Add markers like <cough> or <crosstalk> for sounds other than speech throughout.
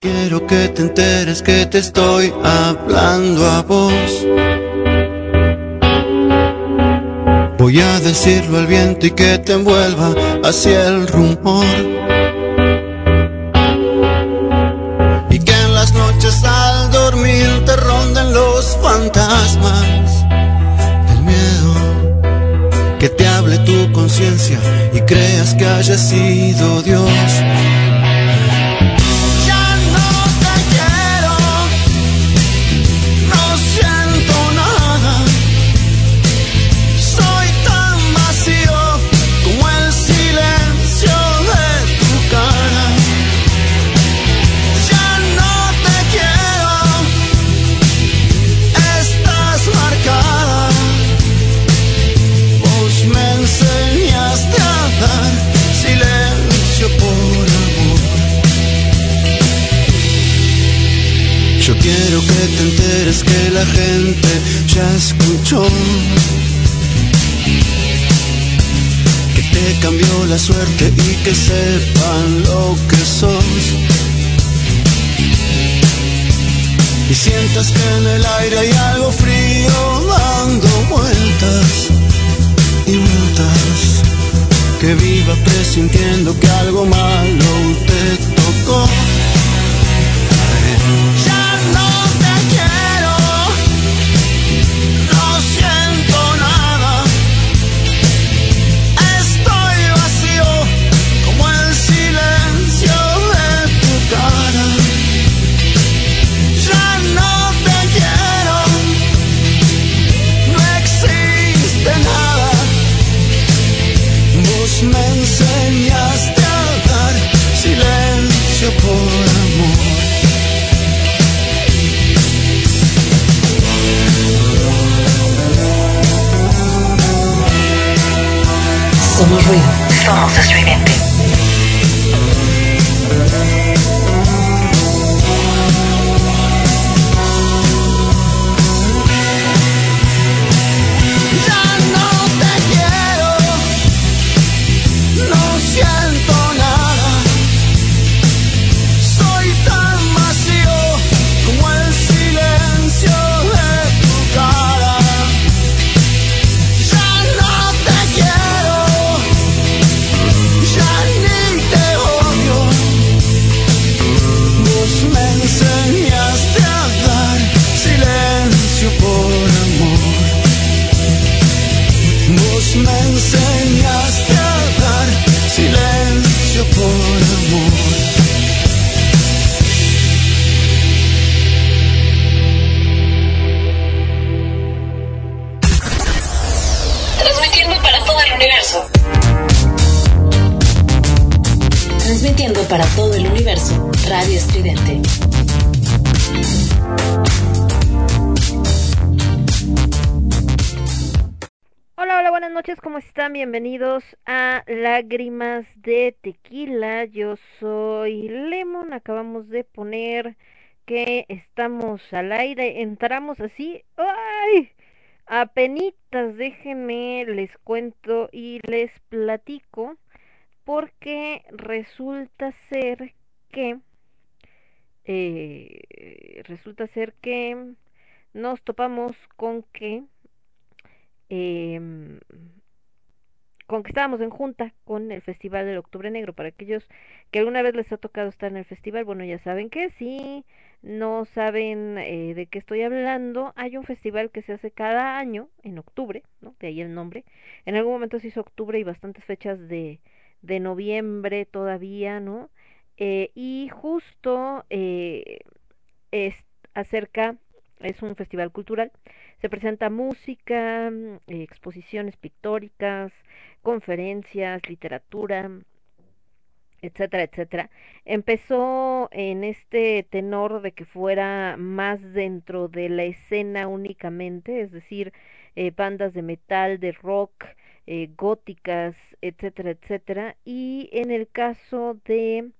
Quiero que te enteres que te estoy hablando a vos. Voy a decirlo al viento y que te envuelva hacia el rumor. Y que en las noches al dormir te ronden los fantasmas del miedo. Que te hable tu conciencia y creas que haya sido Dios. En el aire hay algo frío dando vueltas y vueltas. Que viva presintiendo que algo malo te solo se sui de poner que estamos al aire, entramos así, ¡ay! Apenitas, déjenme, les cuento y les platico porque resulta ser que eh, resulta ser que nos topamos con que eh, con que estábamos en junta con el Festival del Octubre Negro. Para aquellos que alguna vez les ha tocado estar en el festival, bueno, ya saben que si no saben eh, de qué estoy hablando, hay un festival que se hace cada año en octubre, ¿no? De ahí el nombre. En algún momento se hizo octubre y bastantes fechas de, de noviembre todavía, ¿no? Eh, y justo eh, es acerca, es un festival cultural, se presenta música, mm, exposiciones pictóricas, conferencias, literatura, etcétera, etcétera. Empezó en este tenor de que fuera más dentro de la escena únicamente, es decir, eh, bandas de metal, de rock, eh, góticas, etcétera, etcétera. Y en el caso de,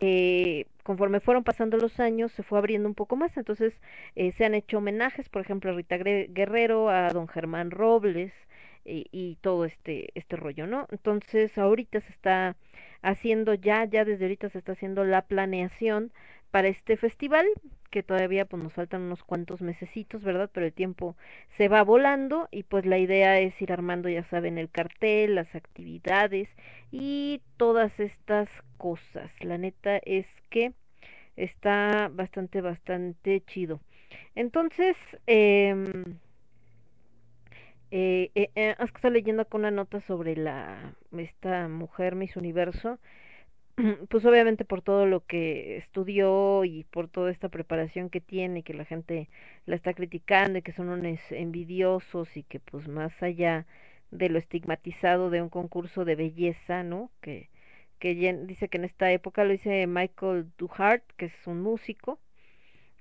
eh, conforme fueron pasando los años, se fue abriendo un poco más. Entonces eh, se han hecho homenajes, por ejemplo, a Rita Guerrero, a don Germán Robles y, todo este, este rollo, ¿no? Entonces ahorita se está haciendo ya, ya desde ahorita se está haciendo la planeación para este festival, que todavía pues nos faltan unos cuantos mesecitos, ¿verdad? Pero el tiempo se va volando y pues la idea es ir armando, ya saben, el cartel, las actividades y todas estas cosas. La neta es que está bastante, bastante chido. Entonces, em, eh, eh, eh, leyendo con una nota sobre la esta mujer Miss Universo <clears throat> pues obviamente por todo lo que estudió y por toda esta preparación que tiene, que la gente la está criticando y que son unos envidiosos y que pues más allá de lo estigmatizado de un concurso de belleza, ¿no? Que, que dice que en esta época lo dice Michael Duhart, que es un músico,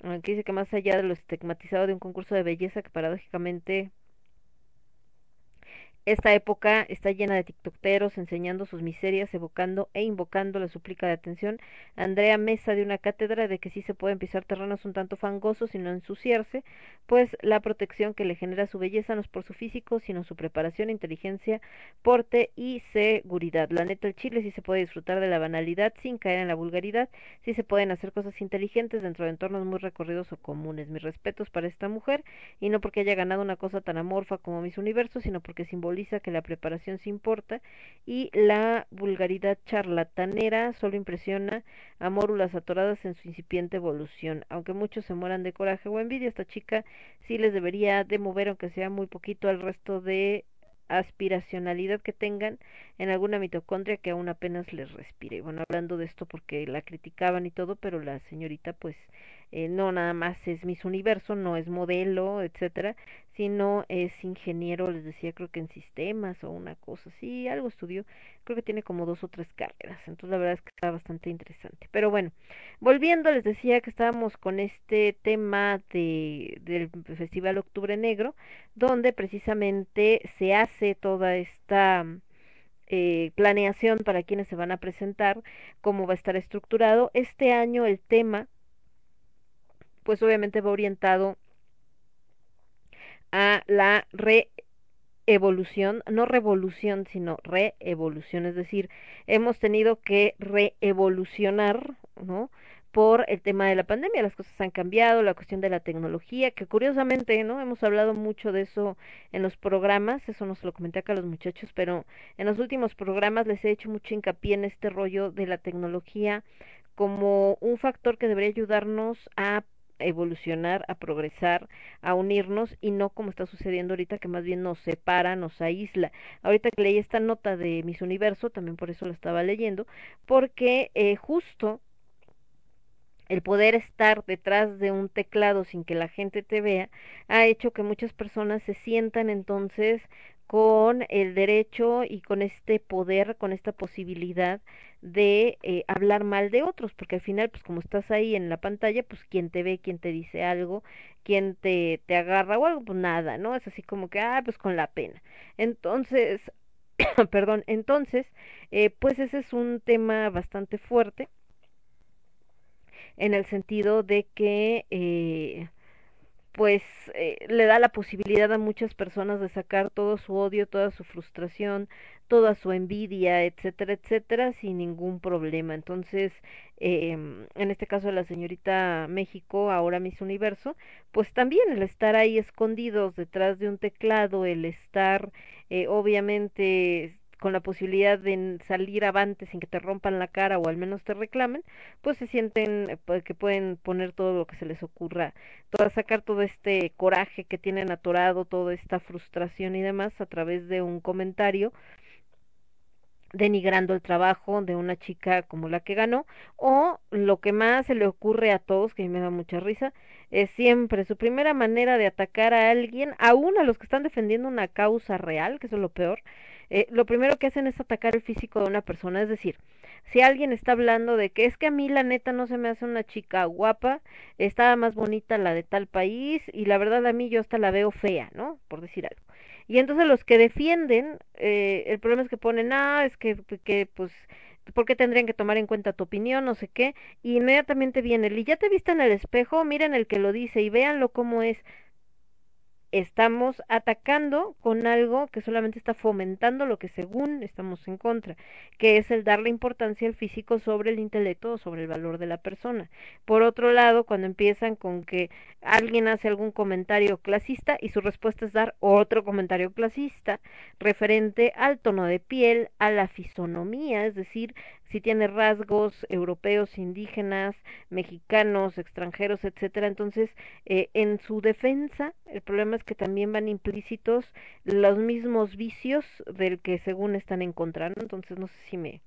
ah, que dice que más allá de lo estigmatizado de un concurso de belleza que paradójicamente esta época está llena de tiktokeros enseñando sus miserias, evocando e invocando la súplica de atención. Andrea Mesa de una cátedra de que sí se pueden pisar terrenos un tanto fangosos y no ensuciarse, pues la protección que le genera su belleza no es por su físico, sino su preparación, inteligencia, porte y seguridad. La neta, el chile sí se puede disfrutar de la banalidad sin caer en la vulgaridad, sí se pueden hacer cosas inteligentes dentro de entornos muy recorridos o comunes. Mis respetos para esta mujer, y no porque haya ganado una cosa tan amorfa como mis universos, sino porque simboliza que la preparación se importa y la vulgaridad charlatanera solo impresiona a mórulas atoradas en su incipiente evolución. Aunque muchos se mueran de coraje o envidia, esta chica sí les debería de mover, aunque sea muy poquito, al resto de aspiracionalidad que tengan en alguna mitocondria que aún apenas les respire. Bueno, hablando de esto porque la criticaban y todo, pero la señorita pues eh, no nada más es Miss Universo, no es modelo, etcétera, sino es ingeniero, les decía, creo que en sistemas o una cosa así, algo estudió, creo que tiene como dos o tres carreras, entonces la verdad es que está bastante interesante. Pero bueno, volviendo, les decía que estábamos con este tema de, del Festival Octubre Negro, donde precisamente se hace toda esta eh, planeación para quienes se van a presentar, cómo va a estar estructurado. Este año el tema pues obviamente va orientado a la reevolución, no revolución, sino reevolución, es decir, hemos tenido que reevolucionar, ¿no? por el tema de la pandemia, las cosas han cambiado, la cuestión de la tecnología, que curiosamente, ¿no? Hemos hablado mucho de eso en los programas, eso no se lo comenté acá a los muchachos, pero en los últimos programas les he hecho mucho hincapié en este rollo de la tecnología como un factor que debería ayudarnos a evolucionar, a progresar, a unirnos y no como está sucediendo ahorita que más bien nos separa, nos aísla. Ahorita que leí esta nota de Miss Universo, también por eso la estaba leyendo, porque eh, justo el poder estar detrás de un teclado sin que la gente te vea ha hecho que muchas personas se sientan entonces con el derecho y con este poder, con esta posibilidad de eh, hablar mal de otros, porque al final, pues como estás ahí en la pantalla, pues quien te ve, quien te dice algo, quien te, te agarra o algo, pues nada, ¿no? Es así como que, ah, pues con la pena. Entonces, <coughs> perdón, entonces, eh, pues ese es un tema bastante fuerte en el sentido de que eh, pues eh, le da la posibilidad a muchas personas de sacar todo su odio, toda su frustración, toda su envidia, etcétera, etcétera, sin ningún problema. Entonces, eh, en este caso la señorita México, ahora Miss Universo, pues también el estar ahí escondidos detrás de un teclado, el estar eh, obviamente con la posibilidad de salir avante sin que te rompan la cara o al menos te reclamen, pues se sienten eh, que pueden poner todo lo que se les ocurra, toda, sacar todo este coraje que tienen atorado, toda esta frustración y demás a través de un comentario denigrando el trabajo de una chica como la que ganó o lo que más se le ocurre a todos que me da mucha risa es siempre su primera manera de atacar a alguien aún a los que están defendiendo una causa real que eso es lo peor eh, lo primero que hacen es atacar el físico de una persona, es decir, si alguien está hablando de que es que a mí la neta no se me hace una chica guapa, estaba más bonita la de tal país y la verdad a mí yo hasta la veo fea, ¿no? Por decir algo. Y entonces los que defienden, eh, el problema es que ponen, ah, es que, que pues, ¿por qué tendrían que tomar en cuenta tu opinión? No sé qué. Y inmediatamente viene el, y ya te viste en el espejo, miren el que lo dice y véanlo cómo es. Estamos atacando con algo que solamente está fomentando lo que según estamos en contra, que es el darle importancia al físico sobre el intelecto o sobre el valor de la persona. Por otro lado, cuando empiezan con que alguien hace algún comentario clasista y su respuesta es dar otro comentario clasista referente al tono de piel, a la fisonomía, es decir, si tiene rasgos europeos, indígenas, mexicanos, extranjeros, etcétera. Entonces, eh, en su defensa, el problema es que también van implícitos los mismos vicios del que según están en contra, ¿no? Entonces, no sé si me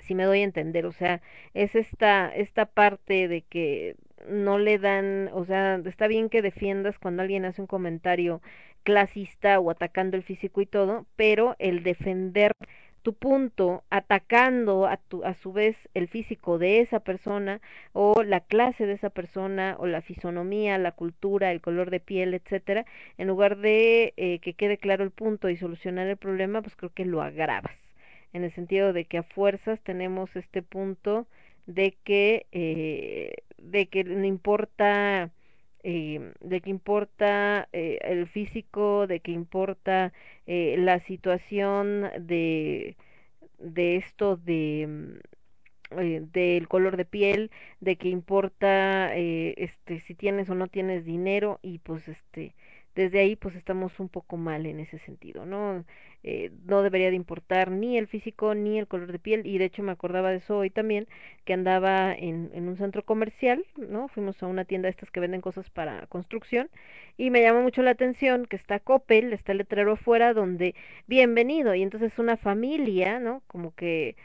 si me doy a entender, o sea, es esta esta parte de que no le dan, o sea, está bien que defiendas cuando alguien hace un comentario clasista o atacando el físico y todo, pero el defender tu punto atacando a, tu, a su vez el físico de esa persona o la clase de esa persona o la fisonomía, la cultura, el color de piel, etcétera, en lugar de eh, que quede claro el punto y solucionar el problema, pues creo que lo agravas, en el sentido de que a fuerzas tenemos este punto de que eh, de que no importa eh, de que importa eh, el físico, de que importa eh, la situación de, de esto de mm, eh, del color de piel, de que importa eh, este si tienes o no tienes dinero y pues este desde ahí pues estamos un poco mal en ese sentido, ¿no? Eh, no debería de importar ni el físico ni el color de piel y de hecho me acordaba de eso hoy también que andaba en, en un centro comercial, ¿no? Fuimos a una tienda de estas que venden cosas para construcción y me llamó mucho la atención que está Coppel, está el letrero afuera donde bienvenido y entonces una familia, ¿no? Como que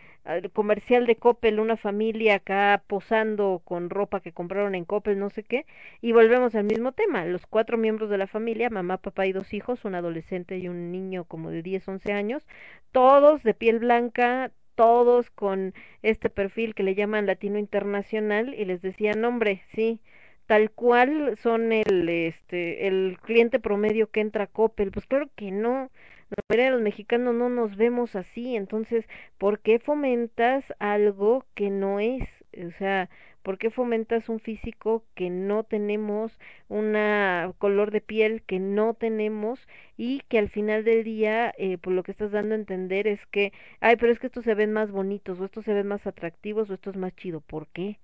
comercial de Coppel, una familia acá posando con ropa que compraron en Coppel, no sé qué, y volvemos al mismo tema, los cuatro miembros de la familia, mamá, papá y dos hijos, un adolescente y un niño como de 10, 11 años, todos de piel blanca, todos con este perfil que le llaman latino internacional y les decían, hombre, sí, tal cual son el este el cliente promedio que entra a Coppel, pues claro que no, los mexicanos no nos vemos así, entonces, ¿por qué fomentas algo que no es? O sea, ¿por qué fomentas un físico que no tenemos, un color de piel que no tenemos y que al final del día, eh, por lo que estás dando a entender es que, ay, pero es que estos se ven más bonitos, o estos se ven más atractivos, o esto es más chido, ¿por qué?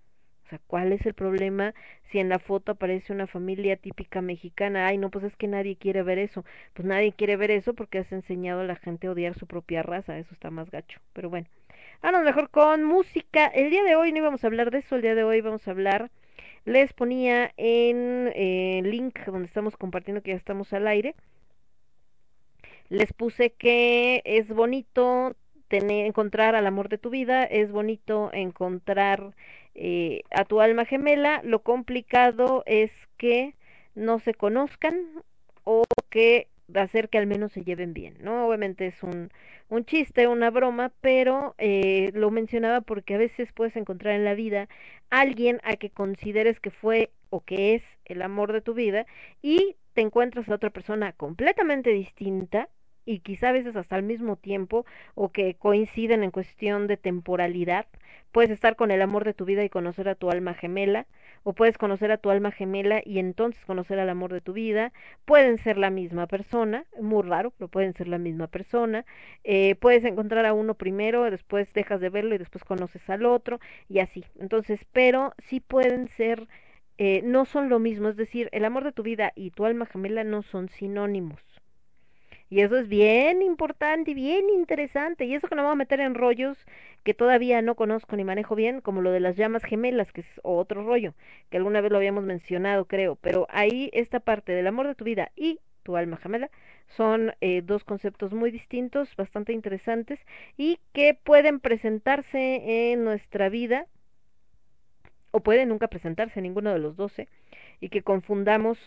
O sea, ¿cuál es el problema si en la foto aparece una familia típica mexicana? Ay, no, pues es que nadie quiere ver eso. Pues nadie quiere ver eso porque has enseñado a la gente a odiar su propia raza. Eso está más gacho. Pero bueno, vamos mejor con música. El día de hoy no íbamos a hablar de eso. El día de hoy vamos a hablar. Les ponía en eh, link donde estamos compartiendo que ya estamos al aire. Les puse que es bonito tener, encontrar al amor de tu vida, es bonito encontrar eh, a tu alma gemela, lo complicado es que no se conozcan o que hacer que al menos se lleven bien, ¿no? Obviamente es un, un chiste, una broma, pero eh, lo mencionaba porque a veces puedes encontrar en la vida alguien a que consideres que fue o que es el amor de tu vida y te encuentras a otra persona completamente distinta y quizá a veces hasta al mismo tiempo o que coinciden en cuestión de temporalidad. Puedes estar con el amor de tu vida y conocer a tu alma gemela, o puedes conocer a tu alma gemela y entonces conocer al amor de tu vida. Pueden ser la misma persona, muy raro, pero pueden ser la misma persona. Eh, puedes encontrar a uno primero, después dejas de verlo y después conoces al otro y así. Entonces, pero sí pueden ser, eh, no son lo mismo, es decir, el amor de tu vida y tu alma gemela no son sinónimos y eso es bien importante y bien interesante. Y eso que no vamos a meter en rollos que todavía no conozco ni manejo bien, como lo de las llamas gemelas, que es otro rollo, que alguna vez lo habíamos mencionado, creo. Pero ahí esta parte del amor de tu vida y tu alma gemela son eh, dos conceptos muy distintos, bastante interesantes y que pueden presentarse en nuestra vida o pueden nunca presentarse ninguno de los doce y que confundamos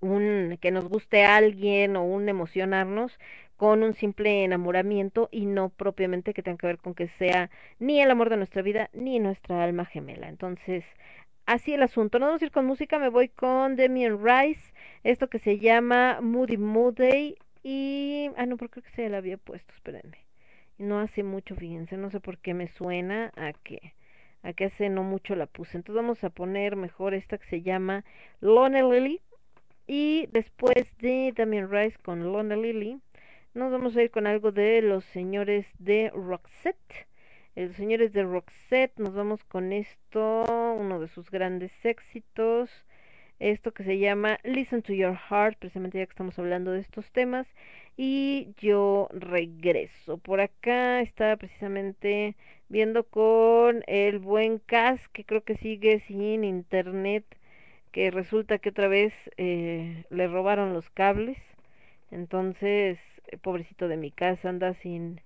un que nos guste alguien o un emocionarnos con un simple enamoramiento y no propiamente que tenga que ver con que sea ni el amor de nuestra vida ni nuestra alma gemela. Entonces, así el asunto. No vamos a ir con música, me voy con Demian Rice, esto que se llama Moody Moody y ah no, porque creo que se la había puesto, espérenme. No hace mucho, fíjense, no sé por qué me suena a que a que hace no mucho la puse. Entonces vamos a poner mejor esta que se llama Lonely y después de Damien Rice con Lona Lily, nos vamos a ir con algo de los señores de Roxette. Los señores de Roxette, nos vamos con esto, uno de sus grandes éxitos, esto que se llama Listen to Your Heart, precisamente ya que estamos hablando de estos temas, y yo regreso. Por acá está precisamente viendo con el buen Cas, que creo que sigue sin internet, que resulta que otra vez eh, le robaron los cables, entonces, eh, pobrecito de mi casa, anda sin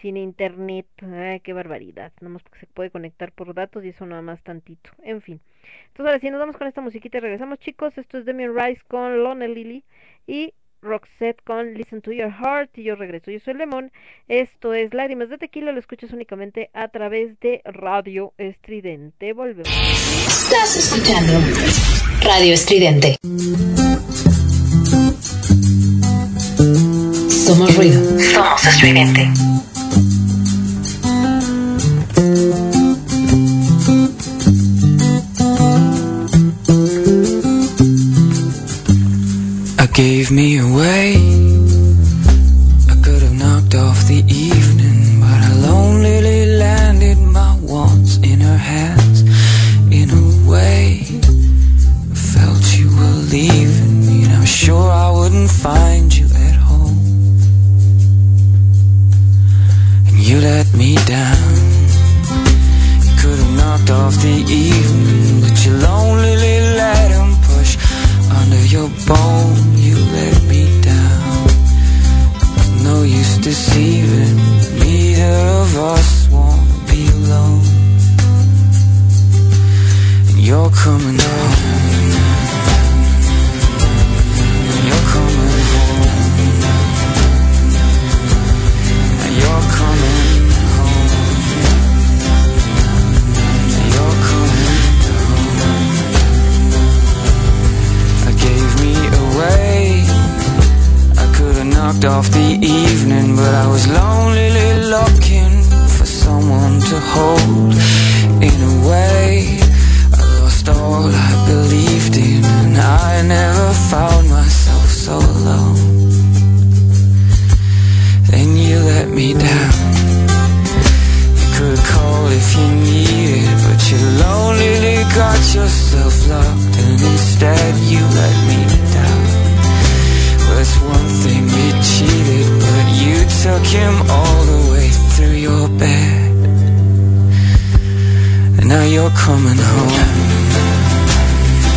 sin internet. Qué barbaridad. Nomás porque se puede conectar por datos y eso nada más tantito. En fin. Entonces ahora sí, nos vamos con esta musiquita y regresamos, chicos. Esto es Demian Rice con Lona Lily y Roxette con Listen to Your Heart y yo regreso. Yo soy Lemon. Esto es Lágrimas de Tequila. Lo escuchas únicamente a través de Radio Estridente. Volvemos. Estás escuchando Radio Estridente. Somos ruido. Somos estridente. gave me away. Off the evening, but you lonely let him push under your bone You let me down. No use deceiving. Neither of us wanna be alone. And you're coming home. Knocked off the evening, but I was lonely looking for someone to hold. In a way, I lost all I believed in, and I never found myself so alone. Then you let me down. You could call if you needed, but you lonely got yourself locked, and instead you let me down. Took him all the way through your bed. And now you're coming home.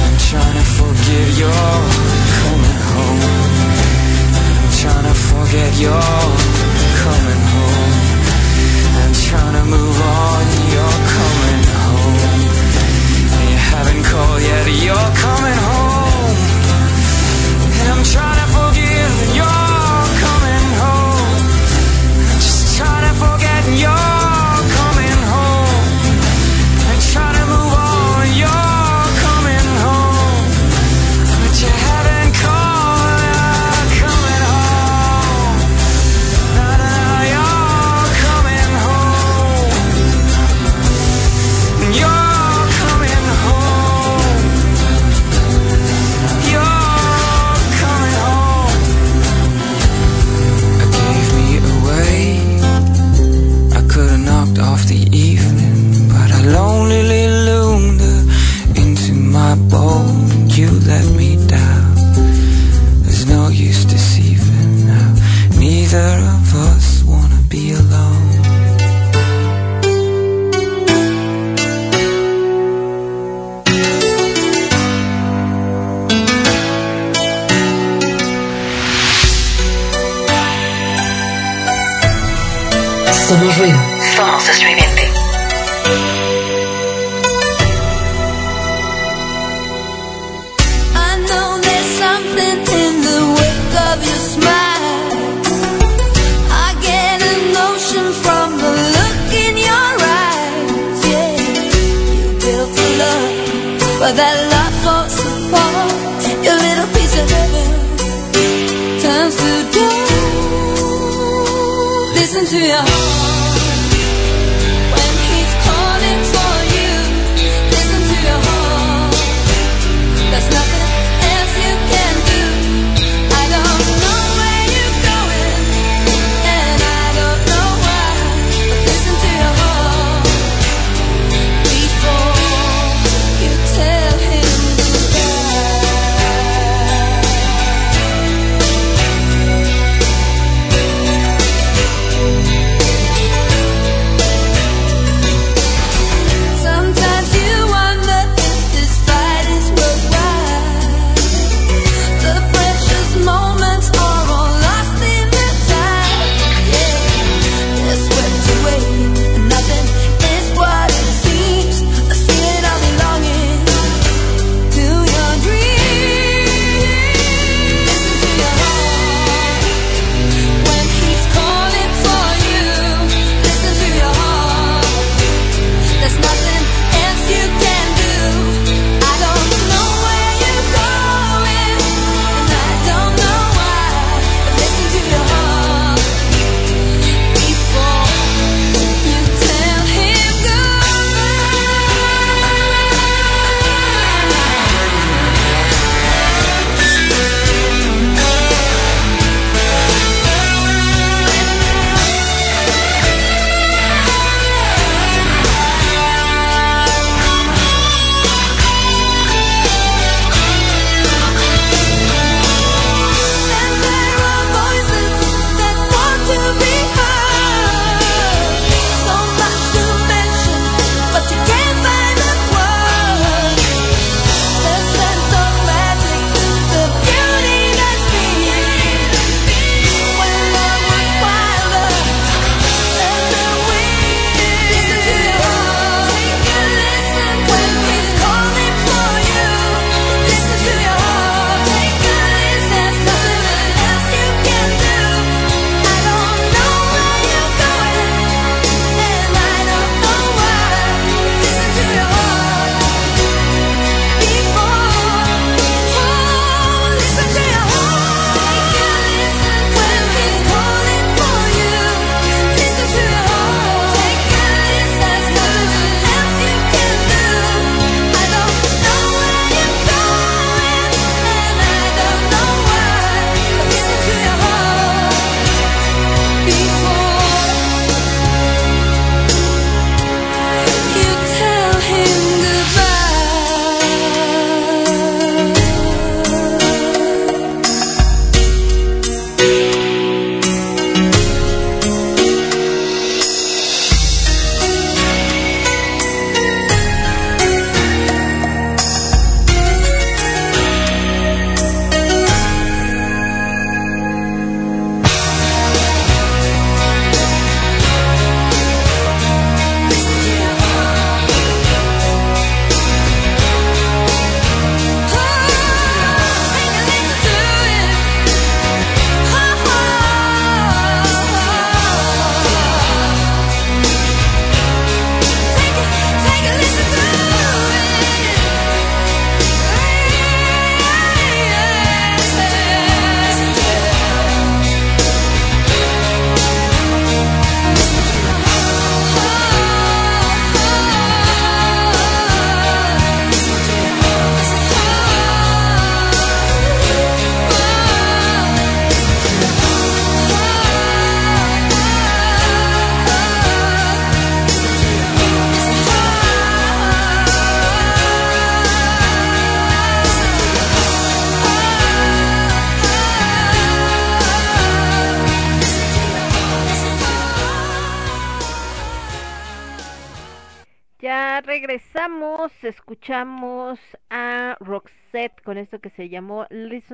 I'm trying to forgive you're coming home. I'm trying to forget you're coming home. I'm trying to move on, you're coming home. And you haven't called yet, you're coming home. I know there's something in the wake of your smile. I get a notion from the look in your eyes. Yeah, you built a love, but that love falls apart. Your little piece of heaven turns to dust. Listen to your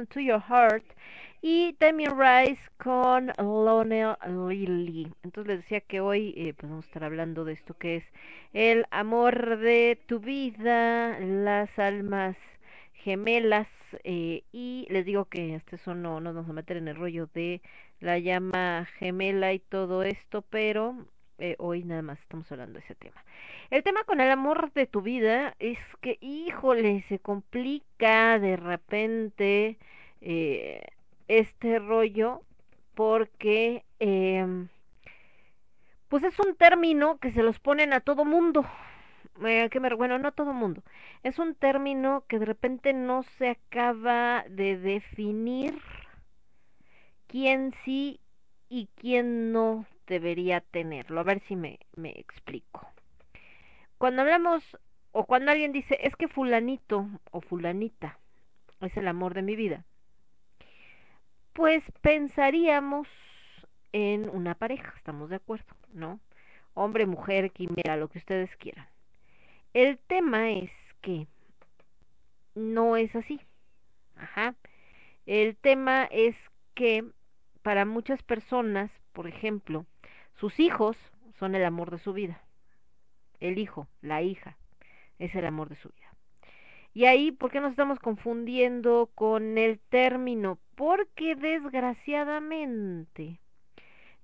To Your Heart y Tammy Rice con Lionel Lily. Entonces les decía que hoy eh, pues vamos a estar hablando de esto que es el amor de tu vida, las almas gemelas eh, y les digo que hasta eso no nos vamos a meter en el rollo de la llama gemela y todo esto, pero eh, hoy nada más estamos hablando de ese tema. El tema con el amor de tu vida es que, híjole, se complica de repente eh, este rollo porque, eh, pues es un término que se los ponen a todo mundo. Eh, que me, bueno, no a todo mundo. Es un término que de repente no se acaba de definir quién sí y quién no debería tenerlo. A ver si me explico. Cuando hablamos o cuando alguien dice es que fulanito o fulanita es el amor de mi vida, pues pensaríamos en una pareja, estamos de acuerdo, ¿no? Hombre, mujer, quimera, lo que ustedes quieran. El tema es que no es así. Ajá. El tema es que para muchas personas, por ejemplo, sus hijos son el amor de su vida. El hijo, la hija, es el amor de su vida. Y ahí, ¿por qué nos estamos confundiendo con el término? Porque desgraciadamente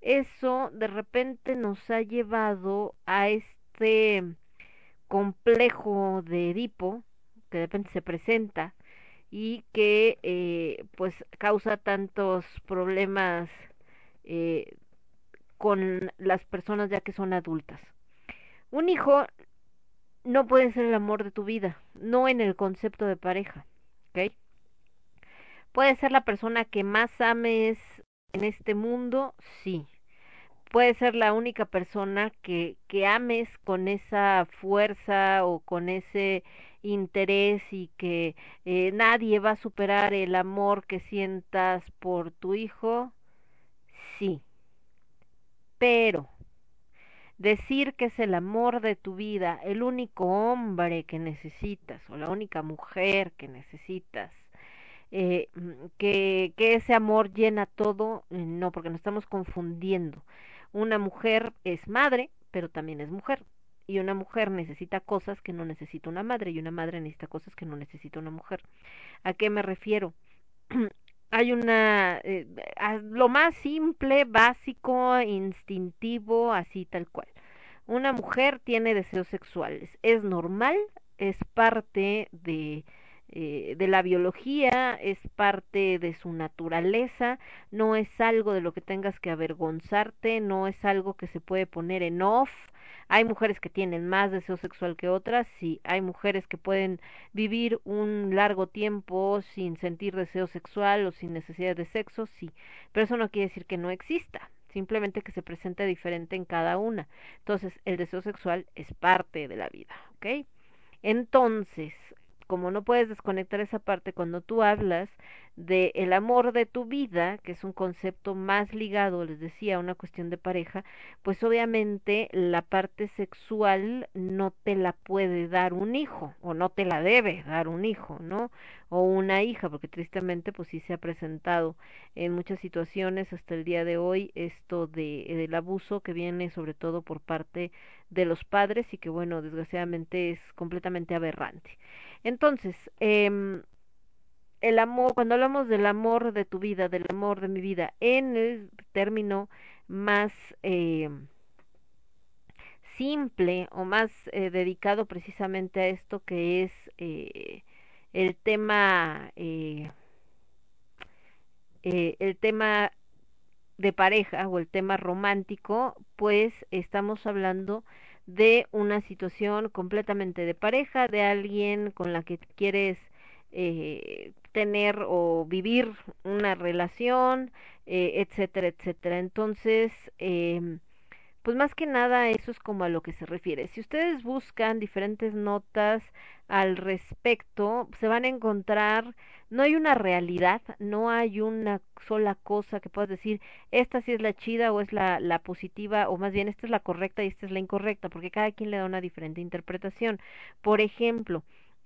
eso de repente nos ha llevado a este complejo de Edipo que de repente se presenta y que eh, pues causa tantos problemas eh, con las personas ya que son adultas. Un hijo no puede ser el amor de tu vida, no en el concepto de pareja, ¿ok? Puede ser la persona que más ames en este mundo, sí. Puede ser la única persona que, que ames con esa fuerza o con ese interés y que eh, nadie va a superar el amor que sientas por tu hijo, sí. Pero decir que es el amor de tu vida, el único hombre que necesitas o la única mujer que necesitas, eh, que, que ese amor llena todo, eh, no, porque nos estamos confundiendo. Una mujer es madre, pero también es mujer. Y una mujer necesita cosas que no necesita una madre y una madre necesita cosas que no necesita una mujer. ¿A qué me refiero? <clears throat> hay una eh, lo más simple, básico, instintivo, así tal cual. Una mujer tiene deseos sexuales, es normal, es parte de eh, de la biología, es parte de su naturaleza, no es algo de lo que tengas que avergonzarte, no es algo que se puede poner en off, hay mujeres que tienen más deseo sexual que otras, sí. Hay mujeres que pueden vivir un largo tiempo sin sentir deseo sexual o sin necesidad de sexo, sí. Pero eso no quiere decir que no exista. Simplemente que se presente diferente en cada una. Entonces, el deseo sexual es parte de la vida, ¿ok? Entonces, como no puedes desconectar esa parte cuando tú hablas de el amor de tu vida, que es un concepto más ligado, les decía, a una cuestión de pareja, pues obviamente la parte sexual no te la puede dar un hijo o no te la debe dar un hijo, ¿no? O una hija, porque tristemente pues sí se ha presentado en muchas situaciones hasta el día de hoy esto de del abuso que viene sobre todo por parte de los padres y que bueno, desgraciadamente es completamente aberrante. Entonces, eh, el amor, cuando hablamos del amor de tu vida, del amor de mi vida, en el término más eh, simple o más eh, dedicado precisamente a esto que es eh, el tema eh, el tema de pareja o el tema romántico, pues estamos hablando de una situación completamente de pareja, de alguien con la que quieres eh, tener o vivir una relación, eh, etcétera, etcétera. Entonces, eh, pues más que nada eso es como a lo que se refiere. Si ustedes buscan diferentes notas al respecto, se van a encontrar, no hay una realidad, no hay una sola cosa que puedas decir, esta sí es la chida o es la, la positiva, o más bien esta es la correcta y esta es la incorrecta, porque cada quien le da una diferente interpretación. Por ejemplo,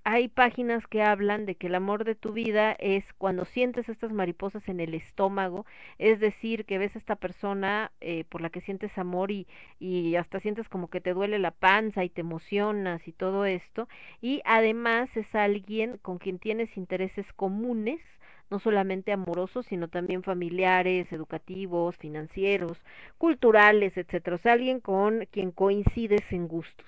hay páginas que hablan de que el amor de tu vida es cuando sientes estas mariposas en el estómago, es decir, que ves a esta persona eh, por la que sientes amor y, y hasta sientes como que te duele la panza y te emocionas y todo esto, y además es alguien con quien tienes intereses comunes, no solamente amorosos, sino también familiares, educativos, financieros, culturales, etcétera, o sea, alguien con quien coincides en gustos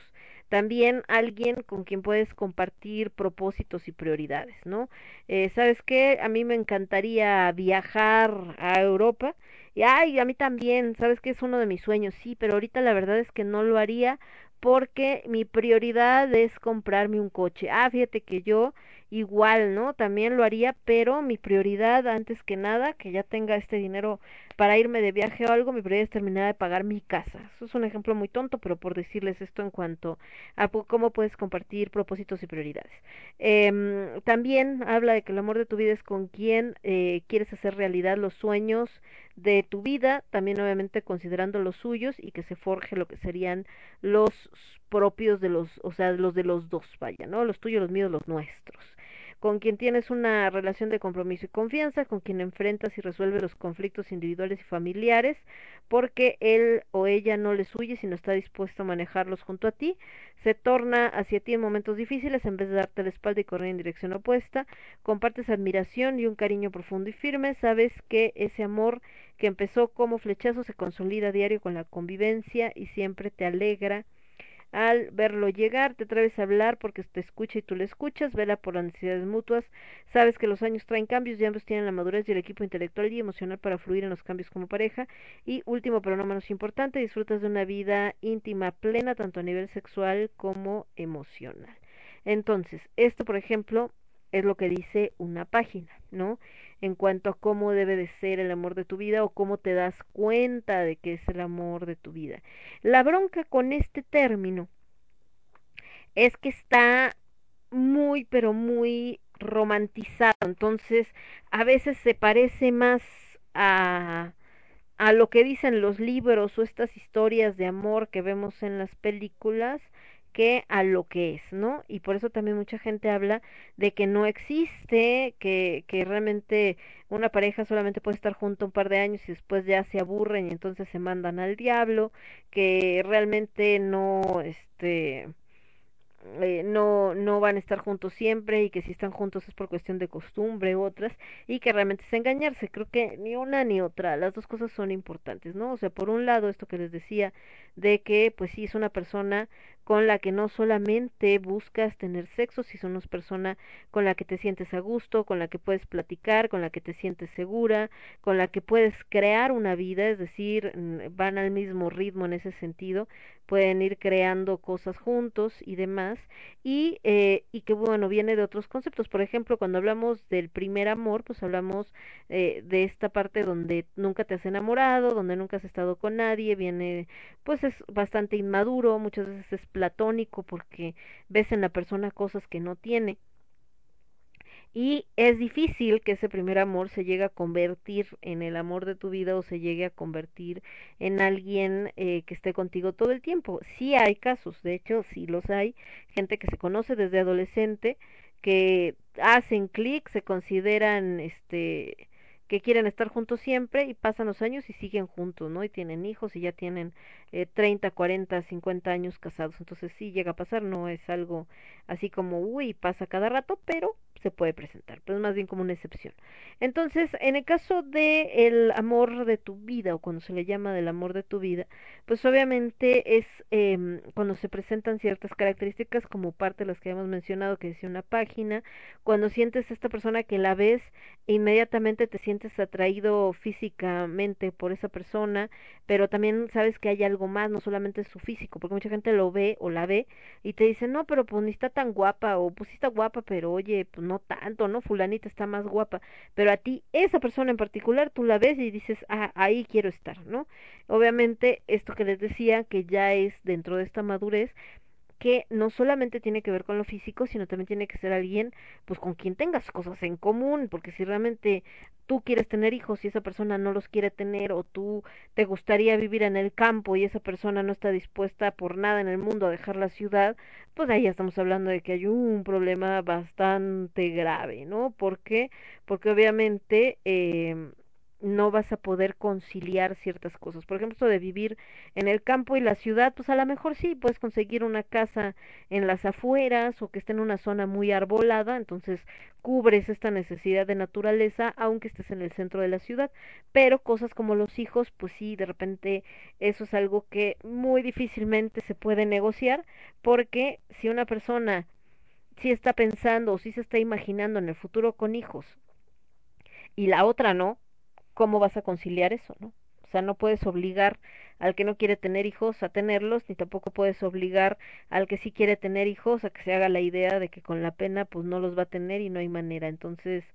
también alguien con quien puedes compartir propósitos y prioridades, ¿no? Eh, ¿Sabes qué? A mí me encantaría viajar a Europa. Y ay, a mí también, ¿sabes qué? Es uno de mis sueños, sí, pero ahorita la verdad es que no lo haría porque mi prioridad es comprarme un coche. Ah, fíjate que yo igual, ¿no? También lo haría, pero mi prioridad antes que nada, que ya tenga este dinero para irme de viaje o algo, mi prioridad es terminar de pagar mi casa. Eso es un ejemplo muy tonto, pero por decirles esto en cuanto a cómo puedes compartir propósitos y prioridades. Eh, también habla de que el amor de tu vida es con quien eh, quieres hacer realidad los sueños de tu vida, también obviamente considerando los suyos y que se forje lo que serían los propios de los, o sea, los de los dos, vaya, ¿no? Los tuyos, los míos, los nuestros con quien tienes una relación de compromiso y confianza, con quien enfrentas y resuelves los conflictos individuales y familiares, porque él o ella no les huye, sino está dispuesto a manejarlos junto a ti, se torna hacia ti en momentos difíciles en vez de darte la espalda y correr en dirección opuesta, compartes admiración y un cariño profundo y firme, sabes que ese amor que empezó como flechazo se consolida a diario con la convivencia y siempre te alegra al verlo llegar, te atreves a hablar porque te escucha y tú le escuchas, vela por las necesidades mutuas, sabes que los años traen cambios y ambos tienen la madurez y el equipo intelectual y emocional para fluir en los cambios como pareja. Y último, pero no menos importante, disfrutas de una vida íntima plena, tanto a nivel sexual como emocional. Entonces, esto, por ejemplo, es lo que dice una página, ¿no? En cuanto a cómo debe de ser el amor de tu vida o cómo te das cuenta de que es el amor de tu vida. La bronca con este término es que está muy, pero muy romantizado. Entonces, a veces se parece más a, a lo que dicen los libros o estas historias de amor que vemos en las películas que a lo que es, ¿no? Y por eso también mucha gente habla de que no existe, que, que realmente una pareja solamente puede estar junto un par de años y después ya se aburren y entonces se mandan al diablo, que realmente no, este, eh, no, no van a estar juntos siempre y que si están juntos es por cuestión de costumbre u otras y que realmente es engañarse. Creo que ni una ni otra, las dos cosas son importantes, ¿no? O sea, por un lado esto que les decía de que pues sí es una persona con la que no solamente buscas tener sexo, si son una persona con la que te sientes a gusto, con la que puedes platicar, con la que te sientes segura, con la que puedes crear una vida, es decir, van al mismo ritmo en ese sentido, pueden ir creando cosas juntos y demás, y, eh, y que bueno, viene de otros conceptos. Por ejemplo, cuando hablamos del primer amor, pues hablamos eh, de esta parte donde nunca te has enamorado, donde nunca has estado con nadie, viene, pues es bastante inmaduro, muchas veces es platónico porque ves en la persona cosas que no tiene y es difícil que ese primer amor se llegue a convertir en el amor de tu vida o se llegue a convertir en alguien eh, que esté contigo todo el tiempo. Sí hay casos, de hecho sí los hay, gente que se conoce desde adolescente, que hacen clic, se consideran este que quieren estar juntos siempre y pasan los años y siguen juntos, ¿no? Y tienen hijos y ya tienen eh, 30, 40, 50 años casados. Entonces sí llega a pasar, no es algo así como, uy, pasa cada rato, pero se puede presentar, pero es más bien como una excepción. Entonces, en el caso de el amor de tu vida o cuando se le llama del amor de tu vida, pues obviamente es eh, cuando se presentan ciertas características como parte de las que hemos mencionado que decía una página, cuando sientes esta persona que la ves e inmediatamente te sientes atraído físicamente por esa persona, pero también sabes que hay algo más, no solamente su físico, porque mucha gente lo ve o la ve y te dice, no, pero pues ni está tan guapa o pues sí está guapa, pero oye, pues no tanto, ¿no? Fulanita está más guapa, pero a ti, esa persona en particular, tú la ves y dices, ah, ahí quiero estar, ¿no? Obviamente, esto que les decía, que ya es dentro de esta madurez, que no solamente tiene que ver con lo físico, sino también tiene que ser alguien pues con quien tengas cosas en común, porque si realmente tú quieres tener hijos y esa persona no los quiere tener o tú te gustaría vivir en el campo y esa persona no está dispuesta por nada en el mundo a dejar la ciudad, pues ahí ya estamos hablando de que hay un problema bastante grave, ¿no? ¿Por qué? Porque obviamente eh, no vas a poder conciliar ciertas cosas. Por ejemplo, esto de vivir en el campo y la ciudad, pues a lo mejor sí puedes conseguir una casa en las afueras o que esté en una zona muy arbolada, entonces cubres esta necesidad de naturaleza aunque estés en el centro de la ciudad, pero cosas como los hijos, pues sí, de repente eso es algo que muy difícilmente se puede negociar porque si una persona sí está pensando o sí se está imaginando en el futuro con hijos y la otra no, ¿cómo vas a conciliar eso, no? O sea, no puedes obligar al que no quiere tener hijos a tenerlos, ni tampoco puedes obligar al que sí quiere tener hijos a que se haga la idea de que con la pena pues no los va a tener y no hay manera. Entonces,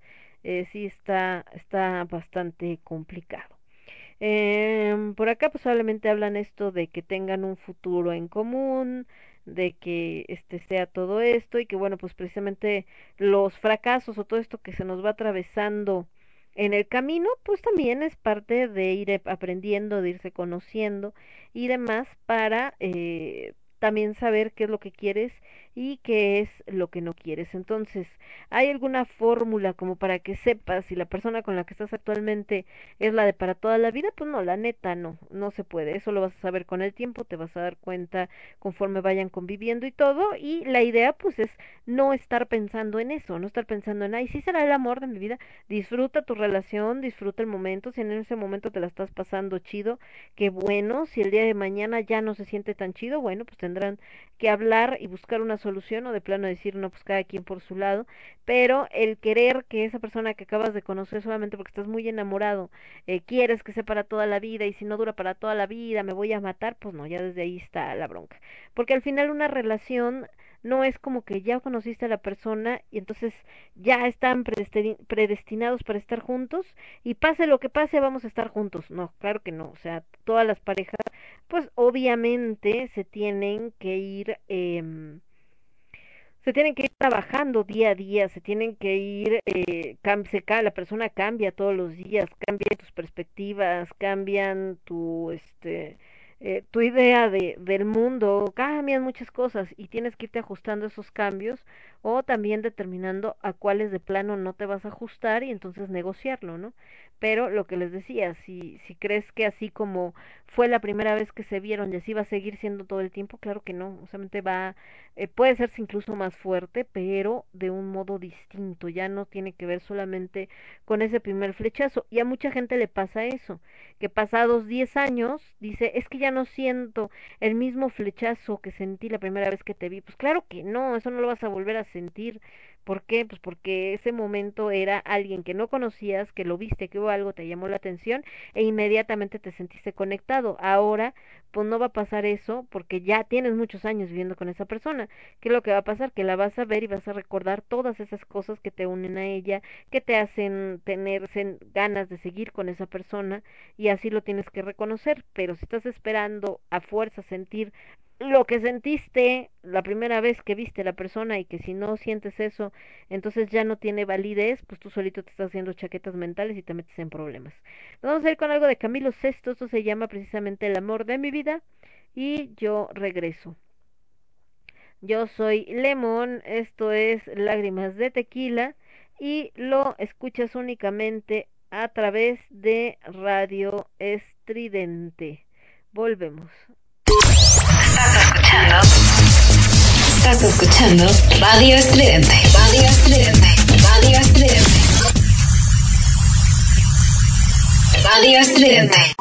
eh, sí está, está bastante complicado. Eh, por acá pues hablan esto de que tengan un futuro en común, de que este sea todo esto y que bueno pues precisamente los fracasos o todo esto que se nos va atravesando en el camino, pues también es parte de ir aprendiendo, de irse conociendo y demás para eh, también saber qué es lo que quieres y qué es lo que no quieres. Entonces, ¿hay alguna fórmula como para que sepas si la persona con la que estás actualmente es la de para toda la vida? Pues no, la neta no, no se puede. Eso lo vas a saber con el tiempo, te vas a dar cuenta conforme vayan conviviendo y todo. Y la idea pues es no estar pensando en eso, no estar pensando en, ay, sí será el amor de mi vida. Disfruta tu relación, disfruta el momento. Si en ese momento te la estás pasando chido, qué bueno. Si el día de mañana ya no se siente tan chido, bueno, pues tendrán que hablar y buscar una solución o de plano decir, no, pues cada quien por su lado, pero el querer que esa persona que acabas de conocer solamente porque estás muy enamorado, eh, quieres que sea para toda la vida y si no dura para toda la vida me voy a matar, pues no, ya desde ahí está la bronca. Porque al final una relación no es como que ya conociste a la persona y entonces ya están predestinados para estar juntos y pase lo que pase vamos a estar juntos. No, claro que no. O sea, todas las parejas, pues obviamente se tienen que ir... Eh, se tienen que ir trabajando día a día, se tienen que ir, eh, se, la persona cambia todos los días, cambia tus perspectivas, cambian tu, este, eh, tu idea de, del mundo, cambian muchas cosas y tienes que irte ajustando esos cambios o también determinando a cuáles de plano no te vas a ajustar y entonces negociarlo, ¿no? Pero lo que les decía, si, si crees que así como fue la primera vez que se vieron y así va a seguir siendo todo el tiempo, claro que no, solamente va, eh, puede serse incluso más fuerte, pero de un modo distinto, ya no tiene que ver solamente con ese primer flechazo. Y a mucha gente le pasa eso, que pasados 10 años dice, es que ya no siento el mismo flechazo que sentí la primera vez que te vi. Pues claro que no, eso no lo vas a volver a sentir. ¿Por qué? Pues porque ese momento era alguien que no conocías, que lo viste, que hubo algo, te llamó la atención e inmediatamente te sentiste conectado. Ahora, pues no va a pasar eso porque ya tienes muchos años viviendo con esa persona. ¿Qué es lo que va a pasar? Que la vas a ver y vas a recordar todas esas cosas que te unen a ella, que te hacen tener ganas de seguir con esa persona y así lo tienes que reconocer. Pero si estás esperando a fuerza sentir lo que sentiste la primera vez que viste a la persona y que si no sientes eso, entonces ya no tiene validez, pues tú solito te estás haciendo chaquetas mentales y te metes en problemas. Vamos a ir con algo de Camilo Sesto, esto se llama precisamente El amor de mi vida y yo regreso. Yo soy Lemon, esto es Lágrimas de Tequila y lo escuchas únicamente a través de Radio Estridente. Volvemos. Estás escuchando. Radio Estridente. Radio Estridente. Radio Estridente. Radio Estridente.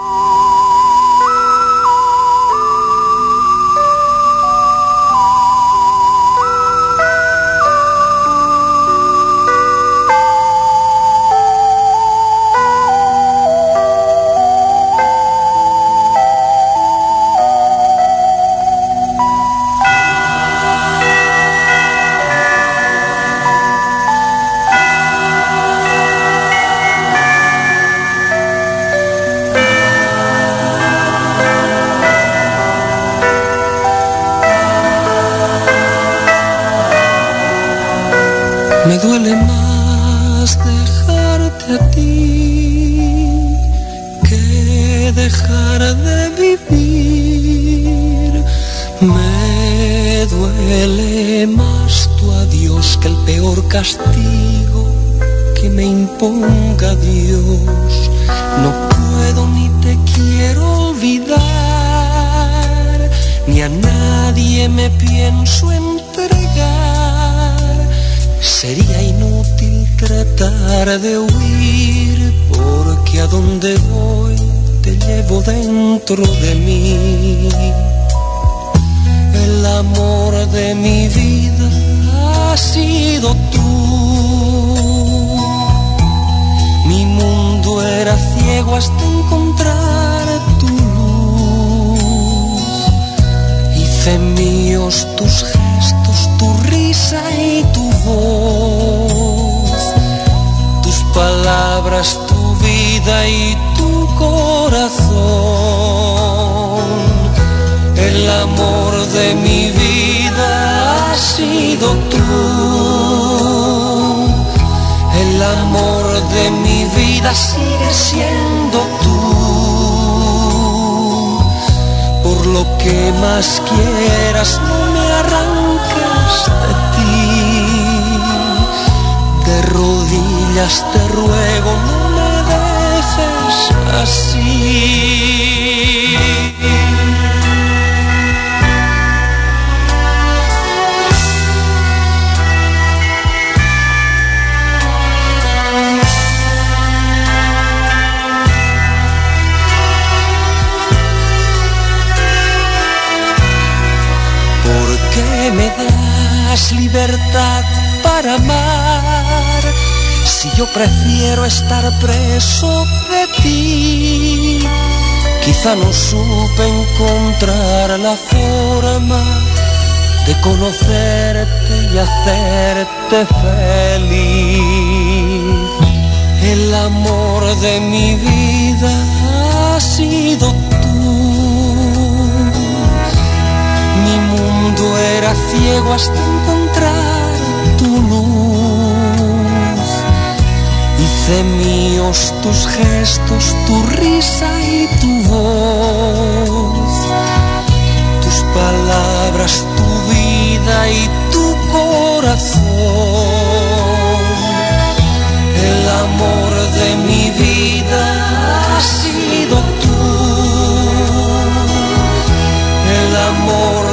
Peor castigo que me imponga Dios. No puedo ni te quiero olvidar, ni a nadie me pienso entregar. Sería inútil tratar de huir, porque a donde voy te llevo dentro de mí. El amor de mi vida ha sido tú. Mi mundo era ciego hasta encontrar tu luz. Hice míos tus gestos, tu risa y tu voz. Tus palabras, tu vida y tu corazón. El amor de mi vida ha sido tú. El amor de mi vida sigue siendo tú. Por lo que más quieras, no me arranques de ti. De rodillas te ruego, no me dejes así. Das libertad para amar? Si yo prefiero estar preso de ti, quizá no supe encontrar la forma de conocerte y hacerte feliz. El amor de mi vida ha sido mundo era ciego hasta encontrar tu luz. Hice míos tus gestos, tu risa y tu voz. Tus palabras, tu vida y tu corazón. El amor de mi vida ha sido tú. El amor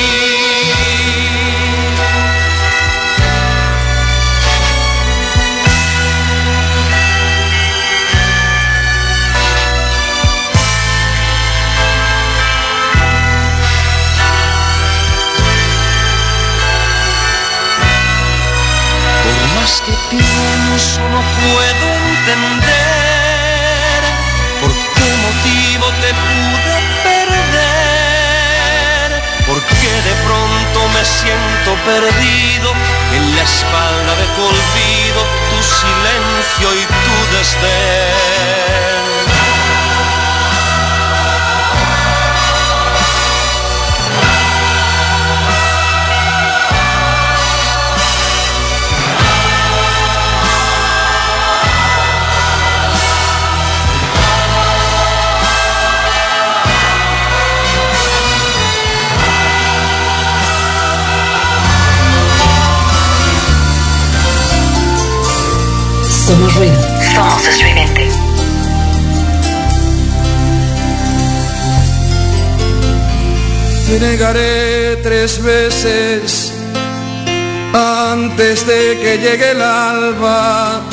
Pienso no puedo entender por qué motivo te pude perder, por qué de pronto me siento perdido en la espalda de tu olvido, tu silencio y tu desdén. Somos ruido. Somos estridente. Te negaré tres veces antes de que llegue el alba.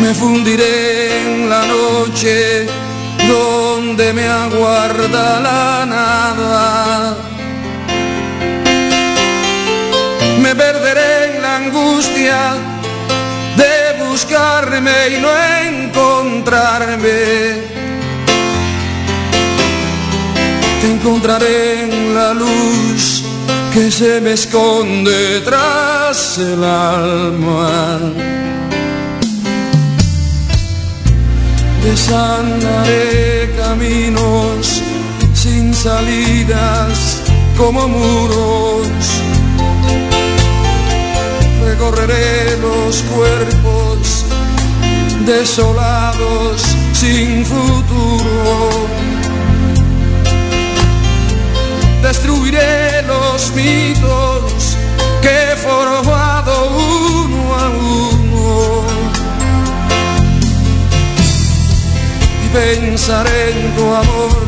Me fundiré en la noche donde me aguarda la nada. De buscarme y no encontrarme te encontraré en la luz que se me esconde tras el alma. Desandaré caminos sin salidas como muros. Recorreré los cuerpos desolados sin futuro. Destruiré los mitos que he formado uno a uno. Y pensaré en tu amor,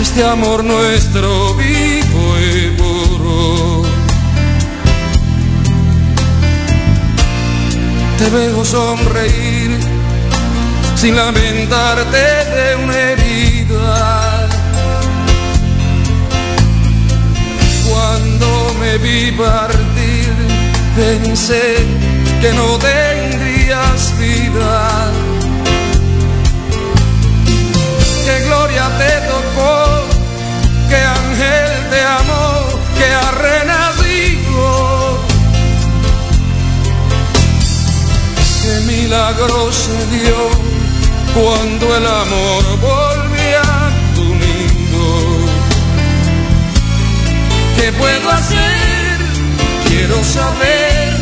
este amor nuestro vivo Te veo sonreír sin lamentarte de una herida. Cuando me vi partir, pensé que no tendrías vida. Milagro se dio cuando el amor volvía a tu nido. ¿Qué puedo hacer? Quiero saber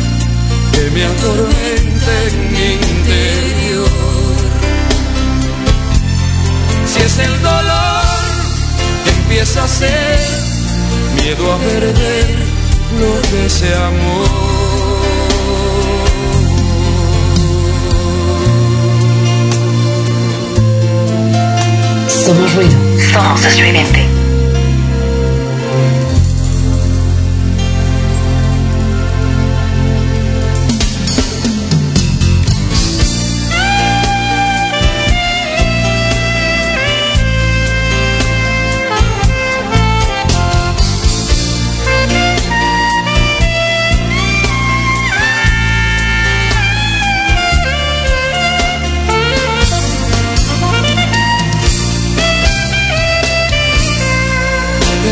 que me atormente en mi interior. Si es el dolor que empieza a ser miedo a perder lo que se amor. Somos ruido. Somos estridente.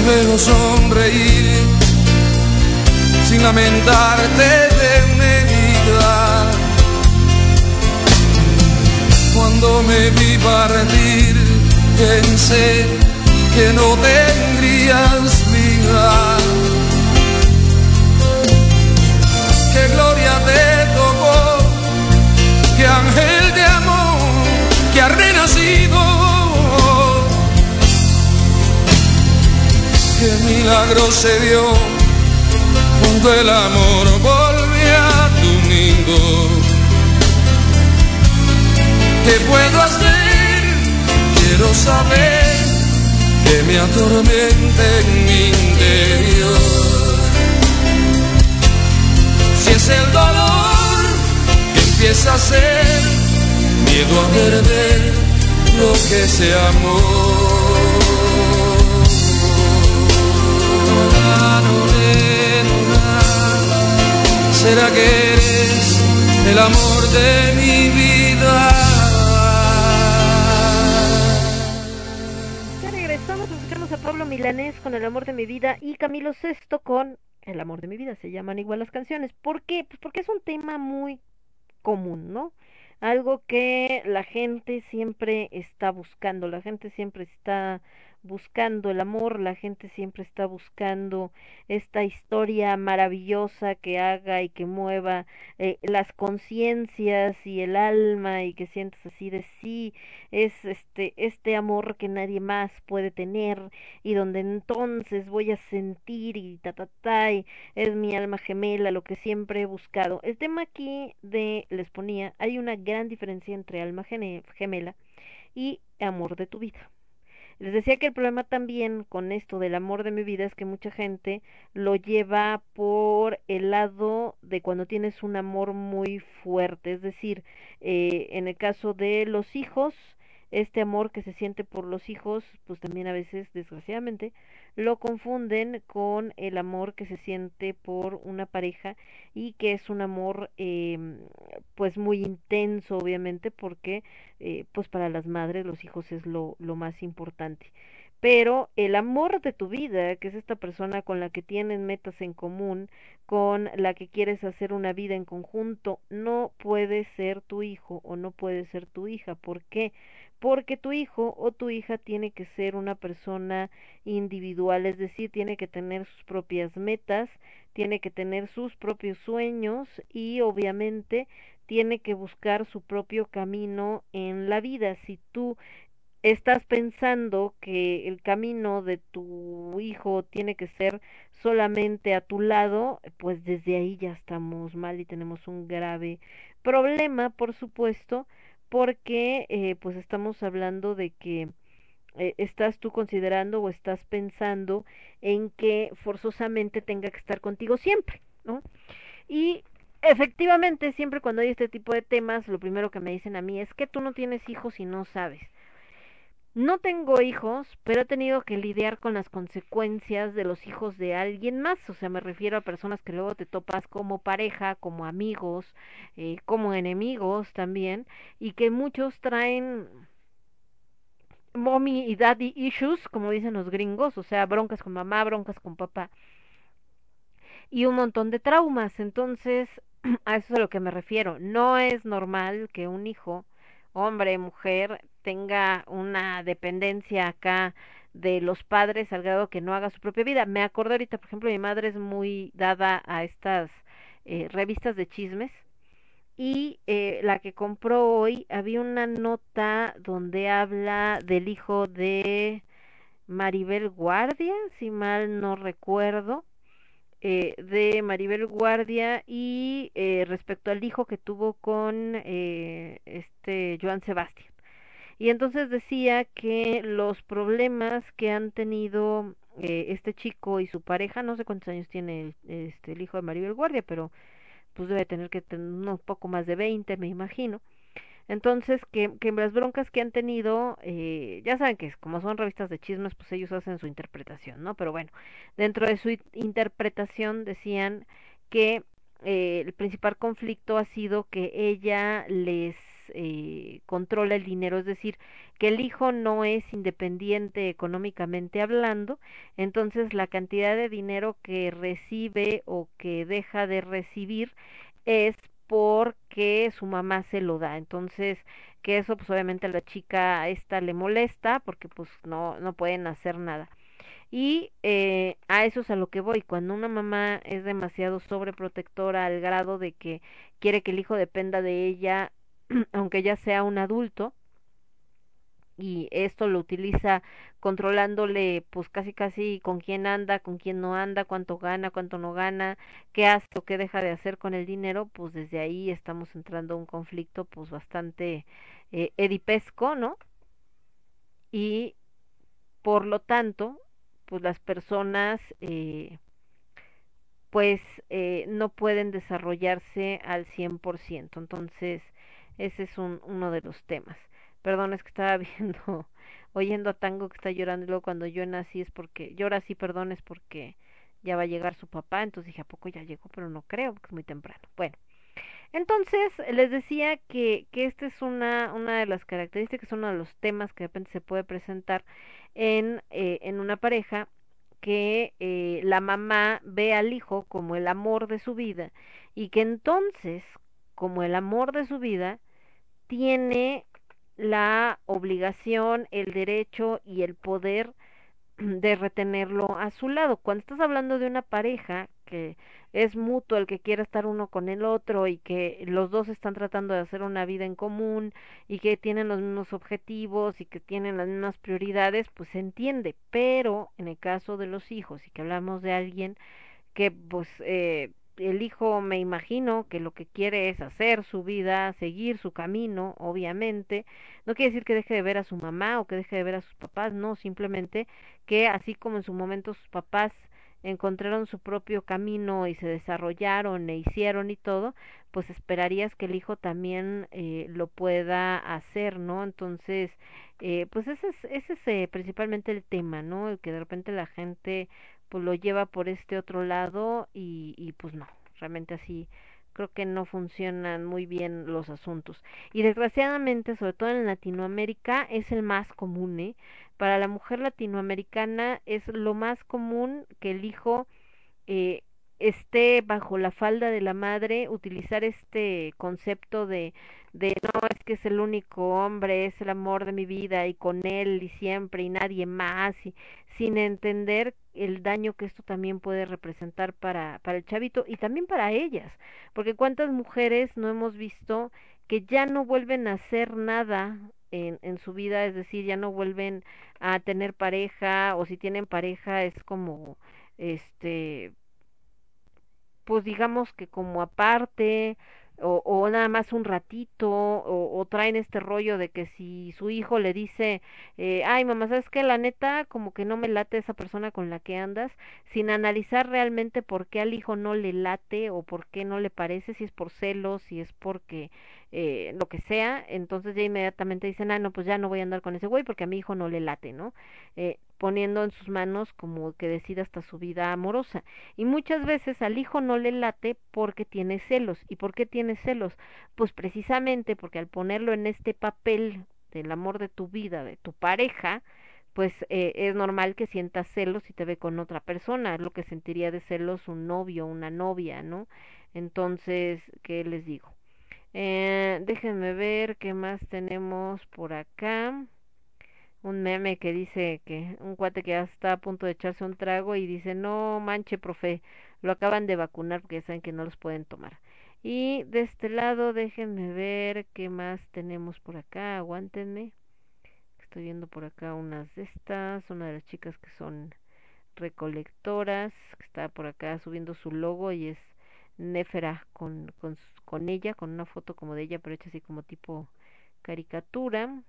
Veo sonreír sin lamentarte de una herida. Cuando me vi partir, pensé que no tendrías vida. Que milagro se dio cuando el amor volvió a tu nido. ¿Qué puedo hacer? Quiero saber que me atormente en mi interior. Si es el dolor que empieza a ser miedo a perder lo que se amó. ¿Será que eres el amor de mi vida? Ya regresamos, escuchamos a Pablo Milanés con El amor de mi vida y Camilo Sesto con El amor de mi vida. Se llaman igual las canciones. ¿Por qué? Pues porque es un tema muy común, ¿no? Algo que la gente siempre está buscando, la gente siempre está buscando el amor, la gente siempre está buscando esta historia maravillosa que haga y que mueva eh, las conciencias y el alma y que sientas así de sí, es este, este amor que nadie más puede tener y donde entonces voy a sentir y ta ta ta y es mi alma gemela, lo que siempre he buscado. El tema aquí de les ponía, hay una gran diferencia entre alma gemela y amor de tu vida. Les decía que el problema también con esto del amor de mi vida es que mucha gente lo lleva por el lado de cuando tienes un amor muy fuerte, es decir, eh, en el caso de los hijos, este amor que se siente por los hijos, pues también a veces, desgraciadamente, lo confunden con el amor que se siente por una pareja y que es un amor eh, pues muy intenso obviamente porque eh, pues para las madres los hijos es lo, lo más importante pero el amor de tu vida, que es esta persona con la que tienes metas en común, con la que quieres hacer una vida en conjunto, no puede ser tu hijo o no puede ser tu hija. ¿Por qué? Porque tu hijo o tu hija tiene que ser una persona individual, es decir, tiene que tener sus propias metas, tiene que tener sus propios sueños y obviamente tiene que buscar su propio camino en la vida. Si tú estás pensando que el camino de tu hijo tiene que ser solamente a tu lado, pues desde ahí ya estamos mal y tenemos un grave problema, por supuesto, porque eh, pues estamos hablando de que eh, estás tú considerando o estás pensando en que forzosamente tenga que estar contigo siempre, ¿no? Y efectivamente, siempre cuando hay este tipo de temas, lo primero que me dicen a mí es que tú no tienes hijos y no sabes. No tengo hijos, pero he tenido que lidiar con las consecuencias de los hijos de alguien más. O sea, me refiero a personas que luego te topas como pareja, como amigos, eh, como enemigos también, y que muchos traen mommy y daddy issues, como dicen los gringos, o sea, broncas con mamá, broncas con papá, y un montón de traumas. Entonces, <clears throat> a eso es a lo que me refiero. No es normal que un hijo hombre, mujer, tenga una dependencia acá de los padres al grado que no haga su propia vida. Me acuerdo ahorita, por ejemplo, mi madre es muy dada a estas eh, revistas de chismes y eh, la que compró hoy había una nota donde habla del hijo de Maribel Guardia, si mal no recuerdo, eh, de Maribel Guardia y eh, respecto al hijo que tuvo con eh, este Joan Sebastián. Y entonces decía que los problemas que han tenido eh, este chico y su pareja, no sé cuántos años tiene el, este, el hijo de Maribel Guardia, pero pues debe tener que tener un poco más de 20, me imagino. Entonces, que, que las broncas que han tenido, eh, ya saben que como son revistas de chismes, pues ellos hacen su interpretación, ¿no? Pero bueno, dentro de su interpretación decían que eh, el principal conflicto ha sido que ella les eh, controla el dinero, es decir, que el hijo no es independiente económicamente hablando, entonces la cantidad de dinero que recibe o que deja de recibir es porque su mamá se lo da. Entonces, que eso pues obviamente a la chica esta le molesta porque pues no, no pueden hacer nada. Y eh, a eso es a lo que voy. Cuando una mamá es demasiado sobreprotectora al grado de que quiere que el hijo dependa de ella, <clears throat> aunque ya sea un adulto, y esto lo utiliza controlándole pues casi casi con quién anda, con quién no anda, cuánto gana, cuánto no gana, qué hace o qué deja de hacer con el dinero, pues desde ahí estamos entrando a un conflicto pues bastante eh, edipesco, ¿no? Y por lo tanto, pues las personas eh, pues eh, no pueden desarrollarse al 100%. Entonces, ese es un, uno de los temas. Perdón, es que estaba <laughs> viendo, oyendo a Tango que está llorando y luego cuando yo nací es porque, llora así, perdón, es porque ya va a llegar su papá, entonces dije, ¿a poco ya llegó? Pero no creo, porque es muy temprano. Bueno, entonces les decía que, que esta es una, una de las características, uno de los temas que de repente se puede presentar en, eh, en una pareja que eh, la mamá ve al hijo como el amor de su vida y que entonces, como el amor de su vida, tiene la obligación, el derecho y el poder de retenerlo a su lado. Cuando estás hablando de una pareja que es mutuo el que quiere estar uno con el otro y que los dos están tratando de hacer una vida en común y que tienen los mismos objetivos y que tienen las mismas prioridades, pues se entiende. Pero en el caso de los hijos y que hablamos de alguien que pues eh, el hijo me imagino que lo que quiere es hacer su vida, seguir su camino, obviamente. No quiere decir que deje de ver a su mamá o que deje de ver a sus papás, no, simplemente que así como en su momento sus papás encontraron su propio camino y se desarrollaron e hicieron y todo, pues esperarías que el hijo también eh, lo pueda hacer, ¿no? Entonces, eh, pues ese es, ese es eh, principalmente el tema, ¿no? El que de repente la gente pues lo lleva por este otro lado y, y pues no, realmente así creo que no funcionan muy bien los asuntos. Y desgraciadamente, sobre todo en Latinoamérica, es el más común, ¿eh? Para la mujer latinoamericana es lo más común que el hijo eh, esté bajo la falda de la madre, utilizar este concepto de, de no es que es el único hombre, es el amor de mi vida y con él y siempre y nadie más, y sin entender el daño que esto también puede representar para, para el chavito y también para ellas, porque cuántas mujeres no hemos visto que ya no vuelven a hacer nada en, en su vida, es decir, ya no vuelven a tener pareja o si tienen pareja es como este pues digamos que como aparte o, o nada más un ratito o, o, traen este rollo de que si su hijo le dice eh, ay mamá sabes que la neta como que no me late esa persona con la que andas sin analizar realmente por qué al hijo no le late o por qué no le parece si es por celos si es porque eh, lo que sea, entonces ya inmediatamente dicen, ah, no, pues ya no voy a andar con ese güey porque a mi hijo no le late, ¿no? Eh, poniendo en sus manos como que decida hasta su vida amorosa. Y muchas veces al hijo no le late porque tiene celos. ¿Y por qué tiene celos? Pues precisamente porque al ponerlo en este papel del amor de tu vida, de tu pareja, pues eh, es normal que sientas celos si te ve con otra persona, es lo que sentiría de celos un novio, una novia, ¿no? Entonces, ¿qué les digo? Eh, déjenme ver qué más tenemos por acá. Un meme que dice que un cuate que ya está a punto de echarse un trago y dice, no manche, profe, lo acaban de vacunar porque saben que no los pueden tomar. Y de este lado, déjenme ver qué más tenemos por acá, aguántenme. Estoy viendo por acá unas de estas, una de las chicas que son recolectoras, que está por acá subiendo su logo y es Nefera con, con, con ella, con una foto como de ella, pero hecha así como tipo caricatura.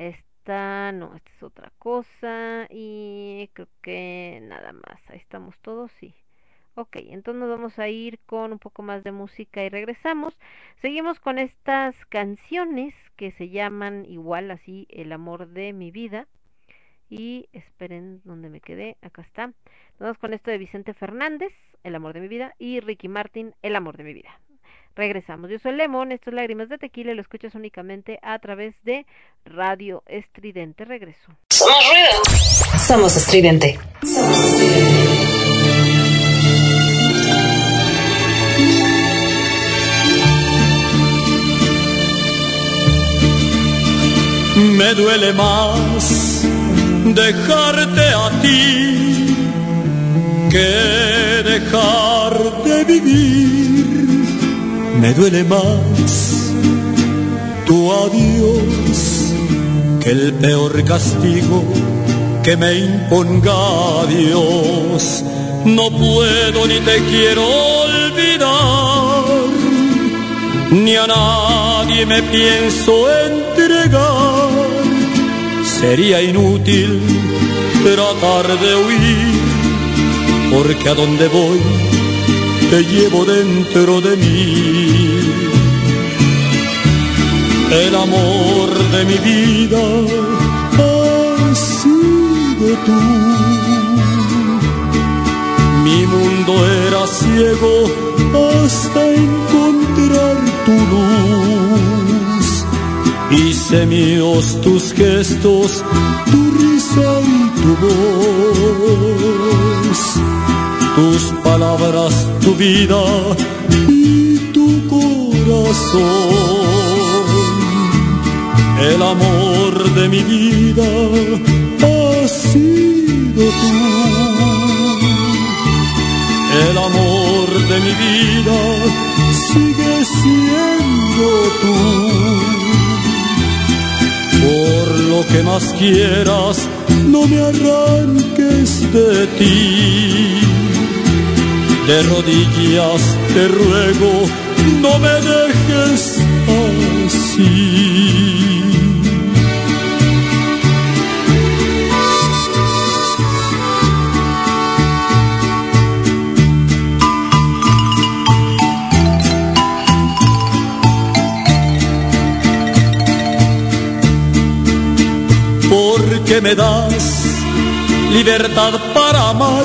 Esta, no, esta es otra cosa. Y creo que nada más. Ahí estamos todos, sí. Ok, entonces nos vamos a ir con un poco más de música y regresamos. Seguimos con estas canciones que se llaman igual así El amor de mi vida. Y esperen donde me quedé. Acá está. Vamos con esto de Vicente Fernández, El amor de mi vida, y Ricky Martin, El amor de mi vida. Regresamos. Yo soy Lemon, esto es Lágrimas de Tequila y lo escuchas únicamente a través de Radio Estridente. Regreso. Somos ruido. Somos estridente. Me duele más dejarte a ti que dejar de vivir. Me duele más tu adiós que el peor castigo que me imponga Dios. No puedo ni te quiero olvidar, ni a nadie me pienso entregar. Sería inútil tratar de huir, porque a donde voy te llevo dentro de mí. El amor de mi vida ha sido tú. Mi mundo era ciego hasta encontrar tu luz. Hice míos tus gestos, tu risa y tu voz. Tus palabras, tu vida y tu corazón el amor de mi vida ha sido tú. El amor de mi vida sigue siendo tú. Por lo que más quieras, no me arranques de ti. De rodillas te ruego, no me dejes así. que me das libertad para amar,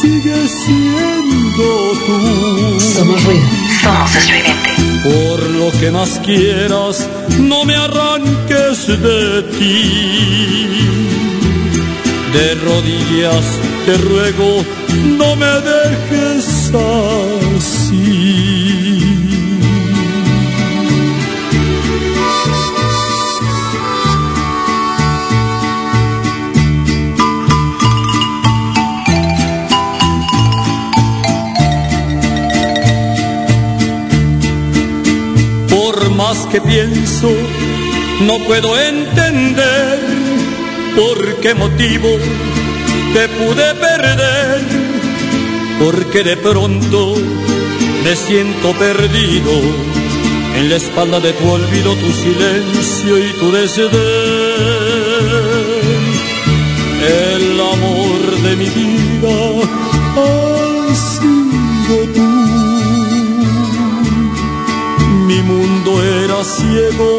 sigue siendo tú. Somos ruido. Somos estridente. Por lo que más quieras, no me arranques de ti. De rodillas te ruego, no me dejes así. Más que pienso, no puedo entender por qué motivo te pude perder. Porque de pronto me siento perdido en la espalda de tu olvido, tu silencio y tu desdén. Ciego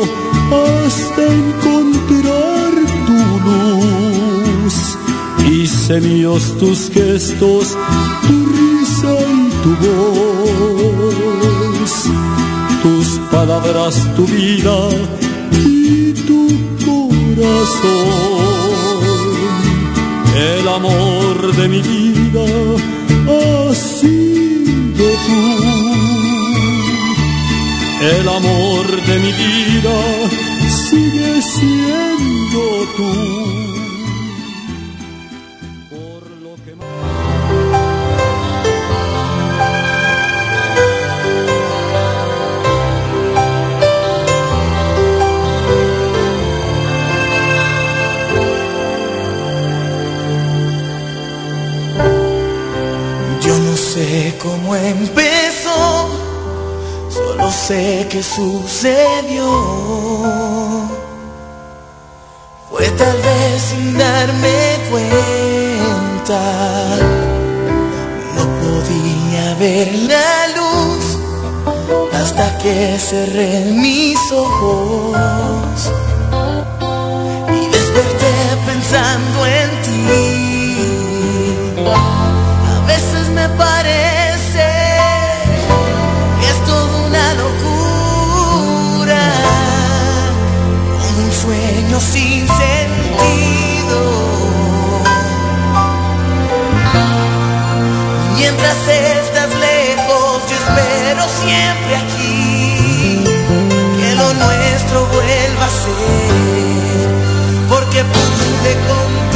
hasta encontrar tu luz. Hice míos tus gestos, tu risa y tu voz. Tus palabras, tu vida y tu corazón. El amor de mi vida ha El amor de mi vida sigue siendo tú. Que sucedió. Fue tal vez sin darme cuenta, no podía ver la luz hasta que cerré mis ojos y desperté pensando en ti. Sin sentido. Mientras estás lejos, yo espero siempre aquí que lo nuestro vuelva a ser, porque pude comprender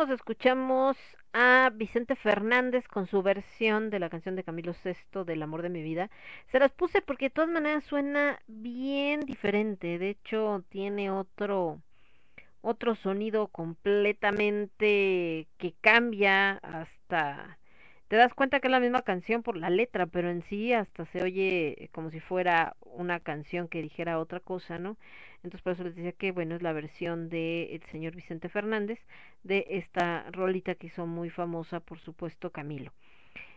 escuchamos a Vicente Fernández con su versión de la canción de Camilo VI del amor de mi vida. Se las puse porque de todas maneras suena bien diferente, de hecho tiene otro otro sonido completamente que cambia hasta te das cuenta que es la misma canción por la letra, pero en sí hasta se oye como si fuera una canción que dijera otra cosa, ¿no? Entonces por eso les decía que bueno, es la versión de señor Vicente Fernández de esta rolita que hizo muy famosa, por supuesto, Camilo.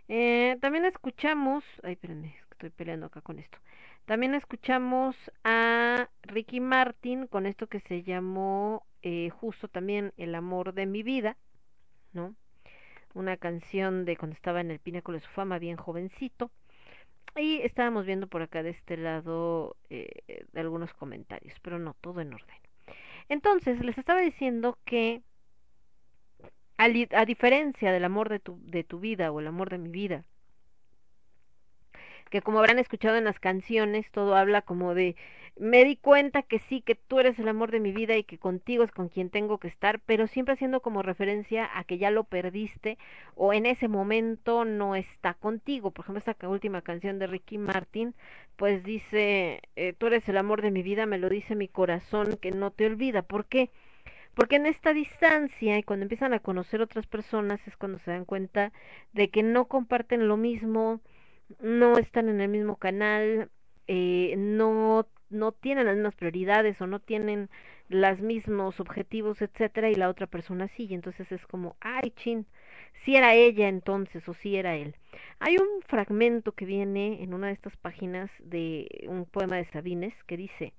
Eh, también escuchamos, ay, espérenme, estoy peleando acá con esto. También escuchamos a Ricky Martin con esto que se llamó eh, justo también El amor de mi vida, ¿no? Una canción de cuando estaba en el pináculo de su fama, bien jovencito. Y estábamos viendo por acá de este lado eh, de algunos comentarios, pero no, todo en orden. Entonces, les estaba diciendo que a, a diferencia del amor de tu, de tu vida o el amor de mi vida, que como habrán escuchado en las canciones, todo habla como de me di cuenta que sí, que tú eres el amor de mi vida y que contigo es con quien tengo que estar, pero siempre haciendo como referencia a que ya lo perdiste o en ese momento no está contigo. Por ejemplo, esta última canción de Ricky Martin, pues dice, eh, tú eres el amor de mi vida, me lo dice mi corazón que no te olvida. ¿Por qué? Porque en esta distancia y cuando empiezan a conocer otras personas es cuando se dan cuenta de que no comparten lo mismo, no están en el mismo canal, eh, no, no tienen las mismas prioridades o no tienen los mismos objetivos, etcétera, y la otra persona sí, y entonces es como, ay, chin, si era ella entonces o si era él. Hay un fragmento que viene en una de estas páginas de un poema de Sabines que dice,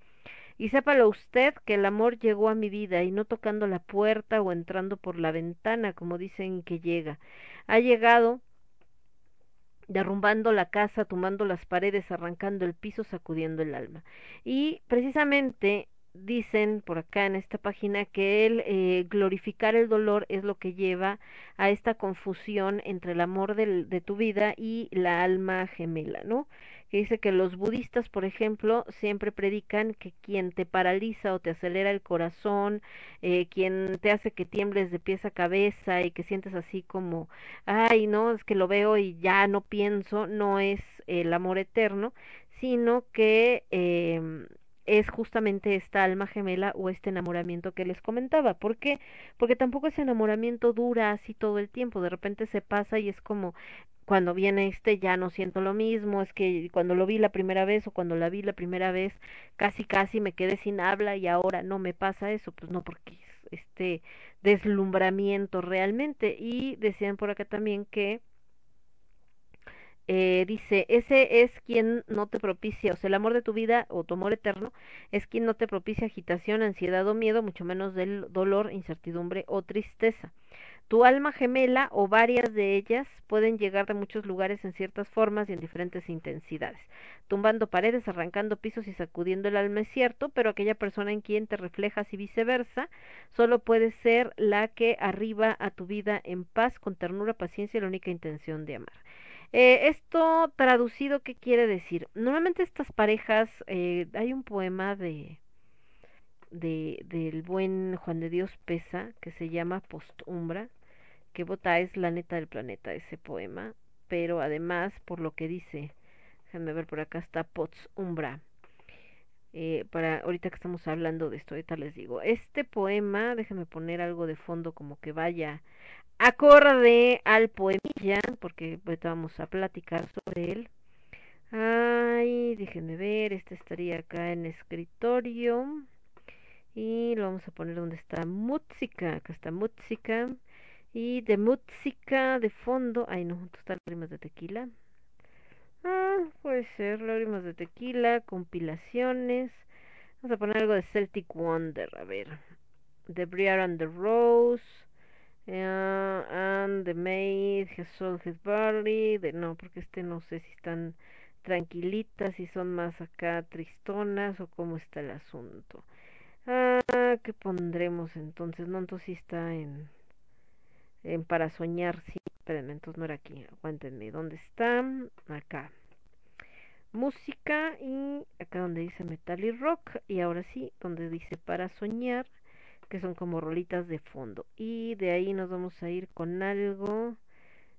y sépalo usted que el amor llegó a mi vida y no tocando la puerta o entrando por la ventana, como dicen que llega. Ha llegado derrumbando la casa, tumbando las paredes, arrancando el piso, sacudiendo el alma. Y precisamente dicen por acá en esta página que el eh, glorificar el dolor es lo que lleva a esta confusión entre el amor de tu vida y la alma gemela, ¿no? Que dice que los budistas, por ejemplo, siempre predican que quien te paraliza o te acelera el corazón, eh, quien te hace que tiembles de pies a cabeza y que sientes así como, ay, no, es que lo veo y ya no pienso, no es el amor eterno, sino que eh, es justamente esta alma gemela o este enamoramiento que les comentaba. ¿Por qué? Porque tampoco ese enamoramiento dura así todo el tiempo, de repente se pasa y es como cuando viene este ya no siento lo mismo, es que cuando lo vi la primera vez o cuando la vi la primera vez casi casi me quedé sin habla y ahora no me pasa eso, pues no porque es este deslumbramiento realmente y decían por acá también que eh, dice, ese es quien no te propicia, o sea, el amor de tu vida o tu amor eterno es quien no te propicia agitación, ansiedad o miedo, mucho menos del dolor, incertidumbre o tristeza. Tu alma gemela o varias de ellas pueden llegar de muchos lugares en ciertas formas y en diferentes intensidades, tumbando paredes, arrancando pisos y sacudiendo el alma es cierto, pero aquella persona en quien te reflejas y viceversa solo puede ser la que arriba a tu vida en paz, con ternura, paciencia y la única intención de amar. Eh, esto traducido, ¿qué quiere decir? Normalmente estas parejas, eh, hay un poema de, de del buen Juan de Dios Pesa que se llama Postumbra, que bota es la neta del planeta ese poema, pero además por lo que dice, déjenme ver por acá está Postumbra. Eh, para ahorita que estamos hablando de esto, ahorita les digo, este poema, déjenme poner algo de fondo como que vaya acorde al poemilla, porque ahorita vamos a platicar sobre él. Ay, déjenme ver, este estaría acá en escritorio. Y lo vamos a poner donde está música, acá está música. Y de música de fondo, ay no, ¿dónde están lágrimas de tequila? Ah, puede ser, lágrimas de tequila, compilaciones. Vamos a poner algo de Celtic Wonder, a ver. The Briar and the Rose. Uh, and the Maid, His Soul, His Body. De, no, porque este no sé si están tranquilitas, si son más acá tristonas o cómo está el asunto. Ah, ¿qué pondremos entonces? No, entonces sí está en para soñar, sí, espérenme, entonces no era aquí, aguántenme, ¿dónde está? Acá. Música y acá donde dice metal y rock y ahora sí, donde dice para soñar, que son como rolitas de fondo. Y de ahí nos vamos a ir con algo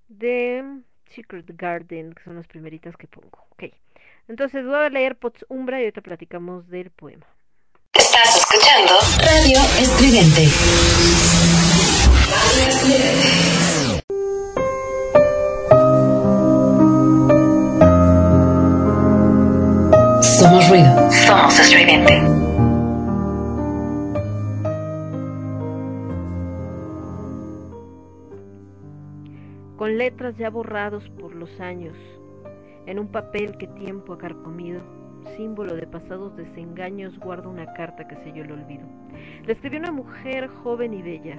de Secret Garden, que son las primeritas que pongo. Ok, entonces voy a leer Pots Umbra y ahorita platicamos del poema. Estás escuchando Radio Estridente. Somos ruido. Somos estridente. Con letras ya borrados por los años, en un papel que tiempo ha carcomido, símbolo de pasados desengaños, guarda una carta que selló el olvido. Le escribió una mujer joven y bella,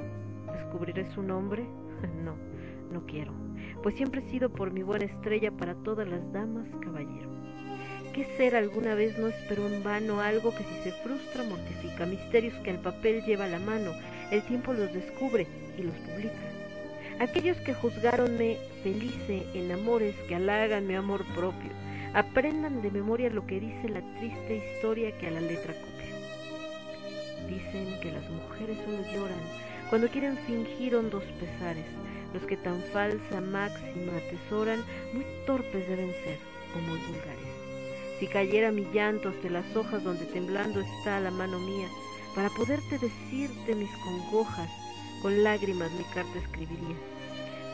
¿Descubriré su nombre? <laughs> No, no quiero, pues siempre he sido por mi buena estrella para todas las damas caballero. ¿Qué ser alguna vez no esperó en vano algo que si se frustra mortifica? Misterios que el papel lleva a la mano, el tiempo los descubre y los publica. Aquellos que juzgaronme felice en amores que halagan mi amor propio, aprendan de memoria lo que dice la triste historia que a la letra copio. Dicen que las mujeres solo lloran cuando quieren fingir hondos pesares, los que tan falsa máxima atesoran, muy torpes deben ser o muy vulgares. Si cayera mi llanto hasta las hojas donde temblando está la mano mía, para poderte decirte mis congojas, con lágrimas mi carta escribiría.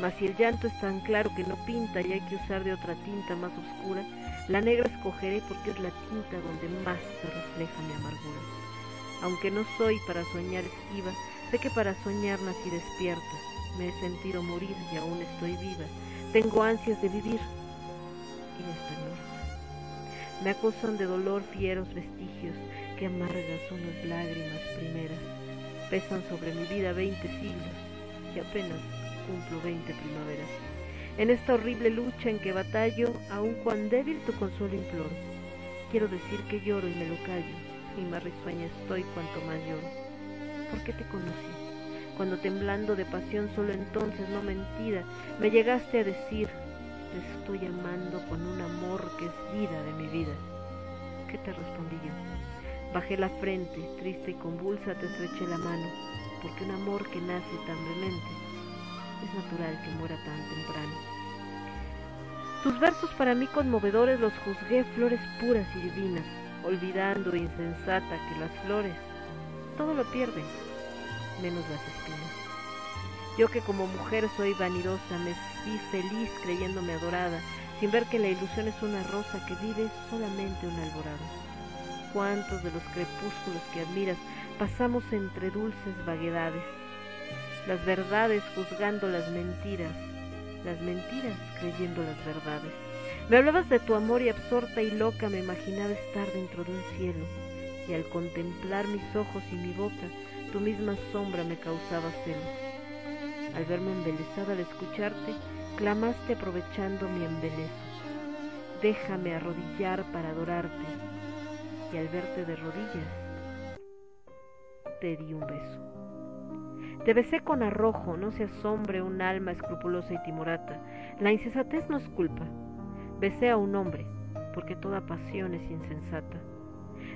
Mas si el llanto es tan claro que no pinta y hay que usar de otra tinta más oscura, la negra escogeré porque es la tinta donde más se refleja mi amargura. Aunque no soy para soñar esquiva, Sé que para soñar nací despierta, me he sentido morir y aún estoy viva. Tengo ansias de vivir y de estar muerta. Me acusan de dolor fieros vestigios, que amargas son las lágrimas primeras. Pesan sobre mi vida veinte siglos y apenas cumplo veinte primaveras. En esta horrible lucha en que batallo, aun cuan débil tu consuelo imploro. Quiero decir que lloro y me lo callo, y más risueña estoy cuanto más lloro por qué te conocí. Cuando temblando de pasión solo entonces, no mentira, me llegaste a decir, te estoy amando con un amor que es vida de mi vida. ¿Qué te respondí yo? Bajé la frente, triste y convulsa, te estreché la mano, porque un amor que nace tan vehemente es natural que muera tan temprano. Tus versos para mí conmovedores los juzgué flores puras y divinas, olvidando insensata que las flores todo lo pierden, menos las espinas. Yo que como mujer soy vanidosa, me vi feliz creyéndome adorada, sin ver que la ilusión es una rosa que vive solamente un alborado. ¿Cuántos de los crepúsculos que admiras pasamos entre dulces vaguedades? Las verdades juzgando las mentiras, las mentiras creyendo las verdades. Me hablabas de tu amor y absorta y loca me imaginaba estar dentro de un cielo, y al contemplar mis ojos y mi boca, tu misma sombra me causaba celo. Al verme embelesada al escucharte, clamaste aprovechando mi embelezo. Déjame arrodillar para adorarte, y al verte de rodillas, te di un beso. Te besé con arrojo, no se asombre un alma escrupulosa y timorata. La insensatez no es culpa. Besé a un hombre, porque toda pasión es insensata.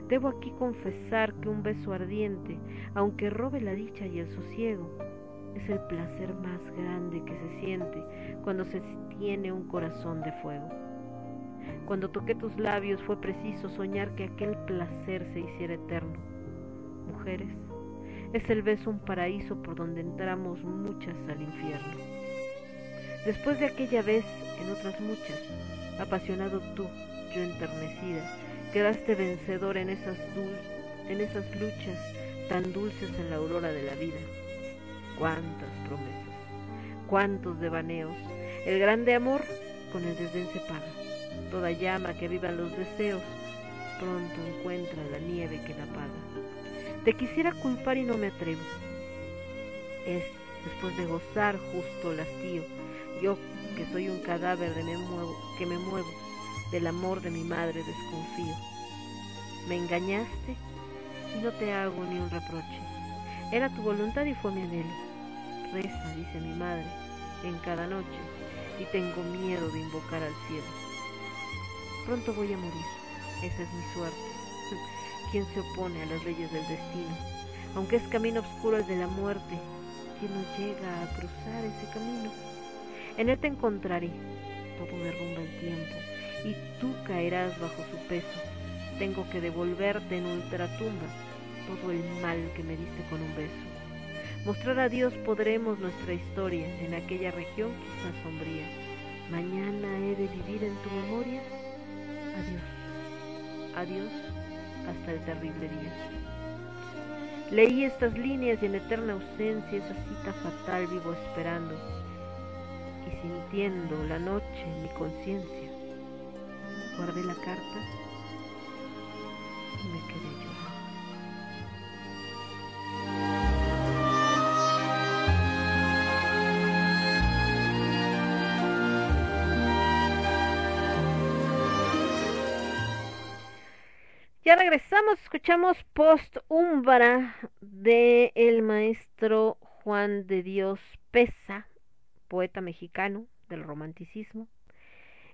Debo aquí confesar que un beso ardiente, aunque robe la dicha y el sosiego, es el placer más grande que se siente cuando se tiene un corazón de fuego. Cuando toqué tus labios fue preciso soñar que aquel placer se hiciera eterno. Mujeres, es el beso un paraíso por donde entramos muchas al infierno. Después de aquella vez, en otras muchas, apasionado tú, yo enternecida, quedaste vencedor en esas, en esas luchas tan dulces en la aurora de la vida. Cuántas promesas, cuántos devaneos. El grande amor con el desdén se paga. Toda llama que vivan los deseos pronto encuentra la nieve que la apaga. Te quisiera culpar y no me atrevo. Es después de gozar justo el hastío. Yo que soy un cadáver de me muevo, que me muevo, del amor de mi madre desconfío. Me engañaste y no te hago ni un reproche. Era tu voluntad y fue mi anhelo. Reza, dice mi madre, en cada noche, y tengo miedo de invocar al cielo. Pronto voy a morir, esa es mi suerte. ¿Quién se opone a las leyes del destino? Aunque es camino oscuro el de la muerte, ¿quién no llega a cruzar ese camino? En él te encontraré, todo derrumba el tiempo, y tú caerás bajo su peso. Tengo que devolverte en ultratumba todo el mal que me diste con un beso. Mostrar a Dios podremos nuestra historia en aquella región quizás sombría. Mañana he de vivir en tu memoria. Adiós, adiós hasta el terrible día. Leí estas líneas y en eterna ausencia esa cita fatal vivo esperando y sintiendo la noche en mi conciencia. Guardé la carta y me quedé llorando. Ya regresamos, escuchamos Post Umbra de el maestro Juan de Dios Pesa, poeta mexicano del romanticismo,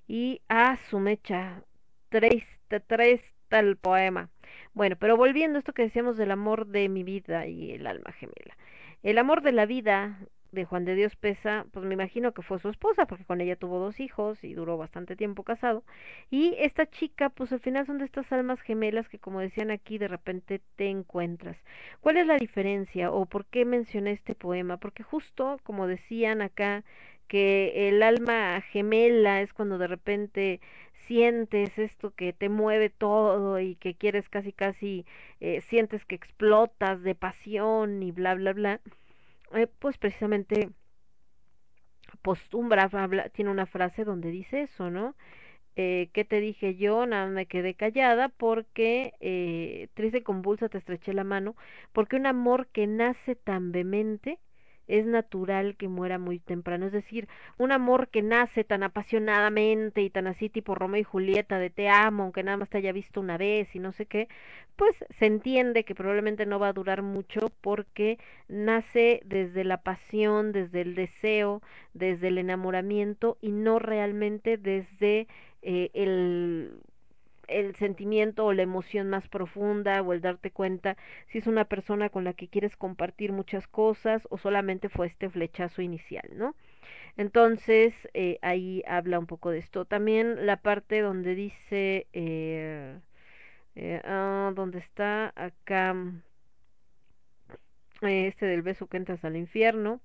y a su mecha, triste, triste el poema. Bueno, pero volviendo a esto que decíamos del amor de mi vida y el alma gemela. El amor de la vida de Juan de Dios Pesa, pues me imagino que fue su esposa, porque con ella tuvo dos hijos y duró bastante tiempo casado. Y esta chica, pues al final son de estas almas gemelas que, como decían aquí, de repente te encuentras. ¿Cuál es la diferencia o por qué mencioné este poema? Porque justo, como decían acá, que el alma gemela es cuando de repente sientes esto que te mueve todo y que quieres casi casi eh, sientes que explotas de pasión y bla bla bla eh, pues precisamente Postumbra tiene una frase donde dice eso, ¿no? Eh, ¿Qué te dije yo? Nada, me quedé callada porque eh, triste y convulsa te estreché la mano, porque un amor que nace tan vehemente es natural que muera muy temprano. Es decir, un amor que nace tan apasionadamente y tan así tipo Romeo y Julieta de te amo, aunque nada más te haya visto una vez y no sé qué, pues se entiende que probablemente no va a durar mucho porque nace desde la pasión, desde el deseo, desde el enamoramiento y no realmente desde eh, el el sentimiento o la emoción más profunda o el darte cuenta si es una persona con la que quieres compartir muchas cosas o solamente fue este flechazo inicial, ¿no? Entonces, eh, ahí habla un poco de esto. También la parte donde dice, eh, eh, ah, donde está acá, este del beso que entras al infierno,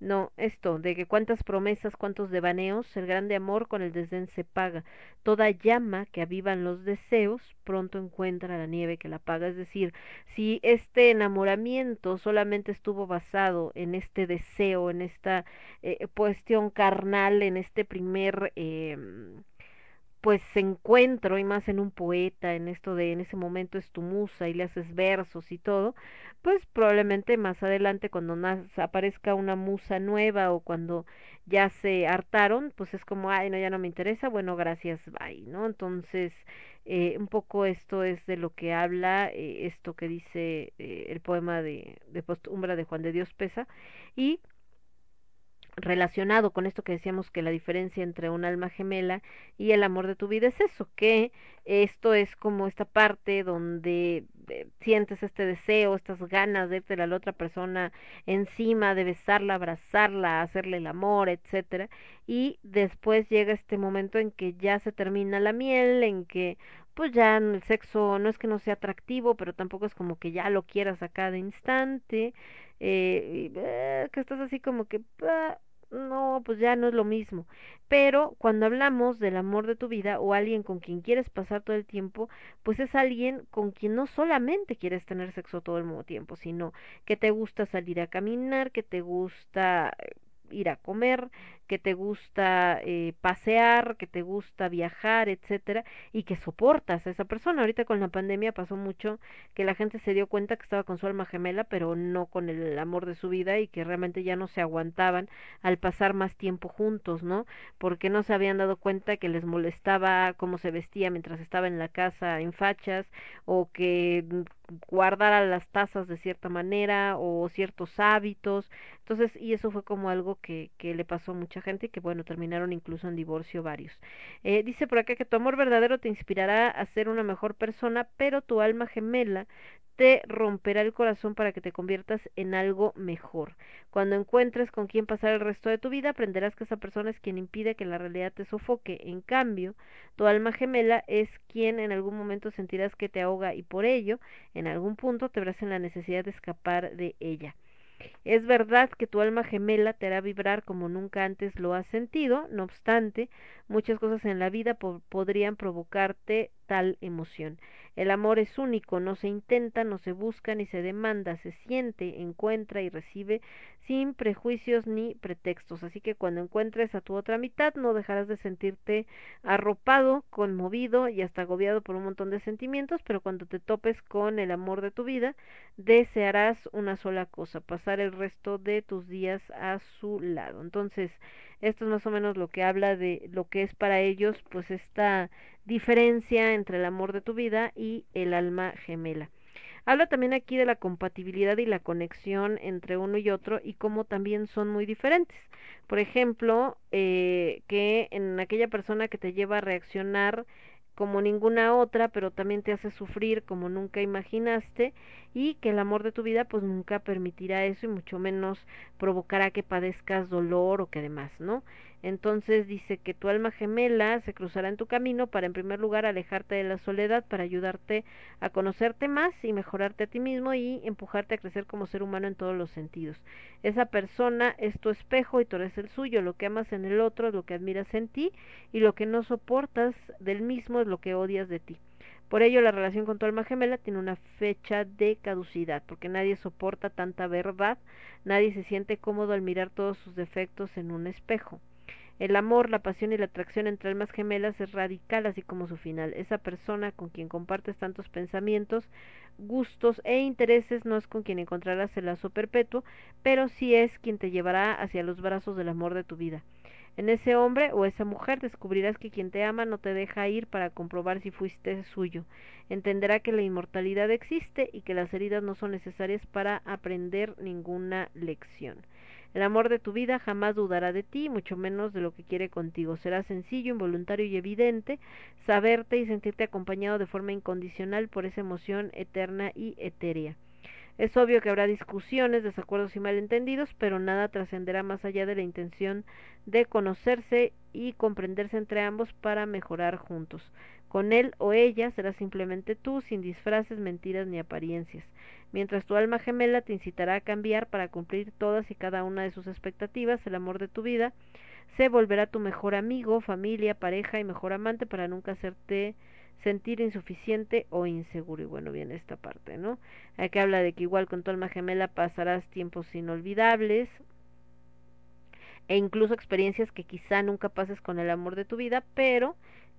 No, esto, de que cuántas promesas, cuántos devaneos, el grande amor con el desdén se paga. Toda llama que avivan los deseos, pronto encuentra la nieve que la apaga. Es decir, si este enamoramiento solamente estuvo basado en este deseo, en esta eh, cuestión carnal, en este primer eh, pues encuentro y más en un poeta, en esto de en ese momento es tu musa y le haces versos y todo, pues probablemente más adelante cuando aparezca una musa nueva o cuando ya se hartaron, pues es como, ay, no, ya no me interesa, bueno, gracias, bye, ¿no? Entonces, eh, un poco esto es de lo que habla eh, esto que dice eh, el poema de, de Postumbra de Juan de Dios Pesa y relacionado con esto que decíamos que la diferencia entre un alma gemela y el amor de tu vida es eso, que esto es como esta parte donde eh, sientes este deseo, estas ganas de irte a la otra persona encima, de besarla, abrazarla, hacerle el amor, etcétera, y después llega este momento en que ya se termina la miel, en que pues ya el sexo no es que no sea atractivo, pero tampoco es como que ya lo quieras a cada instante, eh, eh que estás así como que no, pues ya no es lo mismo. Pero cuando hablamos del amor de tu vida o alguien con quien quieres pasar todo el tiempo, pues es alguien con quien no solamente quieres tener sexo todo el mismo tiempo, sino que te gusta salir a caminar, que te gusta ir a comer, que te gusta eh, pasear, que te gusta viajar, etcétera, y que soportas a esa persona. Ahorita con la pandemia pasó mucho que la gente se dio cuenta que estaba con su alma gemela, pero no con el amor de su vida y que realmente ya no se aguantaban al pasar más tiempo juntos, ¿no? Porque no se habían dado cuenta que les molestaba cómo se vestía mientras estaba en la casa en fachas o que guardara las tazas de cierta manera o ciertos hábitos. Entonces, y eso fue como algo que, que le pasó a mucha gente y que, bueno, terminaron incluso en divorcio varios. Eh, dice por acá que tu amor verdadero te inspirará a ser una mejor persona, pero tu alma gemela te romperá el corazón para que te conviertas en algo mejor. Cuando encuentres con quién pasar el resto de tu vida, aprenderás que esa persona es quien impide que la realidad te sofoque. En cambio, tu alma gemela es quien en algún momento sentirás que te ahoga y por ello, en algún punto te verás en la necesidad de escapar de ella. Es verdad que tu alma gemela te hará vibrar como nunca antes lo has sentido, no obstante, muchas cosas en la vida podrían provocarte tal emoción. El amor es único, no se intenta, no se busca ni se demanda, se siente, encuentra y recibe sin prejuicios ni pretextos. Así que cuando encuentres a tu otra mitad no dejarás de sentirte arropado, conmovido y hasta agobiado por un montón de sentimientos, pero cuando te topes con el amor de tu vida, desearás una sola cosa, pasar el resto de tus días a su lado. Entonces, esto es más o menos lo que habla de lo que es para ellos, pues esta diferencia entre el amor de tu vida y el alma gemela. Habla también aquí de la compatibilidad y la conexión entre uno y otro y cómo también son muy diferentes. Por ejemplo, eh, que en aquella persona que te lleva a reaccionar como ninguna otra, pero también te hace sufrir como nunca imaginaste y que el amor de tu vida pues nunca permitirá eso y mucho menos provocará que padezcas dolor o que demás, ¿no? Entonces dice que tu alma gemela se cruzará en tu camino para en primer lugar alejarte de la soledad, para ayudarte a conocerte más y mejorarte a ti mismo y empujarte a crecer como ser humano en todos los sentidos. Esa persona es tu espejo y tú eres el suyo, lo que amas en el otro es lo que admiras en ti y lo que no soportas del mismo es lo que odias de ti. Por ello, la relación con tu alma gemela tiene una fecha de caducidad, porque nadie soporta tanta verdad, nadie se siente cómodo al mirar todos sus defectos en un espejo. El amor, la pasión y la atracción entre almas gemelas es radical, así como su final. Esa persona con quien compartes tantos pensamientos, gustos e intereses no es con quien encontrarás el lazo perpetuo, pero sí es quien te llevará hacia los brazos del amor de tu vida. En ese hombre o esa mujer descubrirás que quien te ama no te deja ir para comprobar si fuiste suyo. Entenderá que la inmortalidad existe y que las heridas no son necesarias para aprender ninguna lección. El amor de tu vida jamás dudará de ti, mucho menos de lo que quiere contigo. Será sencillo, involuntario y evidente saberte y sentirte acompañado de forma incondicional por esa emoción eterna y etérea. Es obvio que habrá discusiones, desacuerdos y malentendidos, pero nada trascenderá más allá de la intención de conocerse y comprenderse entre ambos para mejorar juntos. Con él o ella serás simplemente tú, sin disfraces, mentiras ni apariencias, mientras tu alma gemela te incitará a cambiar para cumplir todas y cada una de sus expectativas, el amor de tu vida se volverá tu mejor amigo, familia, pareja y mejor amante para nunca hacerte sentir insuficiente o inseguro. Y bueno, viene esta parte, ¿no? Aquí habla de que igual con tu alma gemela pasarás tiempos inolvidables e incluso experiencias que quizá nunca pases con el amor de tu vida, pero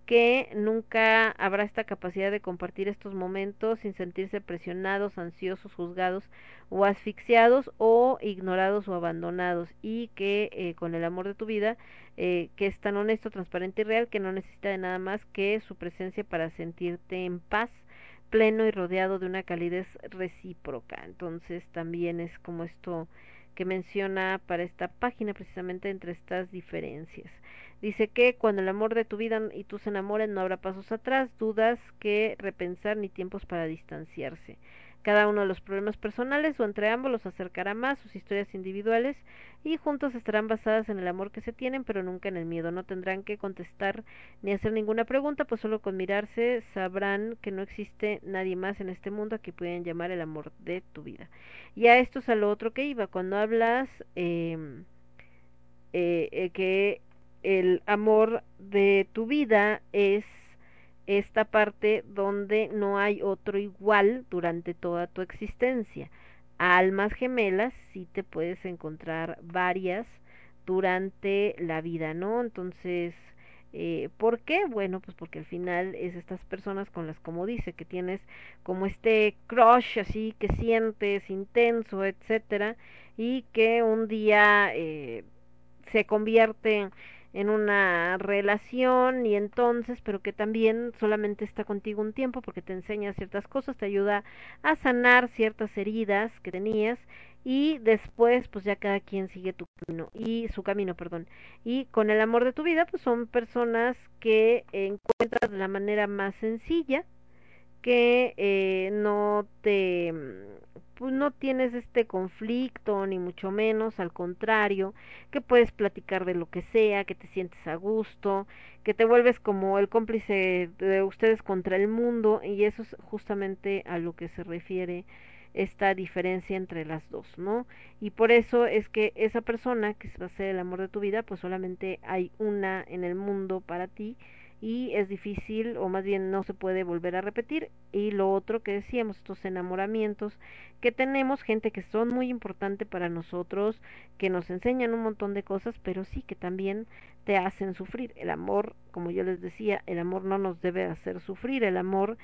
que nunca habrá esta capacidad de compartir estos momentos sin sentirse presionados, ansiosos, juzgados o asfixiados o ignorados o abandonados y que eh, con el amor de tu vida eh, que es tan honesto, transparente y real que no necesita de nada más que su presencia para sentirte en paz pleno y rodeado de una calidez recíproca. Entonces también es como esto que menciona para esta página precisamente entre estas diferencias Dice que cuando el amor de tu vida y tú se enamoren no habrá pasos atrás, dudas que repensar ni tiempos para distanciarse. Cada uno de los problemas personales o entre ambos los acercará más, sus historias individuales, y juntos estarán basadas en el amor que se tienen, pero nunca en el miedo. No tendrán que contestar ni hacer ninguna pregunta, pues solo con mirarse sabrán que no existe nadie más en este mundo a que pueden llamar el amor de tu vida. Y a esto es a lo otro que iba. Cuando hablas eh, eh, que el amor de tu vida es esta parte donde no hay otro igual durante toda tu existencia. Almas gemelas sí te puedes encontrar varias durante la vida, ¿no? Entonces, eh, ¿por qué? Bueno, pues porque al final es estas personas con las, como dice, que tienes como este crush así que sientes intenso, etcétera, y que un día eh, se convierte en una relación y entonces, pero que también solamente está contigo un tiempo porque te enseña ciertas cosas, te ayuda a sanar ciertas heridas que tenías y después pues ya cada quien sigue tu camino y su camino, perdón. Y con el amor de tu vida pues son personas que encuentras de la manera más sencilla, que eh, no te pues no tienes este conflicto ni mucho menos, al contrario, que puedes platicar de lo que sea, que te sientes a gusto, que te vuelves como el cómplice de ustedes contra el mundo y eso es justamente a lo que se refiere esta diferencia entre las dos, ¿no? Y por eso es que esa persona que va a ser el amor de tu vida, pues solamente hay una en el mundo para ti y es difícil o más bien no se puede volver a repetir. Y lo otro que decíamos estos enamoramientos que tenemos gente que son muy importante para nosotros que nos enseñan un montón de cosas pero sí que también te hacen sufrir. El amor como yo les decía el amor no nos debe hacer sufrir el amor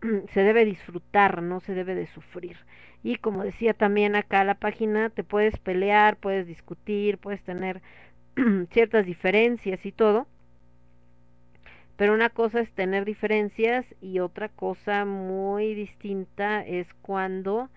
<clears throat> se debe disfrutar no se debe de sufrir. Y como decía también acá la página te puedes pelear puedes discutir puedes tener <clears throat> ciertas diferencias y todo pero una cosa es tener diferencias y otra cosa muy distinta es cuando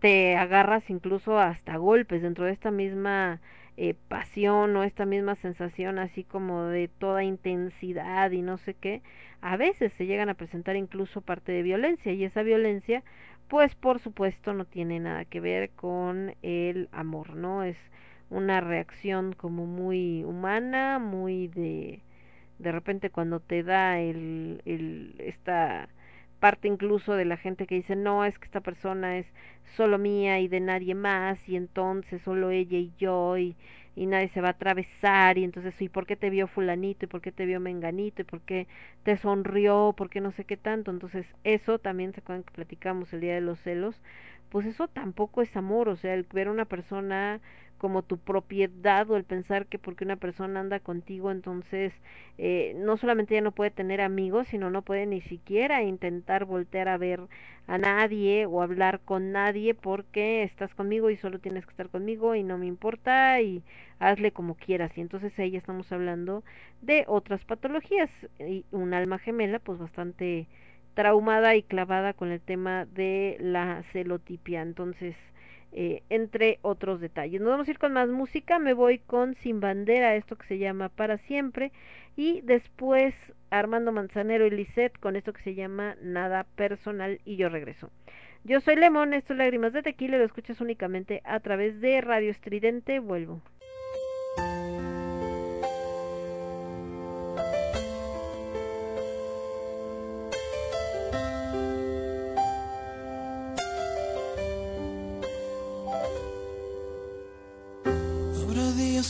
te agarras incluso hasta golpes dentro de esta misma eh, pasión o esta misma sensación así como de toda intensidad y no sé qué, a veces se llegan a presentar incluso parte de violencia y esa violencia pues por supuesto no tiene nada que ver con el amor, ¿no? Es una reacción como muy humana, muy de de repente cuando te da el, el, esta parte incluso de la gente que dice no es que esta persona es solo mía y de nadie más y entonces solo ella y yo y, y nadie se va a atravesar y entonces y por qué te vio fulanito y por qué te vio menganito y por qué te sonrió por qué no sé qué tanto entonces eso también se acuerdan que platicamos el día de los celos pues eso tampoco es amor o sea el ver a una persona como tu propiedad o el pensar que porque una persona anda contigo entonces eh, no solamente ya no puede tener amigos sino no puede ni siquiera intentar voltear a ver a nadie o hablar con nadie porque estás conmigo y solo tienes que estar conmigo y no me importa y hazle como quieras. Y entonces ahí estamos hablando de otras patologías y un alma gemela pues bastante traumada y clavada con el tema de la celotipia. Entonces eh, entre otros detalles. Nos vamos a ir con más música, me voy con Sin Bandera, esto que se llama Para Siempre, y después Armando Manzanero y Lisette con esto que se llama Nada Personal, y yo regreso. Yo soy Lemón, esto es Lágrimas de Tequila, lo escuchas únicamente a través de Radio Estridente, vuelvo.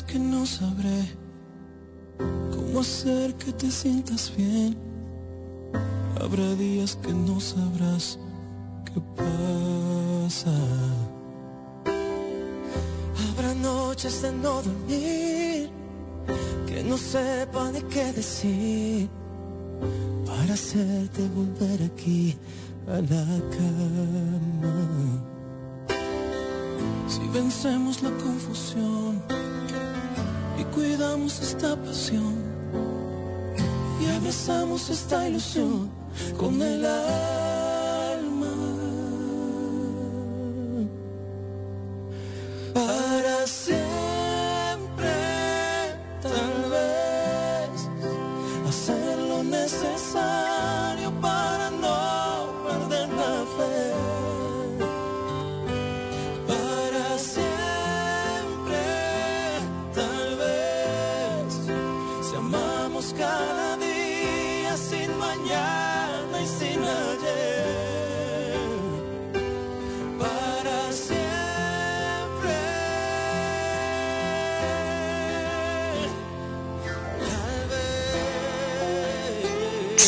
Que no sabré cómo hacer que te sientas bien. Habrá días que no sabrás qué pasa. Habrá noches de no dormir, que no sepa de qué decir, para hacerte volver aquí a la cama. Si vencemos la confusión y cuidamos esta pasión y abrazamos esta ilusión con el alma.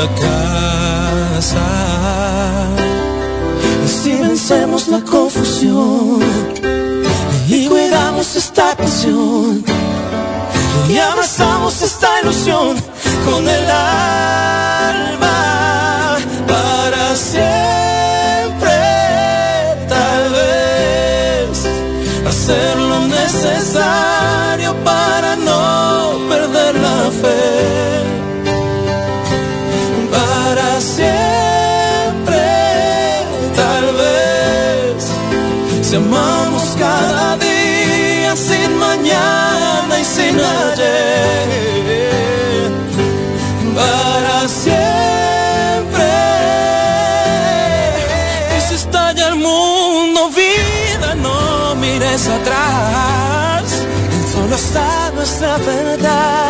La casa. si vencemos la confusión y cuidamos esta pasión y abrazamos esta ilusión con el alma verdad,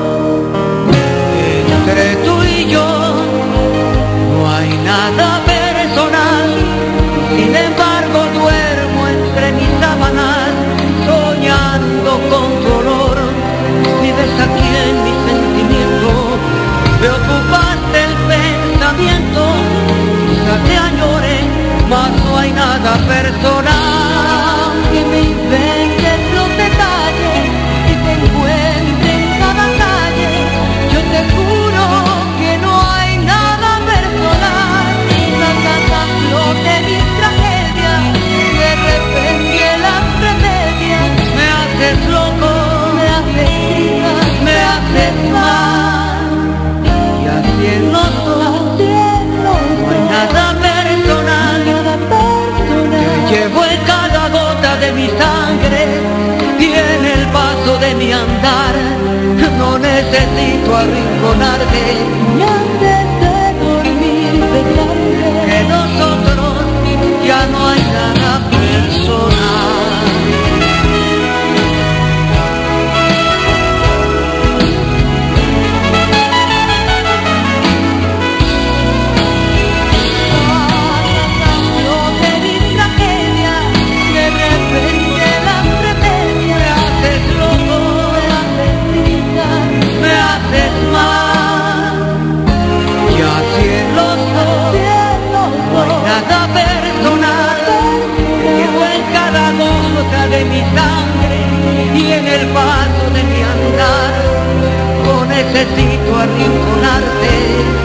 Nada personal, sin embargo duermo entre mis sábanas, soñando con tu olor, vives aquí en mi sentimiento, me ocupaste el pensamiento, quizás te añore, mas no hay nada personal, y en no hay nada personal, te llevo en cada gota de mi sangre y en el paso de mi andar no necesito arrinconarte. Ni antes de dormir que nosotros ya no hay nada necesito arrinconarte.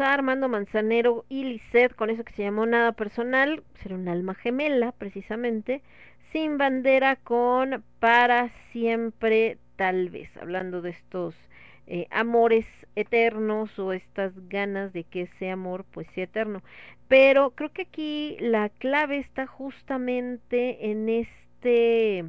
Armando Manzanero y Lisette con eso que se llamó Nada Personal, será un alma gemela precisamente, sin bandera con Para Siempre Tal vez, hablando de estos eh, amores eternos o estas ganas de que ese amor pues sea eterno. Pero creo que aquí la clave está justamente en este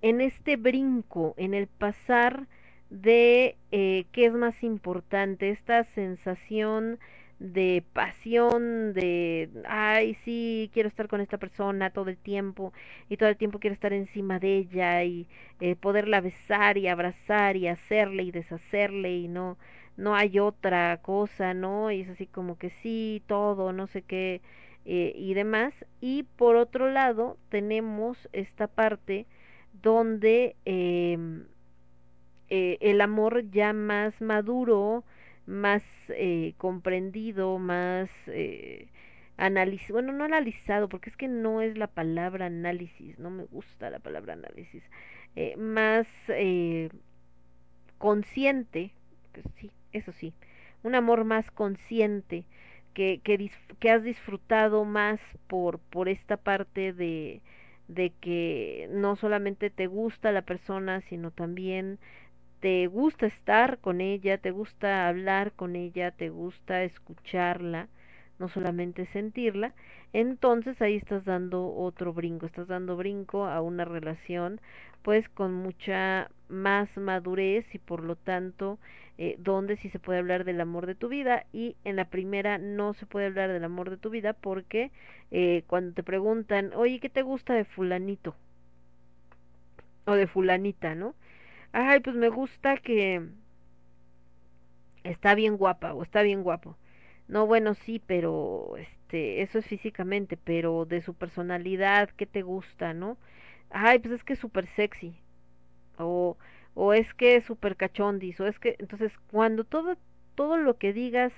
en este brinco, en el pasar de eh, qué es más importante, esta sensación de pasión, de, ay, sí, quiero estar con esta persona todo el tiempo y todo el tiempo quiero estar encima de ella y eh, poderla besar y abrazar y hacerle y deshacerle y no, no hay otra cosa, ¿no? Y es así como que sí, todo, no sé qué eh, y demás. Y por otro lado tenemos esta parte donde eh, eh, el amor ya más maduro, más eh, comprendido, más eh, analizado, bueno, no analizado, porque es que no es la palabra análisis, no me gusta la palabra análisis, eh, más eh, consciente, que sí, eso sí, un amor más consciente, que, que, que has disfrutado más por, por esta parte de, de que no solamente te gusta la persona, sino también te gusta estar con ella, te gusta hablar con ella, te gusta escucharla, no solamente sentirla, entonces ahí estás dando otro brinco, estás dando brinco a una relación pues con mucha más madurez y por lo tanto eh, donde sí se puede hablar del amor de tu vida y en la primera no se puede hablar del amor de tu vida porque eh, cuando te preguntan, oye, ¿qué te gusta de fulanito? O de fulanita, ¿no? Ay, pues me gusta que está bien guapa o está bien guapo. No, bueno, sí, pero este, eso es físicamente, pero de su personalidad, ¿qué te gusta, no? Ay, pues es que es súper sexy. O, o es que es súper cachondis, o es que, entonces, cuando todo, todo lo que digas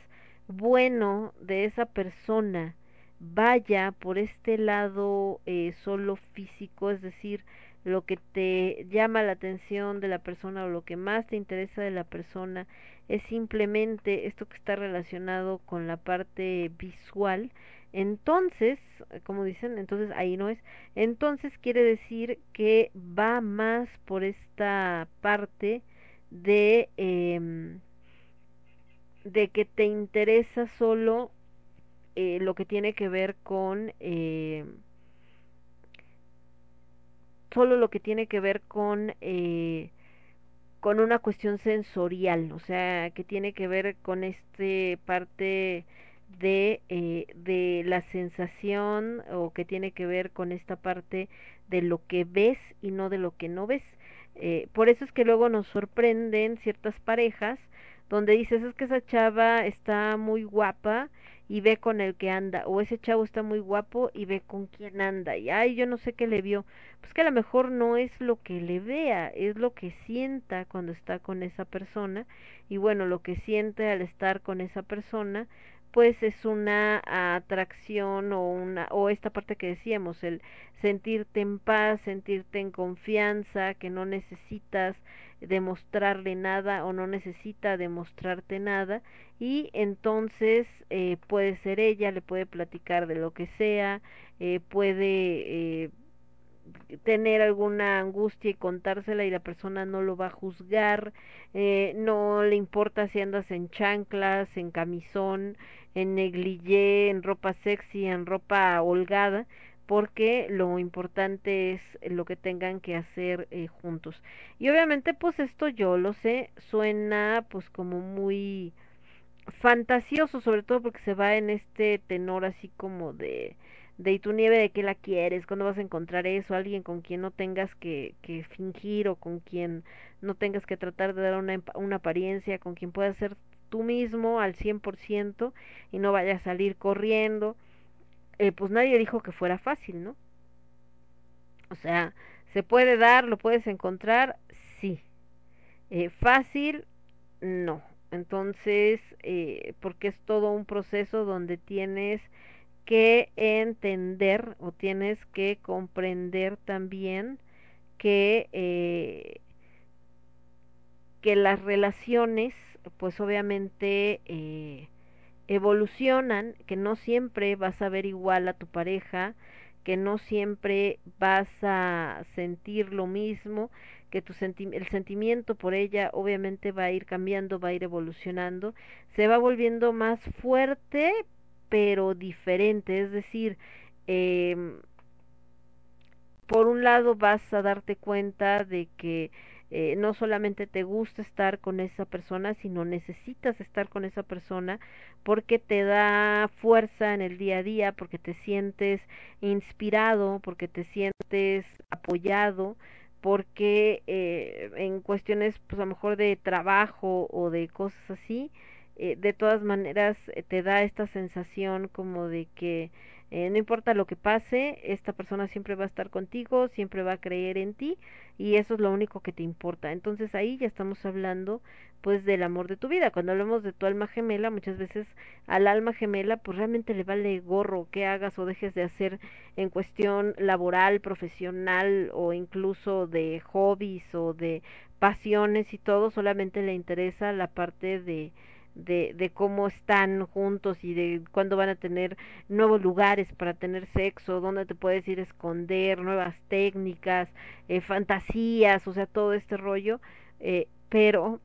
bueno de esa persona vaya por este lado eh, solo físico, es decir, lo que te llama la atención de la persona o lo que más te interesa de la persona es simplemente esto que está relacionado con la parte visual, entonces, como dicen, entonces ahí no es, entonces quiere decir que va más por esta parte de eh, de que te interesa solo eh, lo que tiene que ver con eh, solo lo que tiene que ver con eh, con una cuestión sensorial, o sea, que tiene que ver con este parte de, eh, de la sensación o que tiene que ver con esta parte de lo que ves y no de lo que no ves. Eh, por eso es que luego nos sorprenden ciertas parejas donde dices es que esa chava está muy guapa y ve con el que anda, o ese chavo está muy guapo y ve con quién anda, y ay, yo no sé qué le vio, pues que a lo mejor no es lo que le vea, es lo que sienta cuando está con esa persona, y bueno, lo que siente al estar con esa persona, pues es una atracción o una o esta parte que decíamos el sentirte en paz sentirte en confianza que no necesitas demostrarle nada o no necesita demostrarte nada y entonces eh, puede ser ella le puede platicar de lo que sea eh, puede eh, tener alguna angustia y contársela y la persona no lo va a juzgar, eh, no le importa si andas en chanclas, en camisón, en negligé, en ropa sexy, en ropa holgada, porque lo importante es lo que tengan que hacer eh, juntos. Y obviamente pues esto yo lo sé, suena pues como muy fantasioso, sobre todo porque se va en este tenor así como de de y tu nieve de qué la quieres, cuándo vas a encontrar eso, alguien con quien no tengas que, que fingir o con quien no tengas que tratar de dar una, una apariencia, con quien puedas ser tú mismo al 100% y no vayas a salir corriendo. Eh, pues nadie dijo que fuera fácil, ¿no? O sea, ¿se puede dar? ¿Lo puedes encontrar? Sí. Eh, fácil, no. Entonces, eh, porque es todo un proceso donde tienes que entender o tienes que comprender también que, que las relaciones, pues obviamente evolucionan, que no siempre vas a ver igual a tu pareja, que no siempre vas a sentir lo mismo, que tu senti el sentimiento por ella obviamente va a ir cambiando, va a ir evolucionando, se va volviendo más fuerte pero diferente, es decir, eh, por un lado vas a darte cuenta de que eh, no solamente te gusta estar con esa persona, sino necesitas estar con esa persona porque te da fuerza en el día a día, porque te sientes inspirado, porque te sientes apoyado, porque eh, en cuestiones pues a lo mejor de trabajo o de cosas así, eh, de todas maneras te da esta sensación como de que eh, no importa lo que pase, esta persona siempre va a estar contigo, siempre va a creer en ti y eso es lo único que te importa. Entonces ahí ya estamos hablando pues del amor de tu vida. Cuando hablamos de tu alma gemela, muchas veces al alma gemela pues realmente le vale gorro que hagas o dejes de hacer en cuestión laboral, profesional o incluso de hobbies o de pasiones y todo, solamente le interesa la parte de de, cómo están juntos y de cuándo van a tener nuevos lugares para tener sexo, dónde te puedes ir a esconder, nuevas técnicas, eh, fantasías, o sea, todo este rollo, eh, pero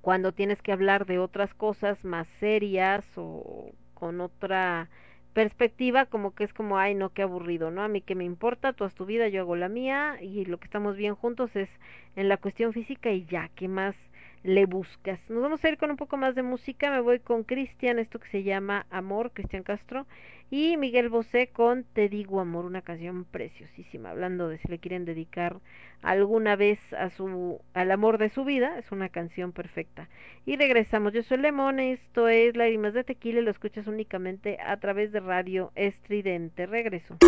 cuando tienes que hablar de otras cosas más serias o con otra perspectiva como que es como ay no qué aburrido no a mí que me importa tú haz tu vida yo hago la mía y lo que estamos bien juntos es en la cuestión física y ya qué más le buscas. Nos vamos a ir con un poco más de música. Me voy con Cristian, esto que se llama Amor, Cristian Castro. Y Miguel Bosé con Te digo amor, una canción preciosísima. Hablando de si le quieren dedicar alguna vez a su, al amor de su vida, es una canción perfecta. Y regresamos. Yo soy Lemón, esto es Lágrimas de Tequila y lo escuchas únicamente a través de Radio Estridente. Regreso.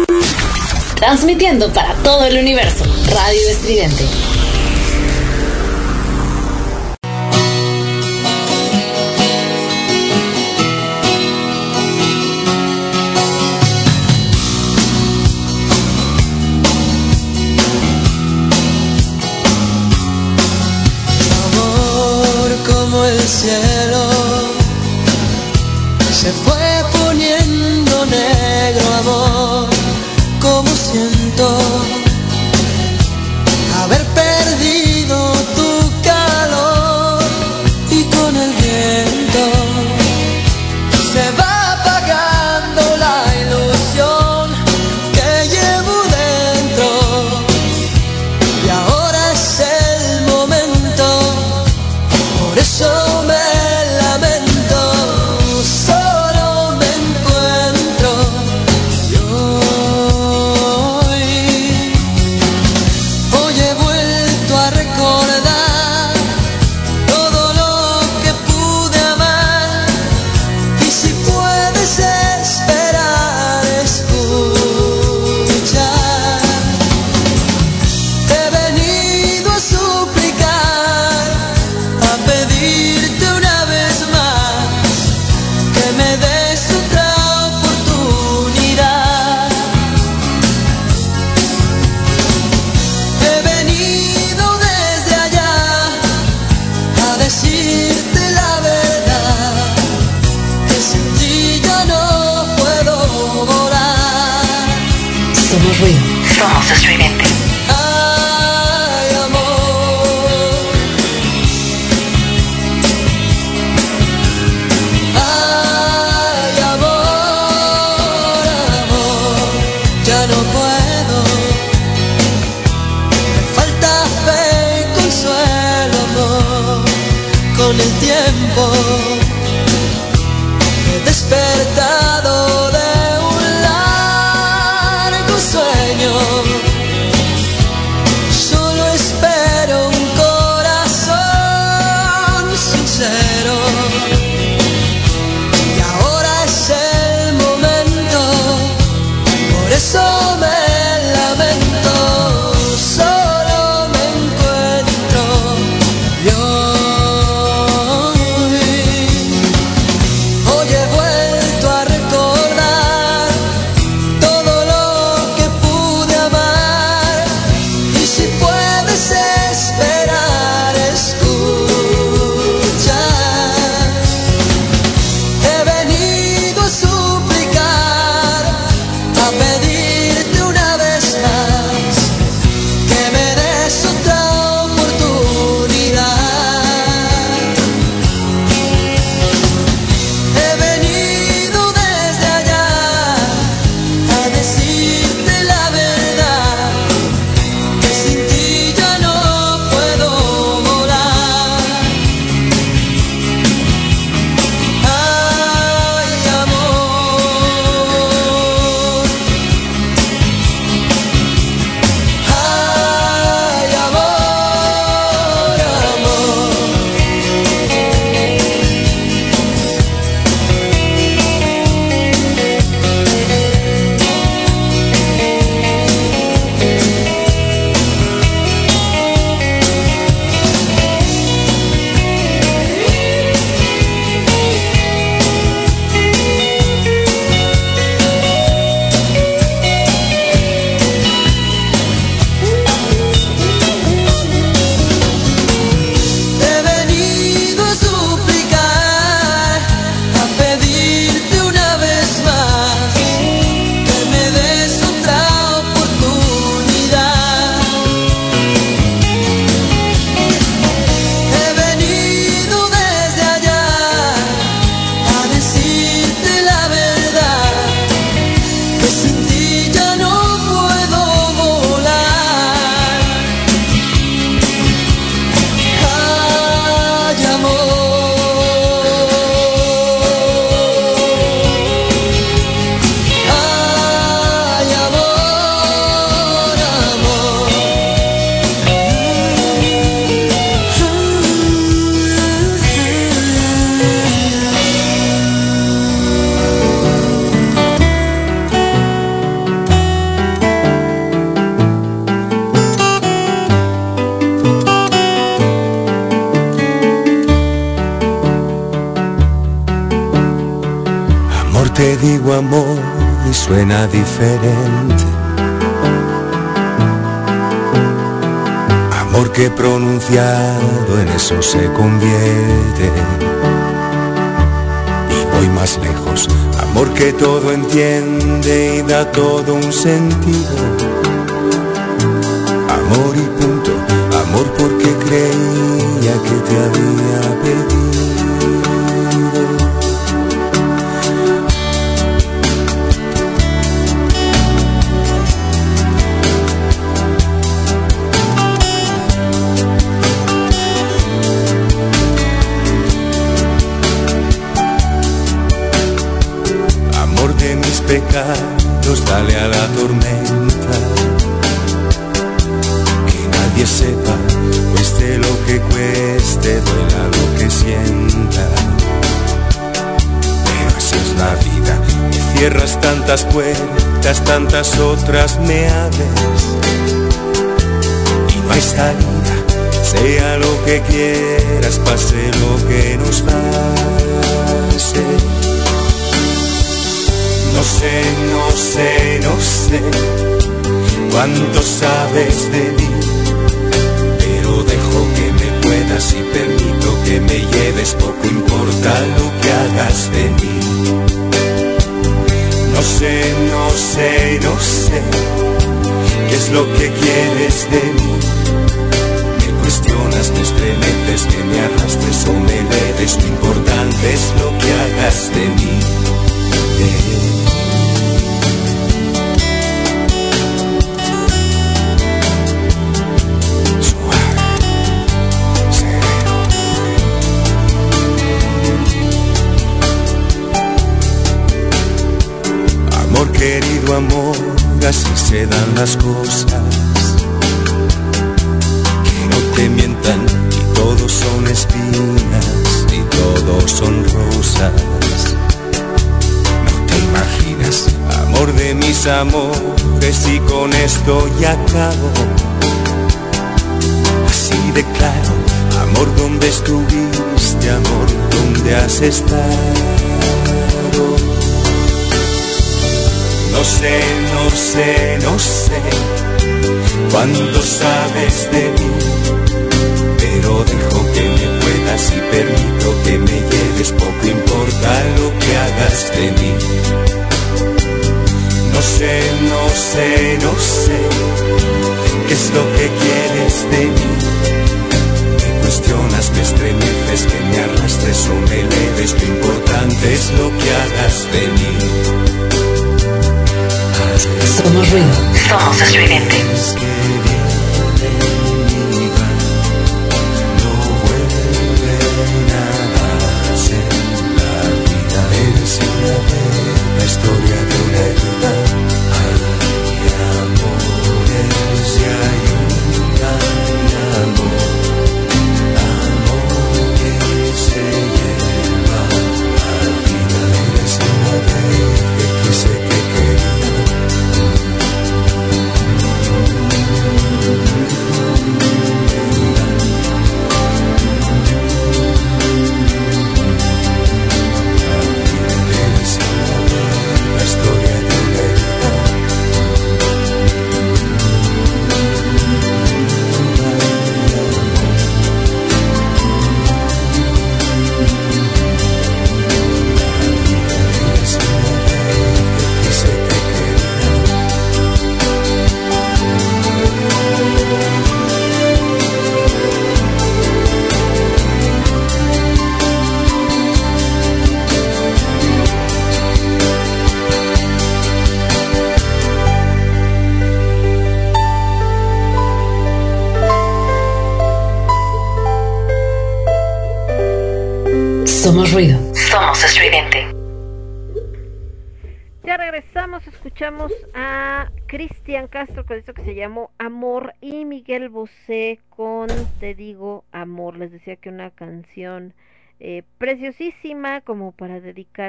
Transmitiendo para todo el universo. Radio Estridente. Como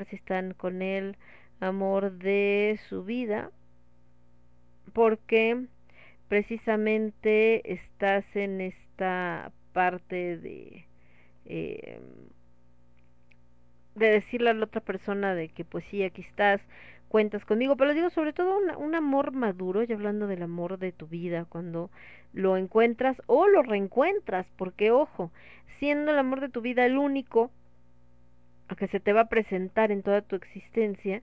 si están con el amor de su vida, porque precisamente estás en esta parte de eh, de decirle a la otra persona de que pues sí, aquí estás, cuentas conmigo, pero les digo sobre todo un, un amor maduro, ya hablando del amor de tu vida, cuando lo encuentras o lo reencuentras, porque ojo, siendo el amor de tu vida el único, que se te va a presentar en toda tu existencia,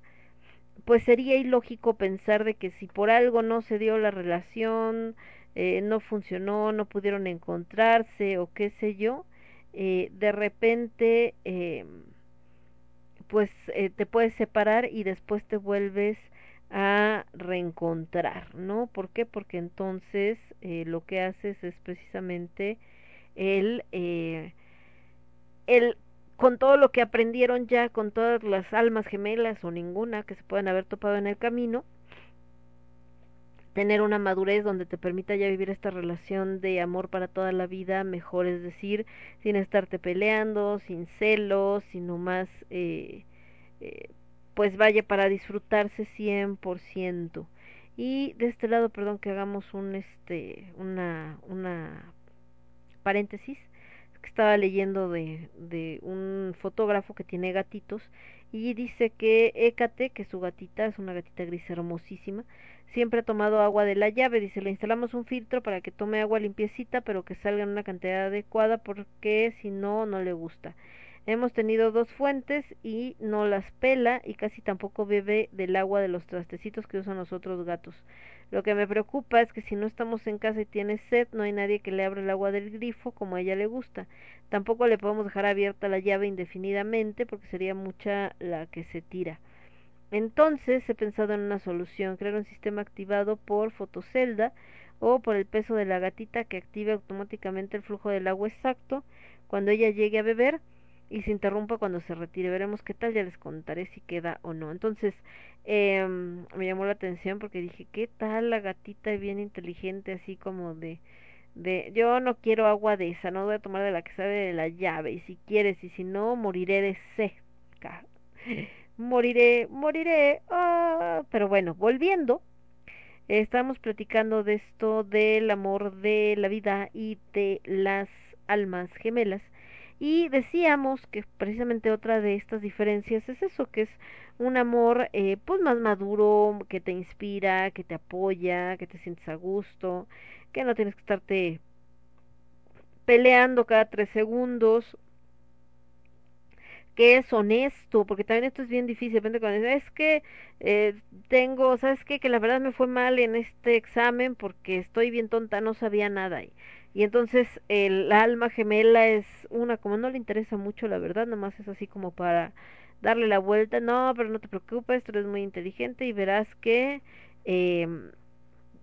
pues sería ilógico pensar de que si por algo no se dio la relación, eh, no funcionó, no pudieron encontrarse o qué sé yo, eh, de repente eh, pues eh, te puedes separar y después te vuelves a reencontrar, ¿no? ¿Por qué? Porque entonces lo que haces es precisamente el, el con todo lo que aprendieron ya, con todas las almas gemelas o ninguna que se puedan haber topado en el camino, tener una madurez donde te permita ya vivir esta relación de amor para toda la vida mejor, es decir, sin estarte peleando, sin celos, sino más, eh, eh, pues vaya para disfrutarse 100%. Y de este lado, perdón que hagamos un, este, una, una paréntesis, que estaba leyendo de, de un fotógrafo que tiene gatitos y dice que Écate, que su gatita es una gatita gris hermosísima, siempre ha tomado agua de la llave. Dice, le instalamos un filtro para que tome agua limpiecita, pero que salga en una cantidad adecuada porque si no, no le gusta. Hemos tenido dos fuentes y no las pela y casi tampoco bebe del agua de los trastecitos que usan los otros gatos. Lo que me preocupa es que si no estamos en casa y tiene sed, no hay nadie que le abra el agua del grifo como a ella le gusta. Tampoco le podemos dejar abierta la llave indefinidamente porque sería mucha la que se tira. Entonces he pensado en una solución, crear un sistema activado por fotocelda o por el peso de la gatita que active automáticamente el flujo del agua exacto cuando ella llegue a beber y se interrumpa cuando se retire. Veremos qué tal, ya les contaré si queda o no. Entonces, eh, me llamó la atención porque dije, ¿qué tal la gatita bien inteligente, así como de, de, yo no quiero agua de esa, no voy a tomar de la que sabe de la llave, y si quieres, y si no, moriré de seca. moriré, moriré. Ah, pero bueno, volviendo, estamos platicando de esto del amor de la vida y de las almas gemelas. Y decíamos que precisamente otra de estas diferencias es eso, que es un amor eh, pues más maduro, que te inspira, que te apoya, que te sientes a gusto, que no tienes que estarte peleando cada tres segundos, que es honesto, porque también esto es bien difícil, depende cuando es que eh, tengo, ¿sabes qué? Que la verdad me fue mal en este examen porque estoy bien tonta, no sabía nada. Y, y entonces el alma gemela es una, como no le interesa mucho, la verdad, nomás es así como para darle la vuelta, no, pero no te preocupes, tú eres muy inteligente y verás que eh,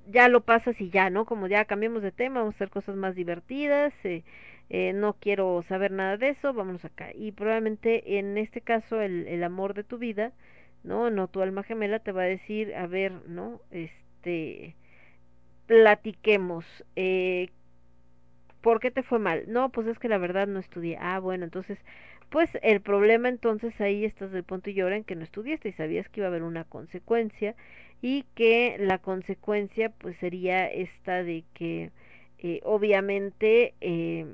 ya lo pasas y ya, ¿no? Como ya cambiamos de tema, vamos a hacer cosas más divertidas, eh, eh, no quiero saber nada de eso, vámonos acá. Y probablemente en este caso el, el amor de tu vida, ¿no? No tu alma gemela te va a decir, a ver, ¿no? Este, platiquemos, eh, ¿por qué te fue mal? No, pues es que la verdad no estudié. Ah, bueno, entonces, pues el problema entonces ahí estás del punto y llora en que no estudiaste y sabías que iba a haber una consecuencia y que la consecuencia pues sería esta de que eh, obviamente eh,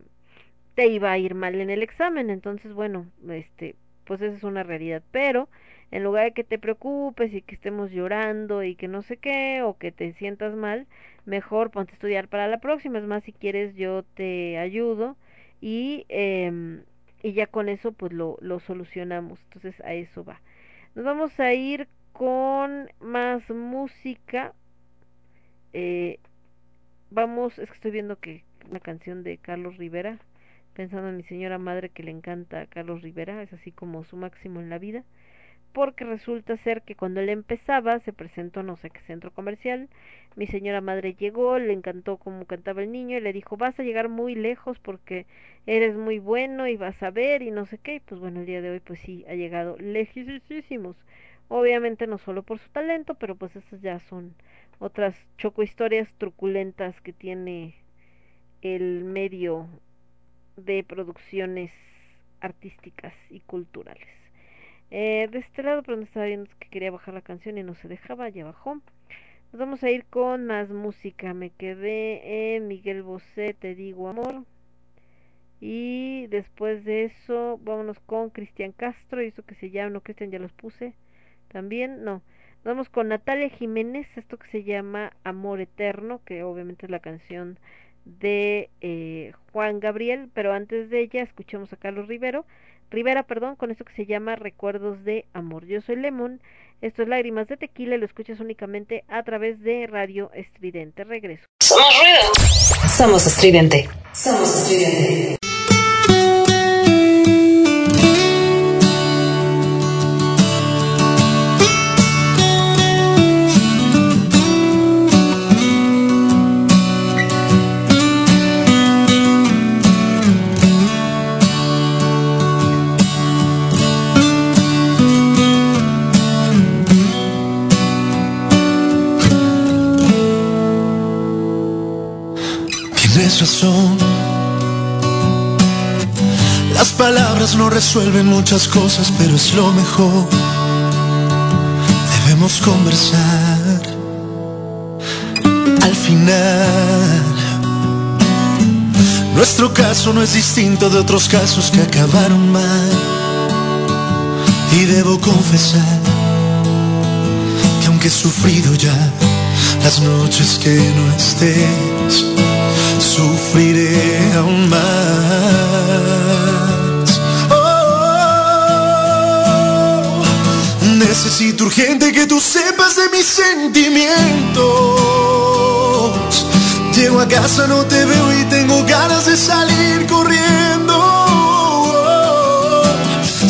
te iba a ir mal en el examen. Entonces, bueno, este, pues esa es una realidad. Pero en lugar de que te preocupes y que estemos llorando y que no sé qué o que te sientas mal, mejor ponte a estudiar para la próxima. Es más, si quieres yo te ayudo y, eh, y ya con eso pues lo, lo solucionamos. Entonces a eso va. Nos vamos a ir con más música. Eh, vamos, es que estoy viendo que una canción de Carlos Rivera, pensando en mi señora madre que le encanta a Carlos Rivera, es así como su máximo en la vida, porque resulta ser que cuando él empezaba se presentó no sé qué centro comercial, mi señora madre llegó, le encantó cómo cantaba el niño y le dijo vas a llegar muy lejos porque eres muy bueno y vas a ver y no sé qué, y pues bueno el día de hoy pues sí ha llegado lejísimos, obviamente no solo por su talento, pero pues esas ya son otras choco historias truculentas que tiene el medio de producciones artísticas y culturales. Eh, de este lado, pero no estaba viendo que quería bajar la canción y no se dejaba, ya bajó. Nos vamos a ir con más música. Me quedé en Miguel Bosé, Te digo amor. Y después de eso, vámonos con Cristian Castro, y eso que se llama, no, Cristian ya los puse. También, no. Vamos con Natalia Jiménez, esto que se llama Amor Eterno, que obviamente es la canción de eh, Juan Gabriel, pero antes de ella escuchamos a Carlos Rivero, Rivera, perdón, con esto que se llama Recuerdos de Amor. Yo soy Lemon, esto es Lágrimas de Tequila y lo escuchas únicamente a través de Radio Estridente. Regreso. Somos ruido. Somos estridente. Somos estridente. Las palabras no resuelven muchas cosas, pero es lo mejor. Debemos conversar. Al final, nuestro caso no es distinto de otros casos que acabaron mal. Y debo confesar que aunque he sufrido ya las noches que no estés, sufriré aún más. Oh, necesito urgente que tú sepas de mis sentimientos. Llego a casa, no te veo y tengo ganas de salir corriendo.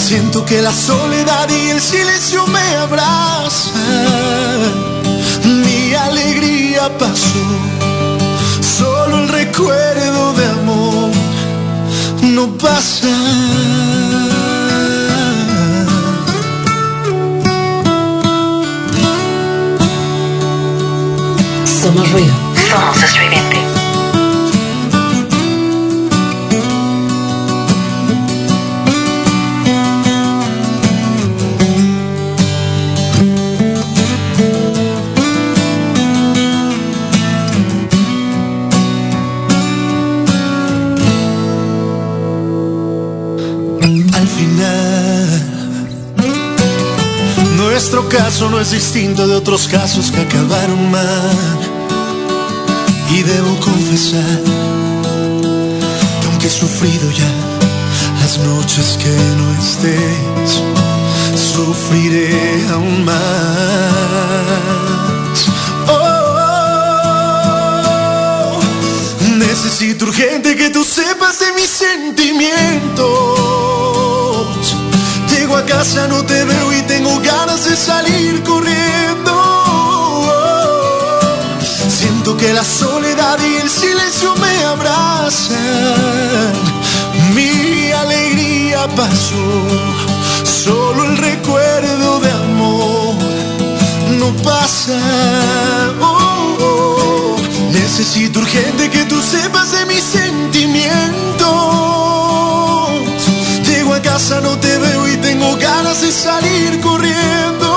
Siento que la soledad y el silencio me abrazan. Mi alegría pasó recuerdo de amor no pasa. Somos ruido. Somos estridente. Caso no es distinto de otros casos que acabaron mal. Y debo confesar que aunque he sufrido ya las noches que no estés, sufriré aún más. Oh, necesito urgente que tú sepas de mis sentimientos. Llego a casa, no te veo y tengo de salir corriendo. Siento que la soledad y el silencio me abrazan. Mi alegría pasó, solo el recuerdo de amor no pasa. Oh, oh. Necesito urgente que tú sepas de mis sentimientos. Casa, no te veo y tengo ganas de salir corriendo.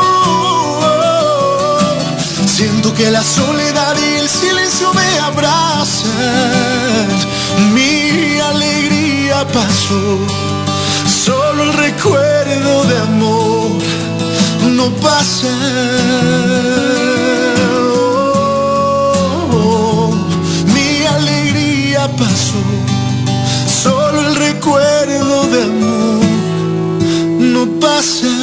Siento que la soledad y el silencio me abrazan. Mi alegría pasó, solo el recuerdo de amor no pasa. Mi alegría pasó, solo el recuerdo de amor no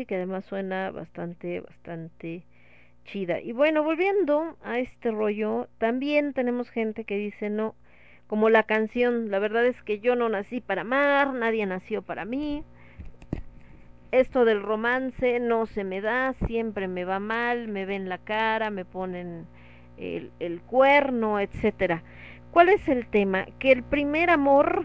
mariachi que además suena bastante, bastante chida. Y bueno, volviendo a este rollo, también tenemos gente que dice no, como la canción, la verdad es que yo no nací para amar, nadie nació para mí. Esto del romance no se me da, siempre me va mal, me ven la cara, me ponen el, el cuerno, etcétera. ¿Cuál es el tema? Que el primer amor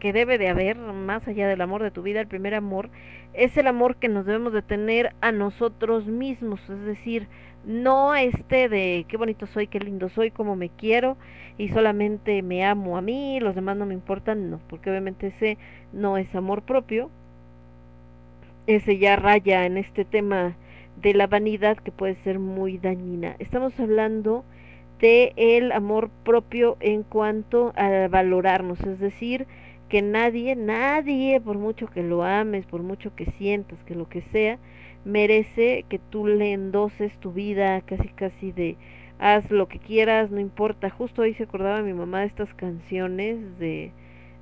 que debe de haber, más allá del amor de tu vida, el primer amor es el amor que nos debemos de tener a nosotros mismos, es decir, no este de qué bonito soy, qué lindo soy, cómo me quiero y solamente me amo a mí, los demás no me importan, no, porque obviamente ese no es amor propio, ese ya raya en este tema de la vanidad que puede ser muy dañina. Estamos hablando de el amor propio en cuanto a valorarnos, es decir, que nadie, nadie, por mucho que lo ames, por mucho que sientas, que lo que sea, merece que tú le endoses tu vida casi casi de haz lo que quieras, no importa. Justo hoy se acordaba mi mamá de estas canciones de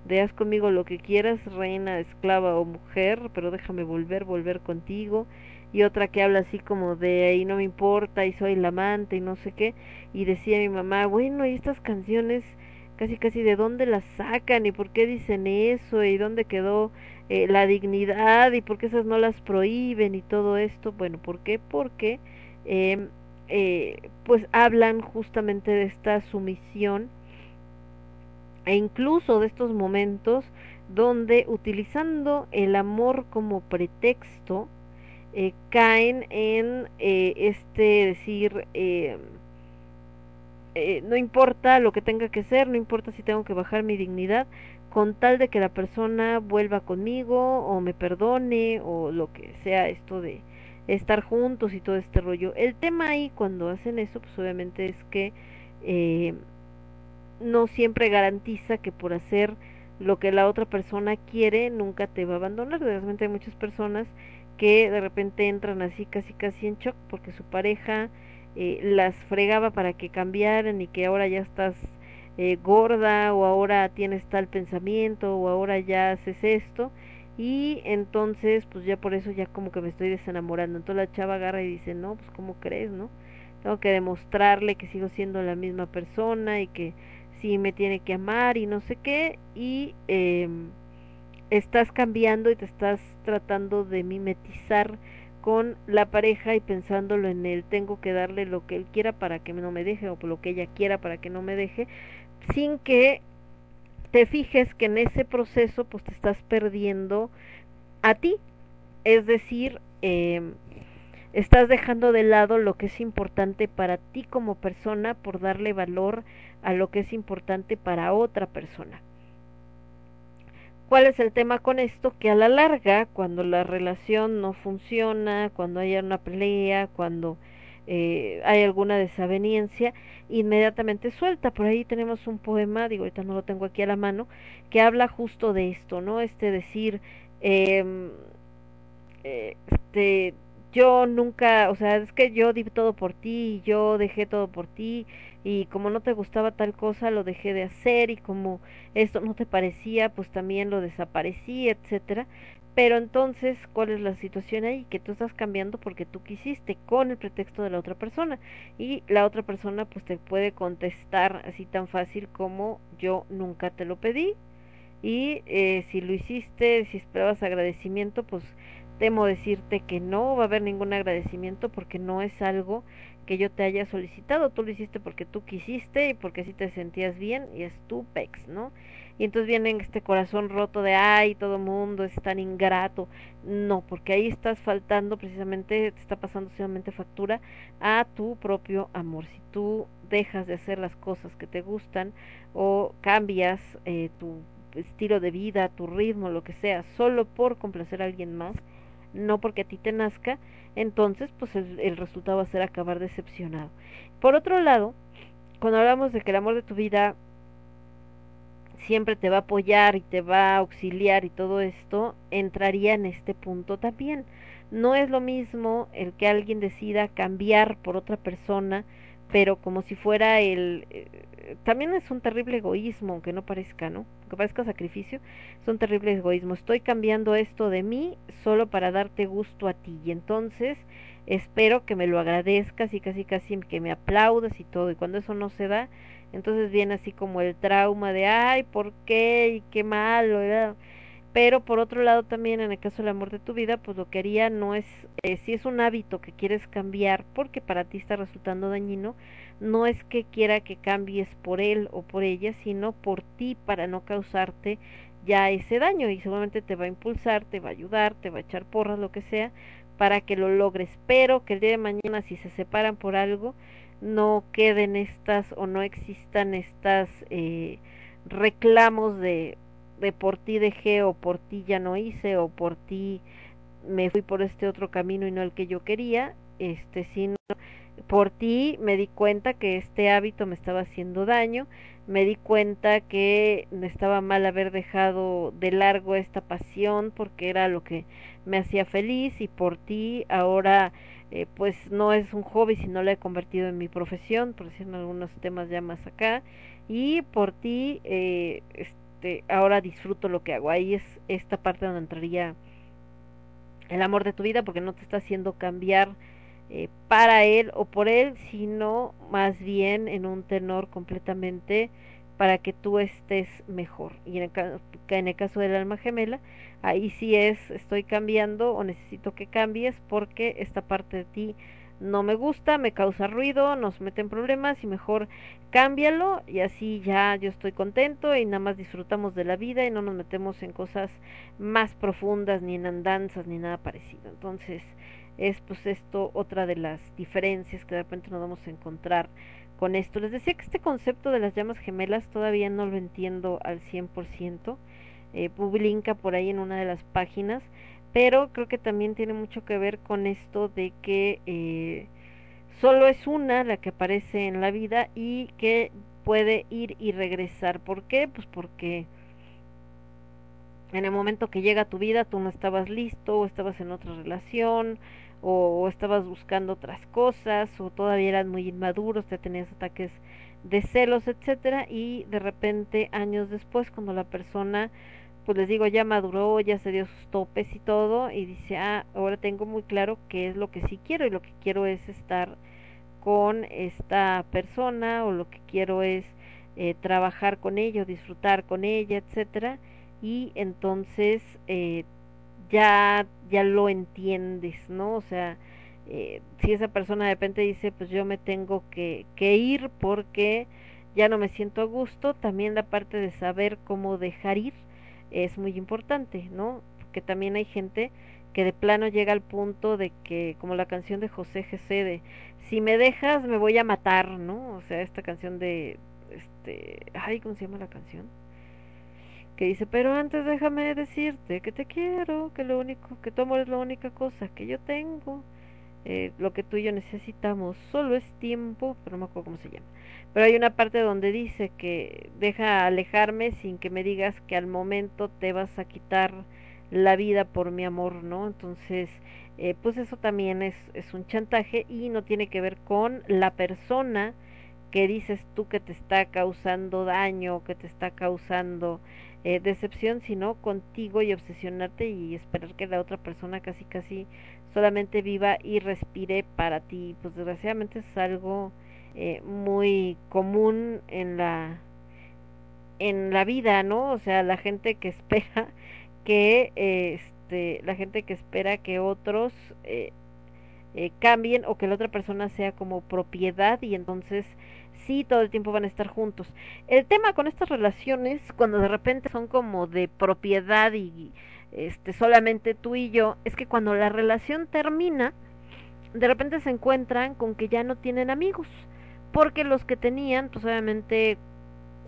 de haz conmigo lo que quieras, reina, esclava o mujer, pero déjame volver, volver contigo. Y otra que habla así como de ahí no me importa y soy la amante y no sé qué. Y decía mi mamá, bueno, y estas canciones casi casi de dónde las sacan y por qué dicen eso y dónde quedó eh, la dignidad y por qué esas no las prohíben y todo esto. Bueno, ¿por qué? Porque eh, eh, pues hablan justamente de esta sumisión e incluso de estos momentos donde utilizando el amor como pretexto eh, caen en este decir eh, no importa lo que tenga que ser, no importa si tengo que bajar mi dignidad, con tal de que la persona vuelva conmigo o me perdone o lo que sea esto de estar juntos y todo este rollo. El tema ahí cuando hacen eso, pues obviamente es que eh, no siempre garantiza que por hacer lo que la otra persona quiere nunca te va a abandonar. Realmente hay muchas personas que de repente entran así casi casi en shock porque su pareja eh, las fregaba para que cambiaran y que ahora ya estás eh, gorda o ahora tienes tal pensamiento o ahora ya haces esto. Y entonces pues ya por eso ya como que me estoy desenamorando. Entonces la chava agarra y dice no pues cómo crees no tengo que demostrarle que sigo siendo la misma persona y que sí me tiene que amar y no sé qué y eh, estás cambiando y te estás tratando de mimetizar con la pareja y pensándolo en él, tengo que darle lo que él quiera para que no me deje o lo que ella quiera para que no me deje, sin que te fijes que en ese proceso pues te estás perdiendo a ti, es decir, eh, estás dejando de lado lo que es importante para ti como persona por darle valor a lo que es importante para otra persona. ¿Cuál es el tema con esto? Que a la larga, cuando la relación no funciona, cuando hay una pelea, cuando eh, hay alguna desaveniencia, inmediatamente suelta. Por ahí tenemos un poema, digo, ahorita no lo tengo aquí a la mano, que habla justo de esto, ¿no? Este decir, eh, este, yo nunca, o sea, es que yo di todo por ti, yo dejé todo por ti, y como no te gustaba tal cosa, lo dejé de hacer, y como esto no te parecía, pues también lo desaparecí, etcétera. Pero entonces, ¿cuál es la situación ahí? Que tú estás cambiando porque tú quisiste, con el pretexto de la otra persona. Y la otra persona pues te puede contestar así tan fácil como yo nunca te lo pedí. Y eh, si lo hiciste, si esperabas agradecimiento, pues temo decirte que no va a haber ningún agradecimiento porque no es algo que yo te haya solicitado, tú lo hiciste porque tú quisiste y porque así te sentías bien y es tu pex, ¿no? Y entonces viene este corazón roto de, ay, todo mundo es tan ingrato. No, porque ahí estás faltando precisamente, te está pasando solamente factura a tu propio amor. Si tú dejas de hacer las cosas que te gustan o cambias eh, tu estilo de vida, tu ritmo, lo que sea, solo por complacer a alguien más, no porque a ti te nazca, entonces pues el, el, resultado va a ser acabar decepcionado. Por otro lado, cuando hablamos de que el amor de tu vida siempre te va a apoyar y te va a auxiliar y todo esto, entraría en este punto también. No es lo mismo el que alguien decida cambiar por otra persona, pero como si fuera el... Eh, también es un terrible egoísmo, aunque no parezca, ¿no? Aunque parezca sacrificio, es un terrible egoísmo. Estoy cambiando esto de mí solo para darte gusto a ti. Y entonces espero que me lo agradezcas y casi casi que me aplaudas y todo. Y cuando eso no se da, entonces viene así como el trauma de, ay, ¿por qué? Y qué malo, ¿verdad? Pero por otro lado también en el caso del amor de tu vida, pues lo que haría no es, eh, si es un hábito que quieres cambiar porque para ti está resultando dañino, no es que quiera que cambies por él o por ella, sino por ti para no causarte ya ese daño y seguramente te va a impulsar, te va a ayudar, te va a echar porras, lo que sea, para que lo logres. Pero que el día de mañana si se separan por algo, no queden estas o no existan estas eh, reclamos de de por ti dejé o por ti ya no hice o por ti me fui por este otro camino y no el que yo quería, este sino por ti me di cuenta que este hábito me estaba haciendo daño, me di cuenta que me estaba mal haber dejado de largo esta pasión porque era lo que me hacía feliz y por ti ahora eh, pues no es un hobby sino lo he convertido en mi profesión, por decir algunos temas ya más acá y por ti eh, este, ahora disfruto lo que hago. Ahí es esta parte donde entraría el amor de tu vida porque no te está haciendo cambiar eh, para él o por él, sino más bien en un tenor completamente para que tú estés mejor. Y en el, en el caso del alma gemela, ahí sí es, estoy cambiando o necesito que cambies porque esta parte de ti no me gusta, me causa ruido, nos mete en problemas y mejor cámbialo y así ya yo estoy contento y nada más disfrutamos de la vida y no nos metemos en cosas más profundas ni en andanzas ni nada parecido. Entonces es pues esto otra de las diferencias que de repente nos vamos a encontrar con esto. Les decía que este concepto de las llamas gemelas todavía no lo entiendo al 100%. Eh, publica por ahí en una de las páginas pero creo que también tiene mucho que ver con esto de que eh, solo es una la que aparece en la vida y que puede ir y regresar. ¿Por qué? Pues porque en el momento que llega a tu vida tú no estabas listo o estabas en otra relación o, estabas buscando otras cosas o todavía eras muy inmaduros, te tenías ataques de celos, etcétera y de repente años después cuando la persona pues les digo, ya maduró, ya se dio sus topes y todo, y dice, ah, ahora tengo muy claro qué es lo que sí quiero, y lo que quiero es estar con esta persona, o lo que quiero es eh, trabajar con ella, disfrutar con ella, etcétera, y entonces eh, ya ya lo entiendes, ¿no? O sea, eh, si esa persona de repente dice, pues yo me tengo que, ir porque ya no me siento a gusto, también la parte de saber cómo dejar ir es muy importante, ¿no? Porque también hay gente que de plano llega al punto de que, como la canción de José GC de, si me dejas me voy a matar, ¿no? O sea, esta canción de, este, ay, ¿cómo se llama la canción? Que dice, pero antes déjame decirte que te quiero, que lo único, que tu amor es la única cosa que yo tengo, eh, lo que tú y yo necesitamos solo es tiempo, pero no me acuerdo cómo se llama. Pero hay una parte donde dice que deja alejarme sin que me digas que al momento te vas a quitar la vida por mi amor, ¿no? Entonces, eh, pues eso también es, es un chantaje y no tiene que ver con la persona que dices tú que te está causando daño, que te está causando eh, decepción, sino contigo y obsesionarte y esperar que la otra persona casi casi solamente viva y respire para ti. Pues desgraciadamente es algo eh, muy común en la en la vida, ¿no? O sea, la gente que espera <laughs> que este la gente que espera que otros eh, eh, cambien o que la otra persona sea como propiedad y entonces sí todo el tiempo van a estar juntos. El tema con estas relaciones cuando de repente son como de propiedad y este solamente tú y yo es que cuando la relación termina de repente se encuentran con que ya no tienen amigos porque los que tenían pues obviamente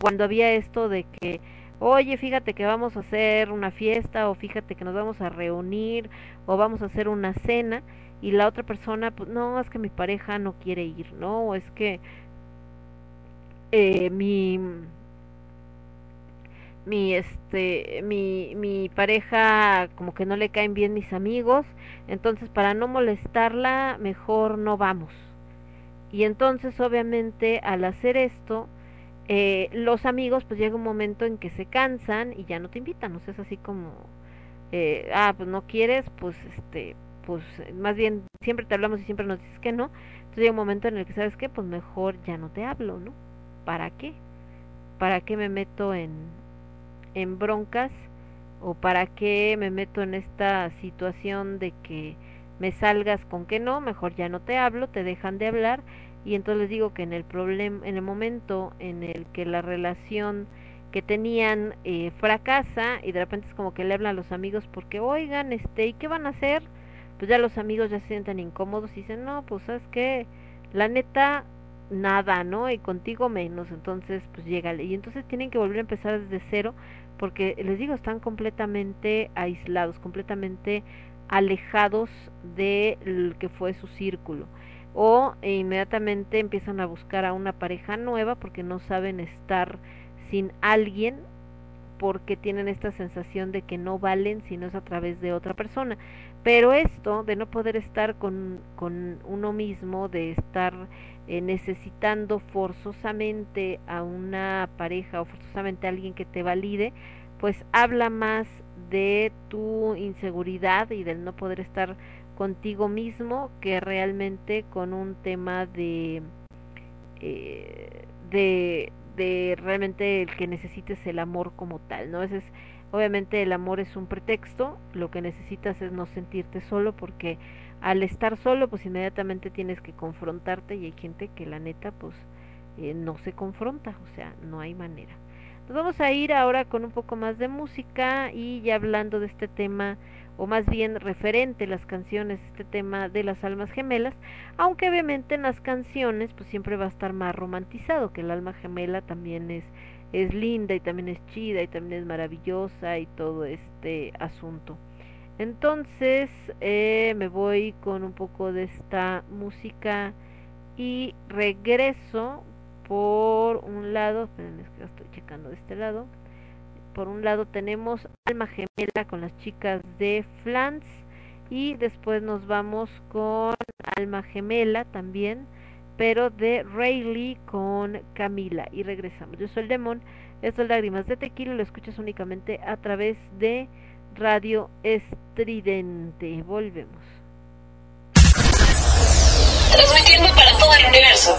cuando había esto de que oye, fíjate que vamos a hacer una fiesta o fíjate que nos vamos a reunir o vamos a hacer una cena y la otra persona, pues no, es que mi pareja no quiere ir, ¿no? O es que eh, mi mi este mi mi pareja como que no le caen bien mis amigos entonces para no molestarla mejor no vamos. Y entonces obviamente al hacer esto eh, los amigos pues llega un momento en que se cansan y ya no te invitan, o sea, es así como, eh, ah, pues no quieres, pues este, pues más bien siempre te hablamos y siempre nos dices que no, entonces llega un momento en el que sabes que pues mejor ya no te hablo, ¿no? ¿Para qué? ¿Para qué me meto en, en broncas? ¿O para qué me meto en esta situación de que me salgas con que no? Mejor ya no te hablo, te dejan de hablar y entonces les digo que en el problema en el momento en el que la relación que tenían eh, fracasa y de repente es como que le hablan a los amigos porque oigan este y qué van a hacer pues ya los amigos ya se sienten incómodos y dicen no pues sabes que la neta nada no y contigo menos entonces pues llégale. Y entonces tienen que volver a empezar desde cero porque les digo están completamente aislados completamente alejados de lo que fue su círculo. O inmediatamente empiezan a buscar a una pareja nueva porque no saben estar sin alguien porque tienen esta sensación de que no valen si no es a través de otra persona. Pero esto de no poder estar con, con uno mismo, de estar eh, necesitando forzosamente a una pareja o forzosamente a alguien que te valide, pues habla más de tu inseguridad y del no poder estar contigo mismo que realmente con un tema de eh, de, de realmente el que necesites el amor como tal no es obviamente el amor es un pretexto lo que necesitas es no sentirte solo porque al estar solo pues inmediatamente tienes que confrontarte y hay gente que la neta pues eh, no se confronta o sea no hay manera nos vamos a ir ahora con un poco más de música y ya hablando de este tema o más bien referente las canciones, este tema de las almas gemelas, aunque obviamente en las canciones pues siempre va a estar más romantizado, que el alma gemela también es, es linda y también es chida y también es maravillosa y todo este asunto. Entonces eh, me voy con un poco de esta música y regreso por un lado, espérenme, que estoy checando de este lado por un lado tenemos Alma Gemela con las chicas de Flans y después nos vamos con Alma Gemela también, pero de Rayleigh con Camila y regresamos. Yo soy el Demon, esto es Lágrimas de Tequila, lo escuchas únicamente a través de Radio Estridente. Volvemos. Transmitiendo para todo el universo.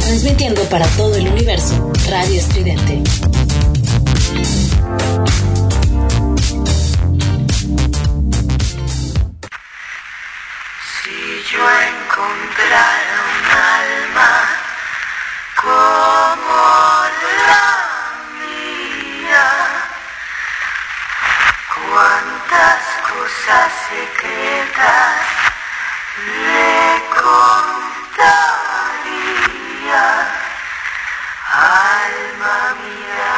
Transmitiendo para todo el universo, Radio Estridente. Si yo encontrara un alma como cuántas cosas secretas le contaría. Alma mía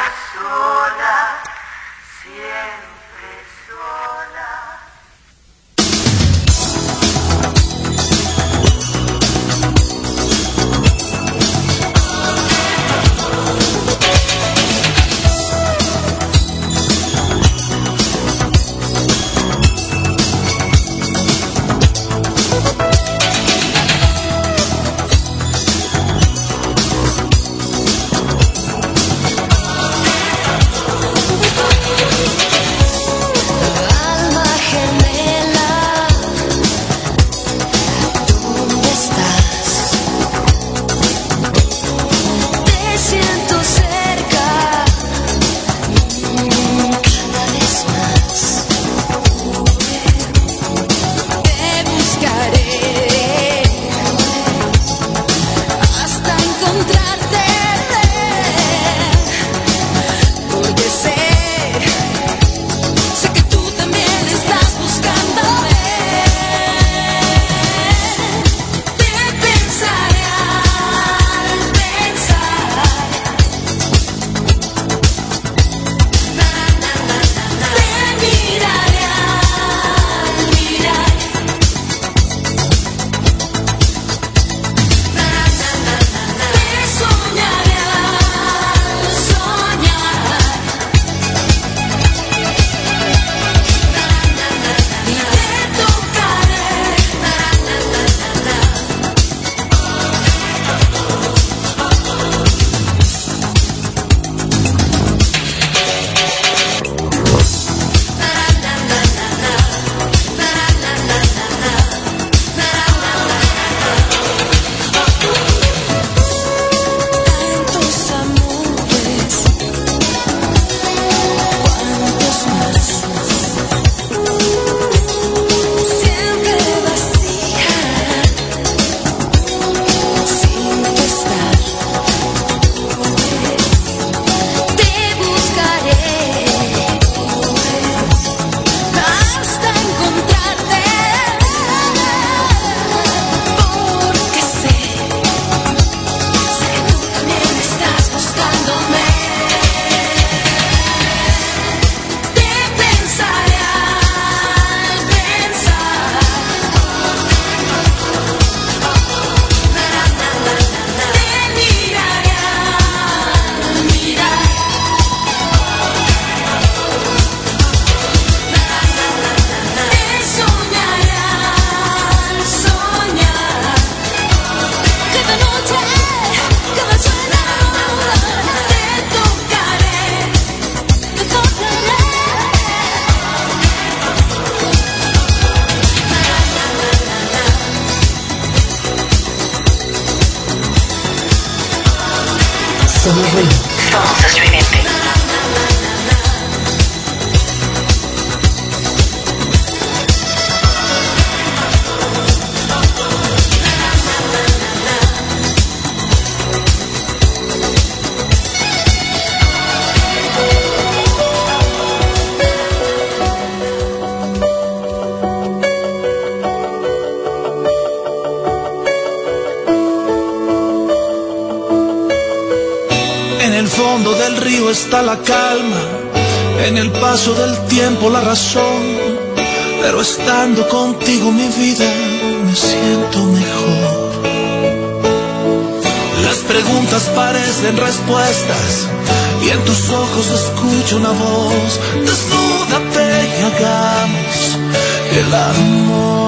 paso del tiempo la razón, pero estando contigo mi vida me siento mejor. Las preguntas parecen respuestas y en tus ojos escucho una voz. Desnúdate y hagamos el amor.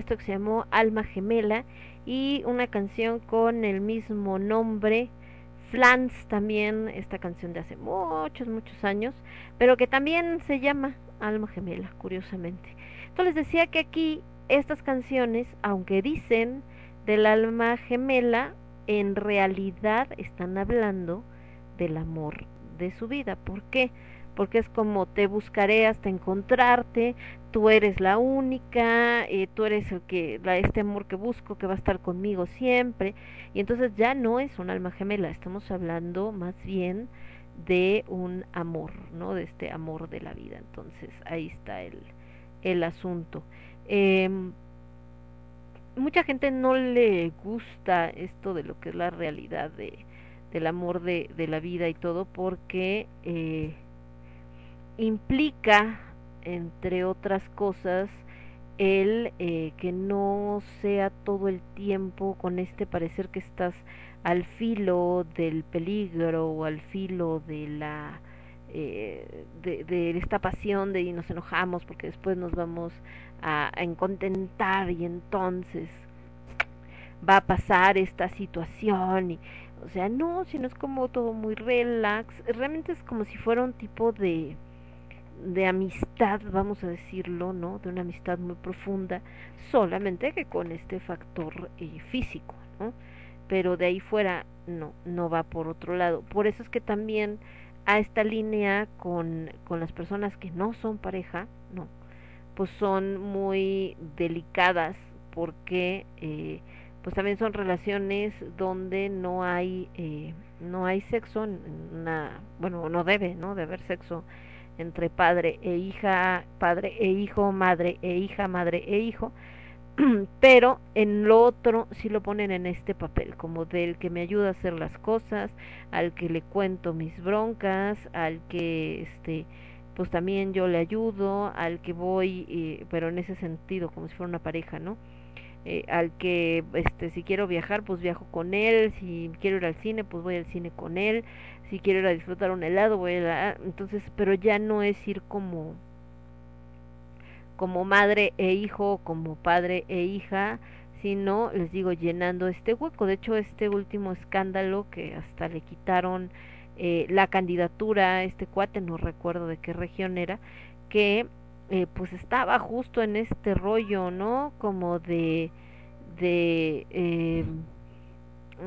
Esto que se llamó Alma Gemela, y una canción con el mismo nombre, Flans también, esta canción de hace muchos, muchos años, pero que también se llama Alma Gemela, curiosamente. Entonces decía que aquí estas canciones, aunque dicen del alma gemela, en realidad están hablando del amor de su vida. ¿Por qué? Porque es como te buscaré hasta encontrarte, tú eres la única, eh, tú eres el que, la, este amor que busco que va a estar conmigo siempre. Y entonces ya no es un alma gemela, estamos hablando más bien de un amor, ¿no? De este amor de la vida. Entonces ahí está el, el asunto. Eh, mucha gente no le gusta esto de lo que es la realidad de, del amor de, de la vida y todo porque eh, implica, entre otras cosas, el eh, que no sea todo el tiempo con este parecer que estás al filo del peligro o al filo de la eh, de, esta pasión de y nos enojamos porque después nos vamos a, a y entonces va a pasar esta situación y o sea no sino es como todo muy relax. Realmente es como si fuera un tipo de de amistad vamos a decirlo no de una amistad muy profunda solamente que con este factor eh, físico no pero de ahí fuera no no va por otro lado. Por eso es que también a esta línea con, con las personas que no son pareja, no, pues son muy delicadas porque eh, pues también son relaciones donde no hay eh, no hay sexo una bueno no debe no de haber sexo entre padre e hija padre e hijo madre e hija madre e hijo <clears throat> pero en lo otro sí lo ponen en este papel, como del que me ayuda a hacer las cosas, al que le cuento mis broncas, al que este pues también yo le ayudo, al que voy, pero en ese sentido, como si fuera una pareja, ¿no? Eh, al que este si quiero viajar pues viajo con él si quiero ir al cine pues voy al cine con él si quiero ir a disfrutar un helado voy entonces pero ya no es ir como como madre e hijo, como padre e hija, sino, les digo, llenando este hueco. De hecho, este último escándalo que hasta le quitaron eh, la candidatura a este cuate, no recuerdo de qué región era, que eh, pues estaba justo en este rollo, ¿no? Como de, de, eh,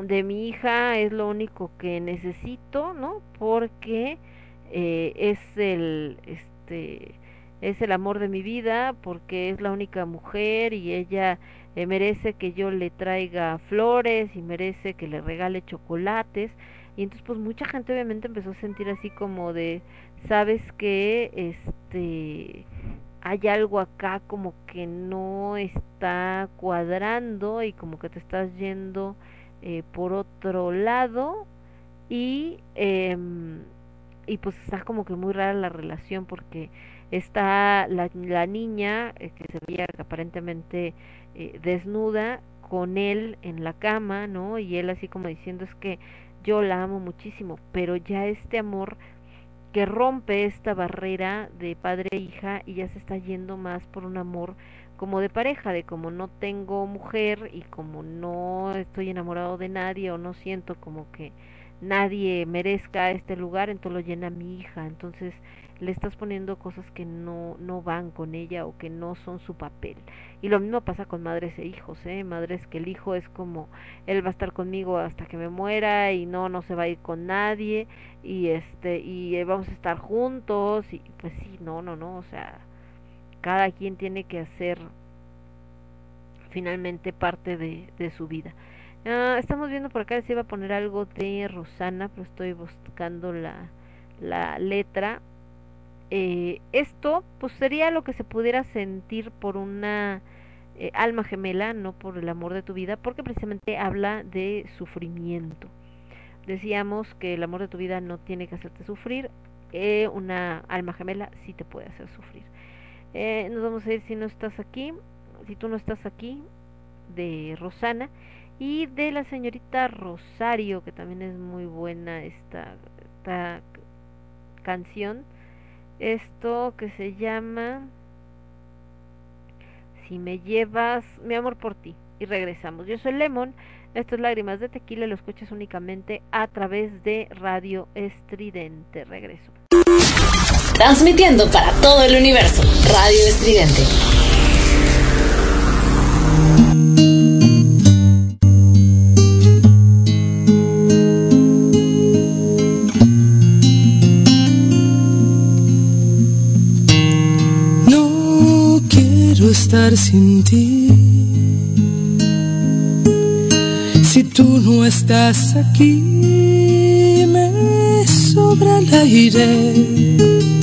de mi hija es lo único que necesito, ¿no? Porque eh, es el, este, es el amor de mi vida porque es la única mujer y ella eh, merece que yo le traiga flores y merece que le regale chocolates y entonces pues mucha gente obviamente empezó a sentir así como de sabes que este hay algo acá como que no está cuadrando y como que te estás yendo eh, por otro lado y eh, y pues está como que muy rara la relación porque está la, la niña eh, que se veía aparentemente eh, desnuda con él en la cama, ¿no? Y él así como diciendo es que yo la amo muchísimo, pero ya este amor que rompe esta barrera de padre e hija y ya se está yendo más por un amor como de pareja, de como no tengo mujer y como no estoy enamorado de nadie o no siento como que nadie merezca este lugar, entonces lo llena mi hija, entonces le estás poniendo cosas que no, no van con ella o que no son su papel. Y lo mismo pasa con madres e hijos, ¿eh? Madres que el hijo es como, él va a estar conmigo hasta que me muera y no, no se va a ir con nadie y este, y eh, vamos a estar juntos y pues sí, no, no, no, o sea, cada quien tiene que hacer finalmente parte de, su vida. Uh, estamos viendo por acá, se iba a poner algo de Rosana, pero estoy buscando la, la letra eh, esto pues sería lo que se pudiera sentir por una eh, alma gemela, no por el amor de tu vida, porque precisamente habla de sufrimiento. Decíamos que el amor de tu vida no tiene que hacerte sufrir, eh, una alma gemela sí te puede hacer sufrir. Eh, nos vamos a ir si no estás aquí, si tú no estás aquí, de Rosana y de la señorita Rosario, que también es muy buena esta canción. Esto que se llama Si me llevas, mi amor por ti. Y regresamos. Yo soy Lemon. Esto es Lágrimas de Tequila. Lo escuchas únicamente a través de Radio Estridente. Regreso. Transmitiendo para todo el universo. Radio Estridente. No quiero estar sin ti. Si tú no estás aquí, me sobra el aire.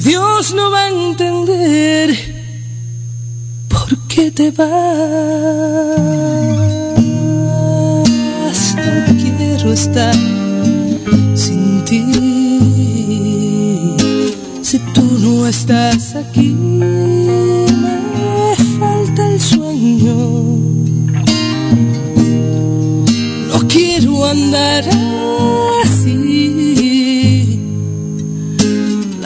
Dios no va a entender por qué te vas. No quiero estar sin ti. Si tú no estás aquí, me falta el sueño. No quiero andar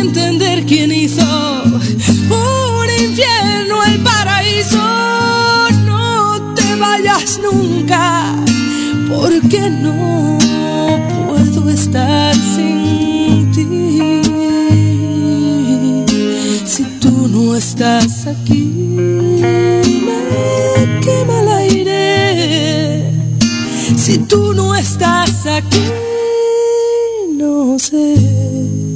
entender quién hizo un infierno el paraíso. No te vayas nunca, porque no puedo estar sin ti. Si tú no estás aquí, me quema el aire. Si tú no estás aquí, no sé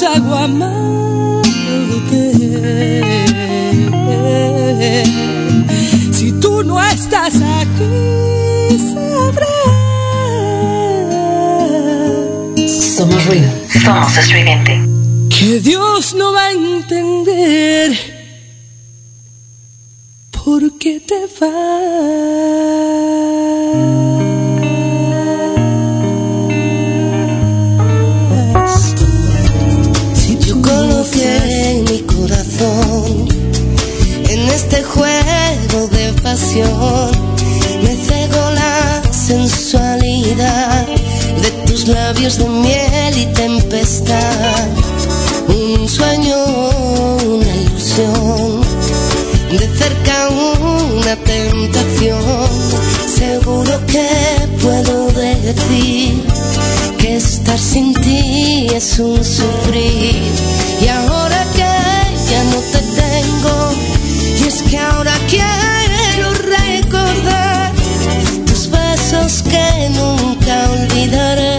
Diablos hago? Si tú no estás aquí, sabrás. Somos ruido. Somos estridente. que Dios no va a entender por qué te vas. Pasión, me cegó la sensualidad de tus labios de miel y tempestad. Un sueño, una ilusión, de cerca una tentación. Seguro que puedo decir que estar sin ti es un sufrir. Y ahora que ya no te tengo, y es que Vivir que nunca olvidaré.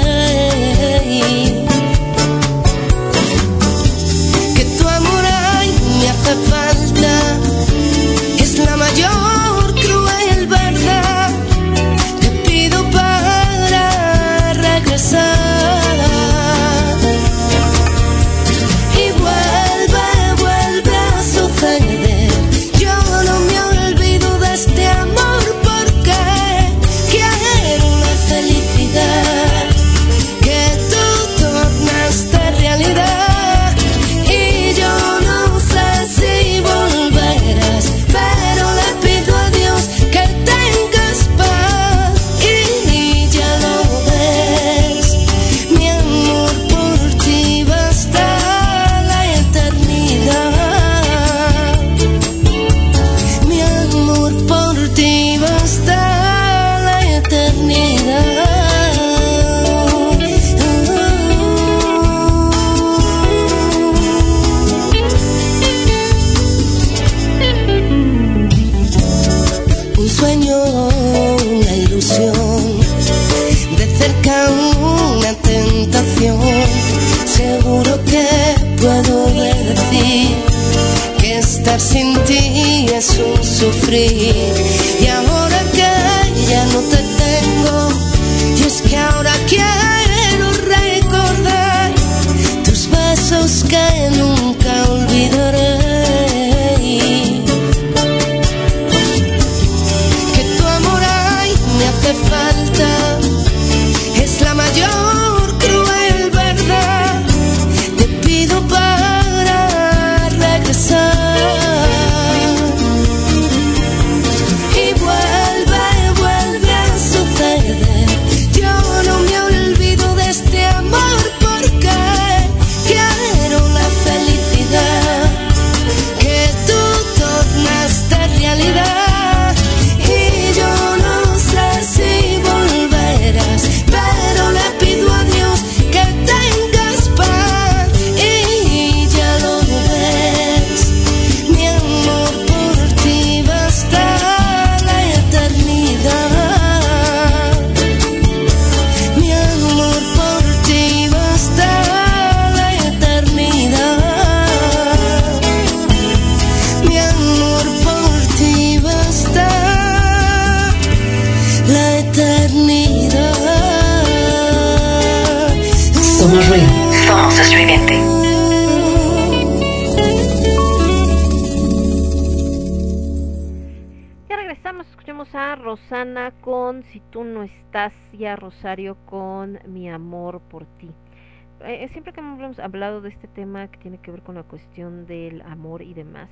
Hablado de este tema que tiene que ver con la cuestión del amor y demás,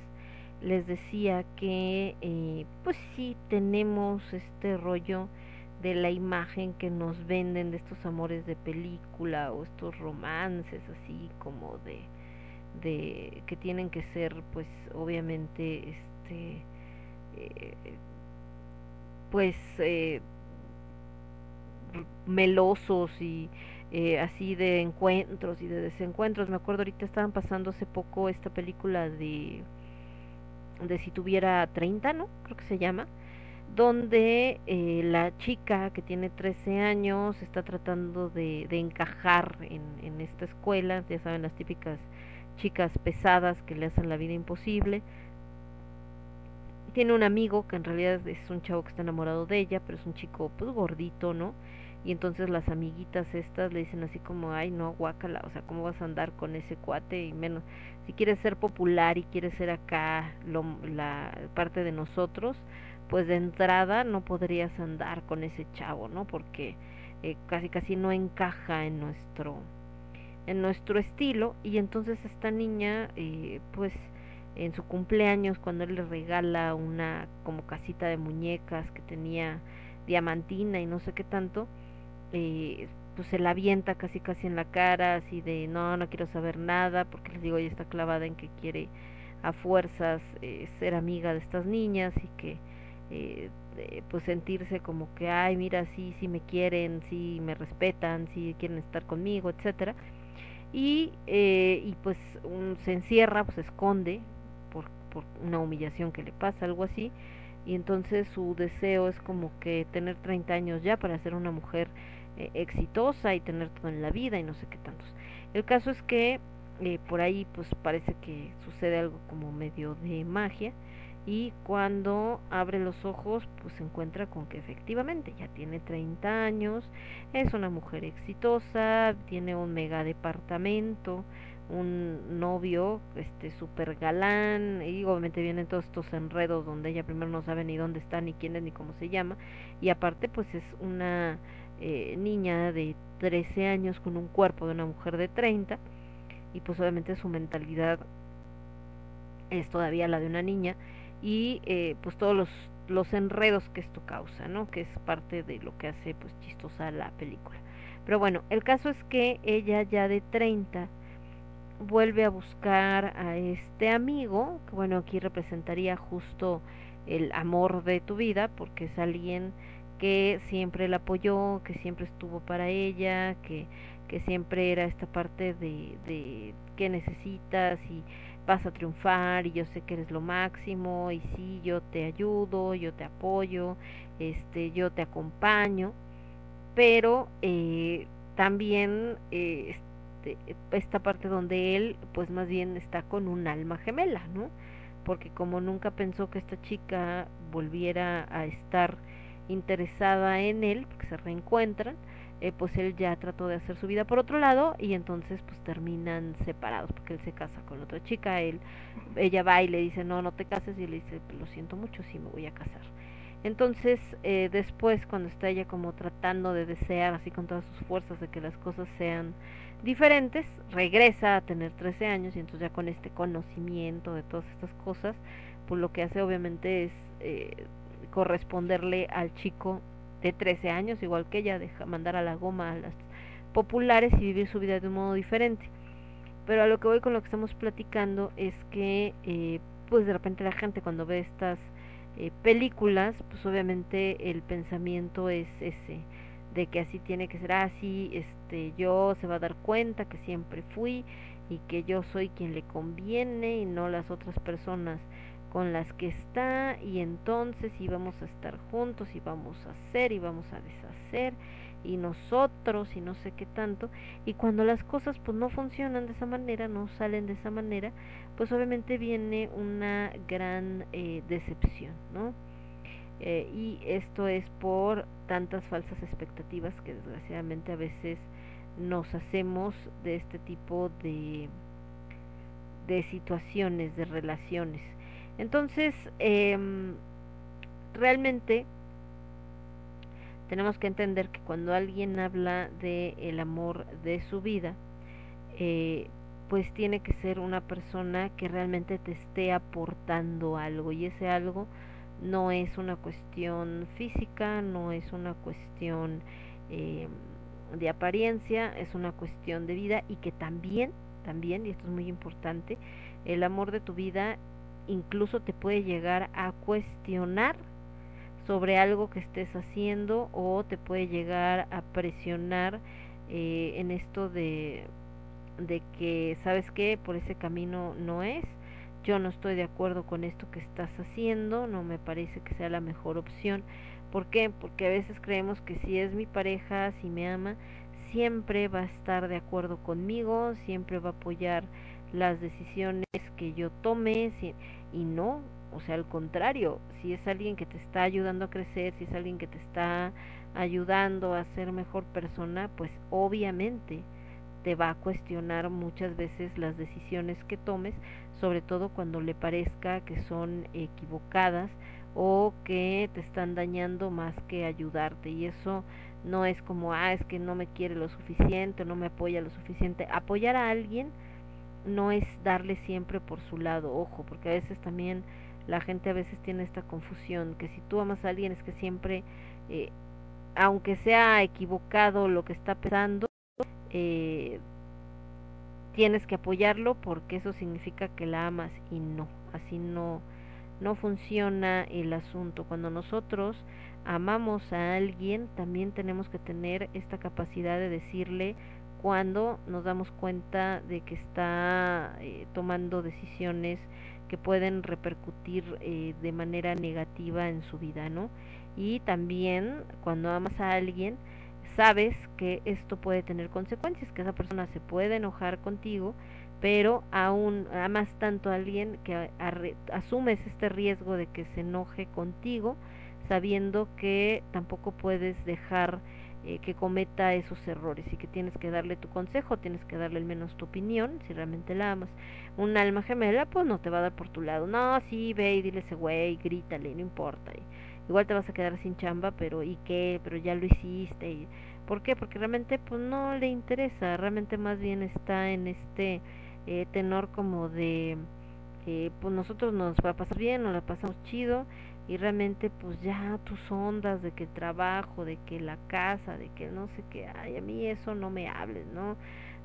les decía que eh, pues sí tenemos este rollo de la imagen que nos venden de estos amores de película o estos romances así como de de que tienen que ser pues obviamente este eh, pues eh, melosos y eh, así de encuentros y de desencuentros. Me acuerdo ahorita estaban pasando hace poco esta película de de si tuviera 30, ¿no? Creo que se llama, donde eh, la chica que tiene 13 años está tratando de, de encajar en, en esta escuela, ya saben, las típicas chicas pesadas que le hacen la vida imposible. Tiene un amigo que en realidad es un chavo que está enamorado de ella, pero es un chico pues gordito, ¿no? Y entonces las amiguitas estas le dicen así como, ay no, guácala, o sea, ¿cómo vas a andar con ese cuate? Y menos, si quieres ser popular y quieres ser acá lo, la parte de nosotros, pues de entrada no podrías andar con ese chavo, ¿no? Porque eh, casi casi no encaja en nuestro en nuestro estilo y entonces esta niña eh, pues en su cumpleaños cuando él le regala una como casita de muñecas que tenía diamantina y no sé qué tanto eh, pues se la avienta casi casi en la cara así de no no quiero saber nada porque les digo ella está clavada en que quiere a fuerzas eh, ser amiga de estas niñas y que eh, pues sentirse como que ay mira sí sí me quieren sí me respetan sí quieren estar conmigo etcétera. Y eh, y pues un, se encierra pues se esconde por por una humillación que le pasa algo así. Y entonces su deseo es como que tener 30 años ya para ser una mujer eh, exitosa y tener todo en la vida y no sé qué tantos. El caso es que eh, por ahí pues parece que sucede algo como medio de magia y cuando abre los ojos pues se encuentra con que efectivamente ya tiene 30 años, es una mujer exitosa, tiene un mega departamento, un novio este súper galán y obviamente vienen todos estos enredos donde ella primero no sabe ni dónde está ni quién es ni cómo se llama y aparte pues es una eh, niña de 13 años con un cuerpo de una mujer de 30 y pues obviamente su mentalidad es todavía la de una niña y eh, pues todos los, los enredos que esto causa, ¿no? Que es parte de lo que hace pues chistosa la película. Pero bueno, el caso es que ella ya de 30 vuelve a buscar a este amigo, que bueno, aquí representaría justo el amor de tu vida, porque es alguien que siempre la apoyó, que siempre estuvo para ella, que, que siempre era esta parte de, de qué necesitas y vas a triunfar y yo sé que eres lo máximo y sí, yo te ayudo, yo te apoyo, este, yo te acompaño, pero eh, también eh, este, esta parte donde él pues más bien está con un alma gemela, ¿no? porque como nunca pensó que esta chica volviera a estar interesada en él, porque se reencuentran, eh, pues él ya trató de hacer su vida por otro lado y entonces pues terminan separados porque él se casa con otra chica, él, ella va y le dice no, no te cases y le dice lo siento mucho, sí me voy a casar. Entonces eh, después cuando está ella como tratando de desear así con todas sus fuerzas de que las cosas sean diferentes, regresa a tener 13 años y entonces ya con este conocimiento de todas estas cosas, pues lo que hace obviamente es eh, corresponderle al chico de 13 años, igual que ella, deja mandar a la goma a las populares y vivir su vida de un modo diferente. Pero a lo que voy con lo que estamos platicando es que, eh, pues de repente la gente cuando ve estas eh, películas, pues obviamente el pensamiento es ese, de que así tiene que ser así, este, yo se va a dar cuenta que siempre fui y que yo soy quien le conviene y no las otras personas con las que está y entonces íbamos a estar juntos y vamos a hacer y vamos a deshacer y nosotros y no sé qué tanto. Y cuando las cosas pues no funcionan de esa manera no salen de esa manera pues obviamente viene una gran eh, decepción no eh, y esto es por tantas falsas expectativas que desgraciadamente a veces nos hacemos de este tipo de de situaciones de relaciones entonces, eh, realmente tenemos que entender que cuando alguien habla de el amor de su vida, eh, pues tiene que ser una persona que realmente te esté aportando algo y ese algo no es una cuestión física, no es una cuestión eh, de apariencia, es una cuestión de vida y que también, también, y esto es muy importante, el amor de tu vida incluso te puede llegar a cuestionar sobre algo que estés haciendo o te puede llegar a presionar eh, en esto de, de que sabes que por ese camino no es yo no estoy de acuerdo con esto que estás haciendo no me parece que sea la mejor opción ¿por qué? porque a veces creemos que si es mi pareja si me ama siempre va a estar de acuerdo conmigo siempre va a apoyar las decisiones que yo tome y no, o sea, al contrario, si es alguien que te está ayudando a crecer, si es alguien que te está ayudando a ser mejor persona, pues obviamente te va a cuestionar muchas veces las decisiones que tomes, sobre todo cuando le parezca que son equivocadas o que te están dañando más que ayudarte. Y eso no es como ah es que no me quiere lo suficiente no me apoya lo suficiente apoyar a alguien no es darle siempre por su lado, ojo, porque a veces también la gente a veces tiene esta confusión, que si tú amas a alguien es que siempre, eh, aunque sea equivocado lo que está pensando, eh, tienes que apoyarlo porque eso significa que la amas y no, así no, no funciona el asunto. Cuando nosotros amamos a alguien, también tenemos que tener esta capacidad de decirle cuando nos damos cuenta de que está eh, tomando decisiones que pueden repercutir eh, de manera negativa en su vida, ¿no? Y también cuando amas a alguien, sabes que esto puede tener consecuencias, que esa persona se puede enojar contigo, pero aún amas tanto a alguien que asumes este riesgo de que se enoje contigo, sabiendo que tampoco puedes dejar eh, que cometa esos errores y que tienes que darle tu consejo, tienes que darle al menos tu opinión, si realmente la amas. Un alma gemela, pues no te va a dar por tu lado. No, sí, ve y dile ese güey, grítale, no importa. igual te vas a quedar sin chamba, pero ¿y qué? Pero ya lo hiciste. Y, ¿Por qué? Porque realmente pues no le interesa, realmente más bien está en este eh, tenor como de, eh, pues nosotros nos va a pasar bien, nos la pasamos chido y realmente pues ya tus ondas de que trabajo, de que la casa, de que no sé qué, ay, a mí eso no me hables, ¿no?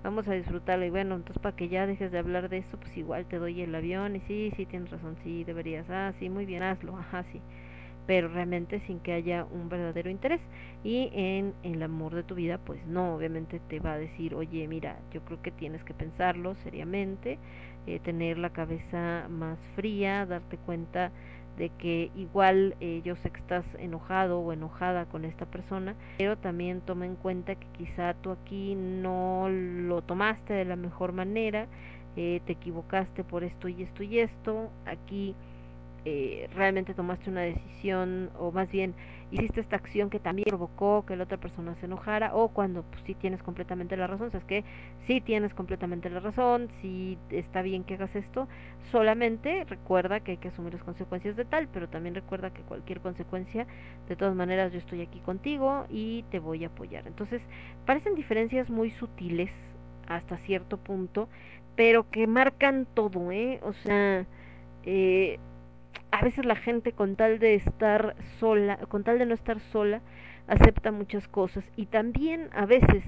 Vamos a disfrutarlo y bueno, entonces para que ya dejes de hablar de eso, pues igual te doy el avión y sí, sí, tienes razón, sí, deberías, ah, sí, muy bien, hazlo, ajá, sí, pero realmente sin que haya un verdadero interés y en el amor de tu vida, pues no, obviamente te va a decir, oye, mira, yo creo que tienes que pensarlo seriamente, eh, tener la cabeza más fría, darte cuenta de que igual eh, yo sé que estás enojado o enojada con esta persona, pero también toma en cuenta que quizá tú aquí no lo tomaste de la mejor manera, eh, te equivocaste por esto y esto y esto, aquí eh, realmente tomaste una decisión o más bien hiciste esta acción que también provocó que la otra persona se enojara o cuando pues, sí tienes completamente la razón, sabes que sí tienes completamente la razón, sí está bien que hagas esto, solamente recuerda que hay que asumir las consecuencias de tal, pero también recuerda que cualquier consecuencia, de todas maneras yo estoy aquí contigo y te voy a apoyar. Entonces, parecen diferencias muy sutiles hasta cierto punto, pero que marcan todo, ¿eh? O sea, eh, a veces la gente con tal de estar sola, con tal de no estar sola, acepta muchas cosas. Y también a veces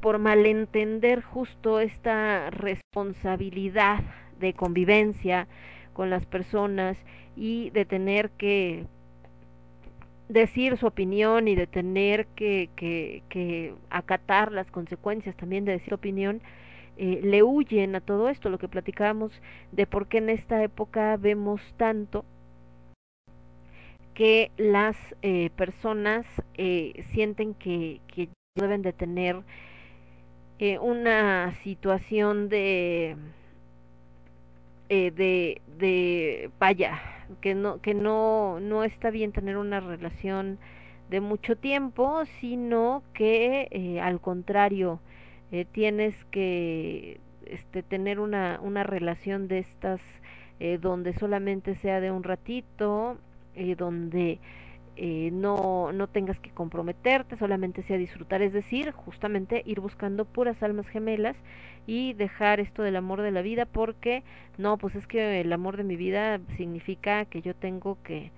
por malentender justo esta responsabilidad de convivencia con las personas y de tener que decir su opinión y de tener que, que, que acatar las consecuencias también de decir opinión, eh, le huyen a todo esto, lo que platicábamos de por qué en esta época vemos tanto que las eh, personas eh, sienten que, que, deben de tener eh, una situación de eh, de de vaya que no que no no está bien tener una relación de mucho tiempo sino que eh, al contrario eh, tienes que este tener una una relación de estas eh, donde solamente sea de un ratito eh, donde eh, no, no tengas que comprometerte, solamente sea disfrutar, es decir, justamente ir buscando puras almas gemelas y dejar esto del amor de la vida porque no, pues es que el amor de mi vida significa que yo tengo que,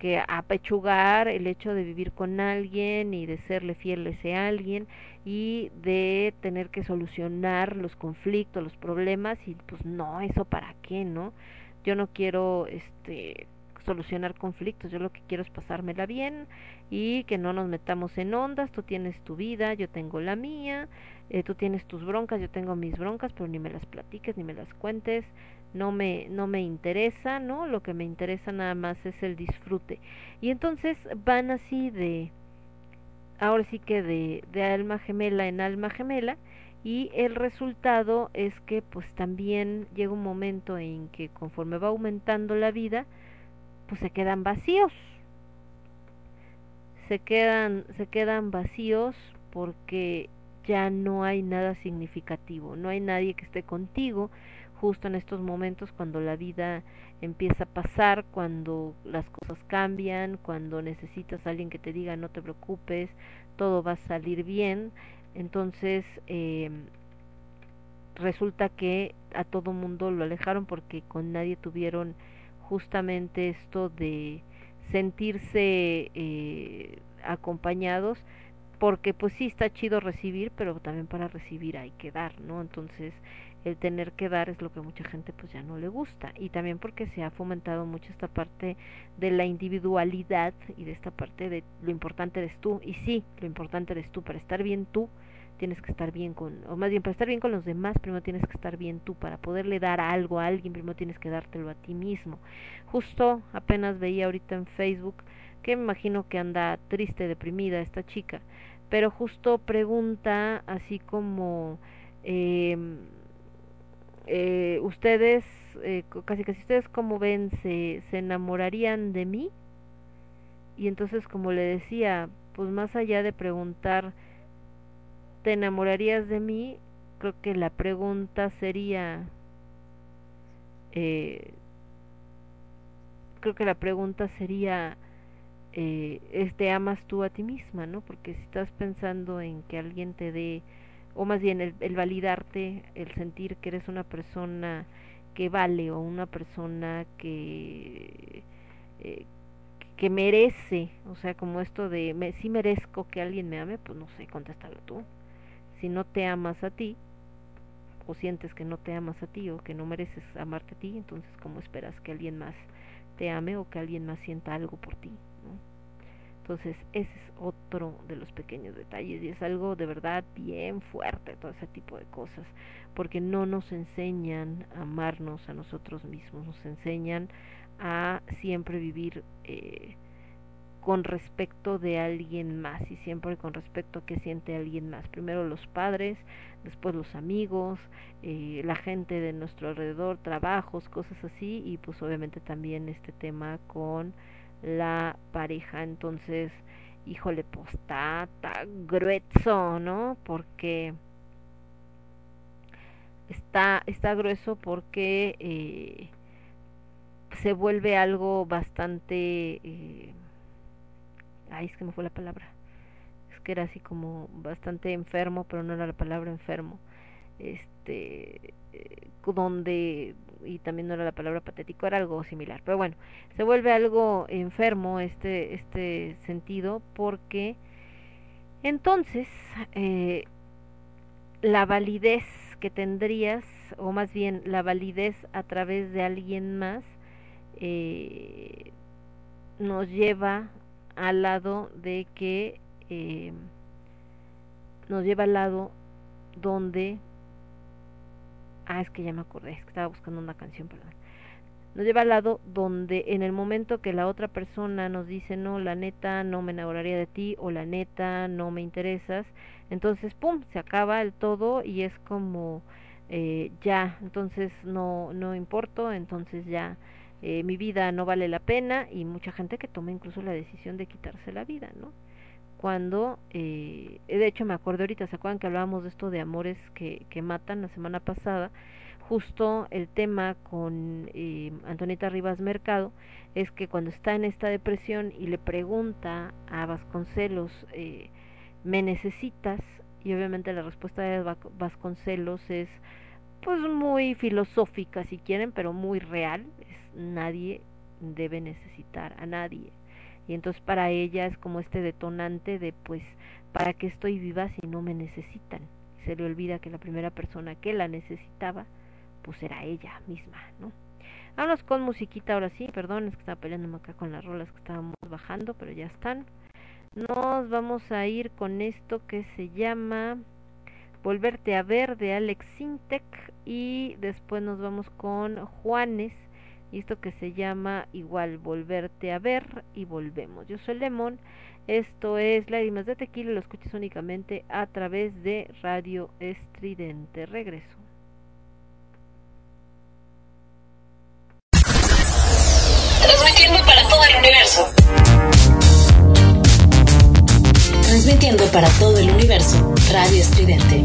que apechugar el hecho de vivir con alguien y de serle fiel a ese alguien y de tener que solucionar los conflictos, los problemas y pues no, eso para qué, ¿no? Yo no quiero este solucionar conflictos, yo lo que quiero es pasármela bien y que no nos metamos en ondas, tú tienes tu vida, yo tengo la mía, eh, tú tienes tus broncas, yo tengo mis broncas, pero ni me las platiques, ni me las cuentes, no me, no me interesa, ¿no? Lo que me interesa nada más es el disfrute. Y entonces van así de, ahora sí que de, de alma gemela en alma gemela, y el resultado es que pues también llega un momento en que conforme va aumentando la vida, pues se quedan vacíos. Se quedan, se quedan vacíos porque ya no hay nada significativo, no hay nadie que esté contigo justo en estos momentos cuando la vida empieza a pasar, cuando las cosas cambian, cuando necesitas a alguien que te diga no te preocupes, todo va a salir bien, entonces eh, resulta que a todo mundo lo alejaron porque con nadie tuvieron justamente esto de sentirse eh, acompañados porque pues sí está chido recibir pero también para recibir hay que dar no entonces el tener que dar es lo que mucha gente pues ya no le gusta. Y también porque se ha fomentado mucho esta parte de la individualidad y de esta parte de lo importante eres tú. Y sí lo importante eres tú. Para estar bien tú tienes que estar bien con, o más bien para estar bien con los demás, primero tienes que estar bien tú, para poderle dar algo a alguien, primero tienes que dártelo a ti mismo. Justo apenas veía ahorita en Facebook que me imagino que anda triste, deprimida esta chica, pero justo pregunta así como, eh, eh, ustedes, eh, casi casi ustedes como ven, se, se enamorarían de mí? Y entonces como le decía, pues más allá de preguntar, ¿te enamorarías de mí? Creo que la pregunta sería, eh, creo que la pregunta sería, eh, ¿te amas tú a ti misma? ¿no? Porque si estás pensando en que alguien te dé, o más bien el, el validarte, el sentir que eres una persona que vale o una persona que eh, que merece, o sea, como esto de me, si merezco que alguien me ame, pues no sé, contéstalo tú si no te amas a ti o sientes que no te amas a ti o que no mereces amarte a ti, entonces ¿cómo esperas que alguien más te ame o que alguien más sienta algo por ti? Entonces ese es otro de los pequeños detalles y es algo de verdad bien fuerte todo ese tipo de cosas porque no nos enseñan a amarnos a nosotros mismos, nos enseñan a siempre vivir eh, con respecto de alguien más y siempre con respecto a qué siente alguien más. Primero los padres, después los amigos, eh, la gente de nuestro alrededor, trabajos, cosas así y pues obviamente también este tema con la pareja. Entonces, híjole, pues está, grueso, ¿no? Porque está, está grueso porque eh, se vuelve algo bastante... Eh, ay, es que me fue la palabra. Es que era así como bastante enfermo, pero no era la palabra enfermo. Este, eh, donde, y también no era la palabra patético, era algo similar. Pero bueno, se vuelve algo enfermo este, este sentido porque entonces eh, la validez que tendrías, o más bien la validez a través de alguien más, eh, nos lleva al lado de que eh, nos lleva al lado donde ah es que ya me acordé es que estaba buscando una canción perdón nos lleva al lado donde en el momento que la otra persona nos dice no la neta no me enamoraría de ti o la neta no me interesas entonces pum se acaba el todo y es como eh, ya entonces no no importo entonces ya eh, mi vida no vale la pena y mucha gente que toma incluso la decisión de quitarse la vida, ¿no? Cuando, eh, de hecho me acuerdo ahorita, ¿se acuerdan que hablábamos de esto de amores que, que matan la semana pasada? Justo el tema con eh, Antonieta Rivas Mercado es que cuando está en esta depresión y le pregunta a Vasconcelos, eh, ¿me necesitas? Y obviamente la respuesta de Vasconcelos es pues muy filosófica si quieren, pero muy real, nadie debe necesitar a nadie. Y entonces para ella es como este detonante de pues, ¿para qué estoy viva si no me necesitan? Se le olvida que la primera persona que la necesitaba, pues era ella misma, ¿no? Vámonos con musiquita ahora sí, perdón, es que estaba peleándome acá con las rolas que estábamos bajando, pero ya están. Nos vamos a ir con esto que se llama Volverte a ver de Alex Sintek y después nos vamos con Juanes y esto que se llama igual volverte a ver y volvemos. Yo soy Lemon, esto es Lágrimas de Tequila, lo escuchas únicamente a través de Radio Estridente. Regreso. Transmitiendo para todo el universo. Transmitiendo para todo el universo, Radio Estridente.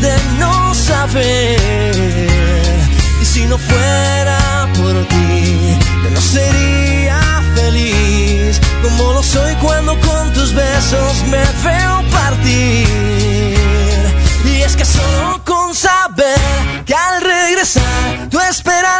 de no saber. Y si no fuera por ti, yo no sería feliz como lo soy cuando con tus besos me veo partir. Y es que solo con saber que al regresar tú esperarás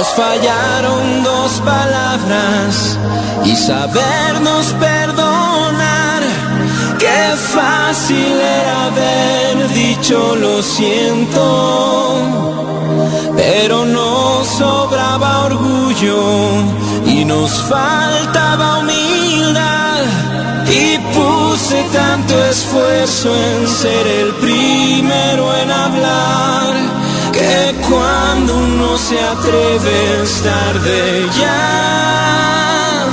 Nos fallaron dos palabras y sabernos perdonar. Qué fácil era haber dicho lo siento, pero nos sobraba orgullo y nos faltaba humildad. Y puse tanto esfuerzo en ser el primero en hablar que cuando uno se atreve es tarde ya,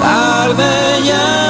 tarde ya.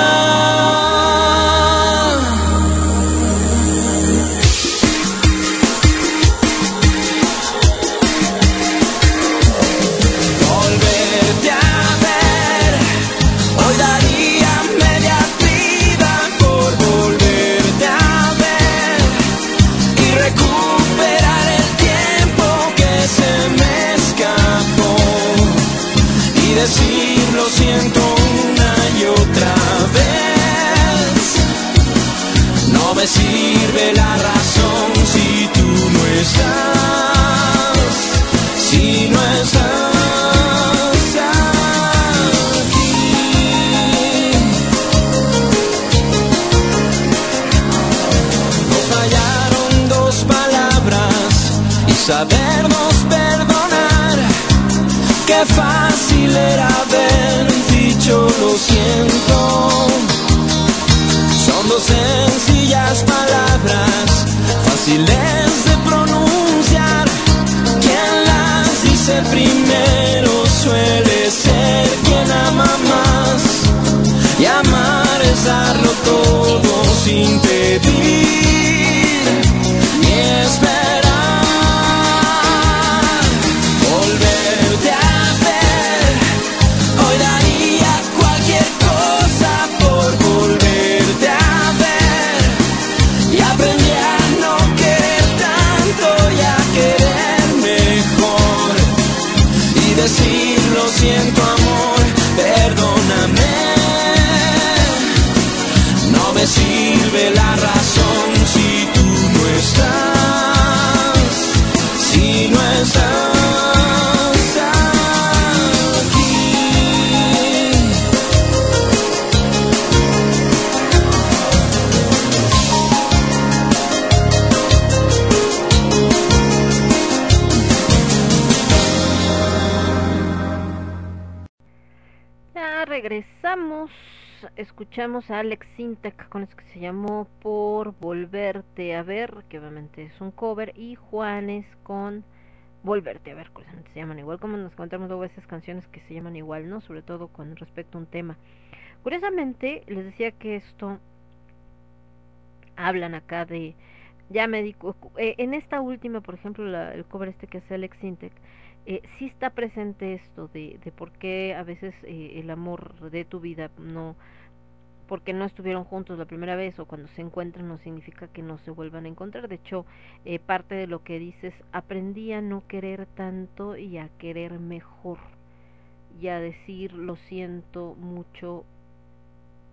Fáciles de pronunciar. Quien las dice primero suele ser quien ama más. Y amar es darlo todo sin pedir Escuchamos a Alex Sintek con eso que se llamó Por Volverte a Ver, que obviamente es un cover, y Juanes con Volverte a Ver, curiosamente se llaman igual, como nos encontramos luego esas canciones que se llaman igual, ¿no? Sobre todo con respecto a un tema. Curiosamente, les decía que esto hablan acá de ya me di eh, en esta última, por ejemplo, la- el cover este que hace Alex Sintek, eh, sí está presente esto de, de por qué a veces eh, el amor de tu vida no porque no estuvieron juntos la primera vez o cuando se encuentran no significa que no se vuelvan a encontrar. De hecho, eh, parte de lo que dices, aprendí a no querer tanto y a querer mejor y a decir lo siento mucho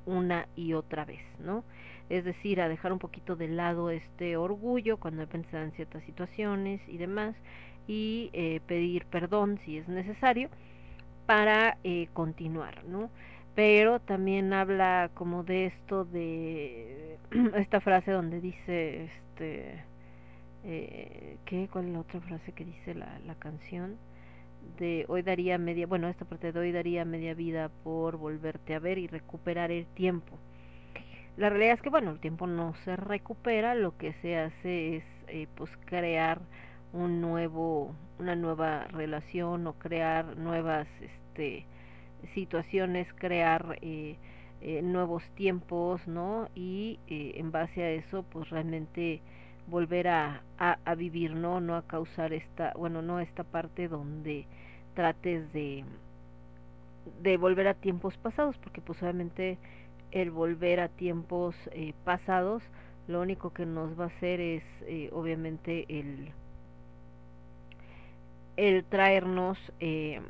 una y otra vez, ¿no? Es decir, a dejar un poquito de lado este orgullo cuando he pensado en ciertas situaciones y demás y eh, pedir perdón si es necesario para eh, continuar, ¿no? Pero también habla como de esto de <clears throat> esta frase donde dice, este, eh, ¿qué? ¿Cuál es la otra frase que dice la, la canción? De hoy daría media, bueno, esta parte de hoy daría media vida por volverte a ver y recuperar el tiempo. La realidad es que, bueno, el tiempo no se recupera, lo que se hace es, eh, pues, crear un nuevo, una nueva relación o crear nuevas, este, situaciones, crear eh, eh, nuevos tiempos, ¿no? Y eh, en base a eso, pues realmente volver a, a, vivir, ¿no? No a causar esta, bueno, no esta parte donde trates de, de volver a tiempos pasados, porque pues obviamente el volver a tiempos eh, pasados, lo único que nos va a hacer es eh, obviamente el, el traernos eh,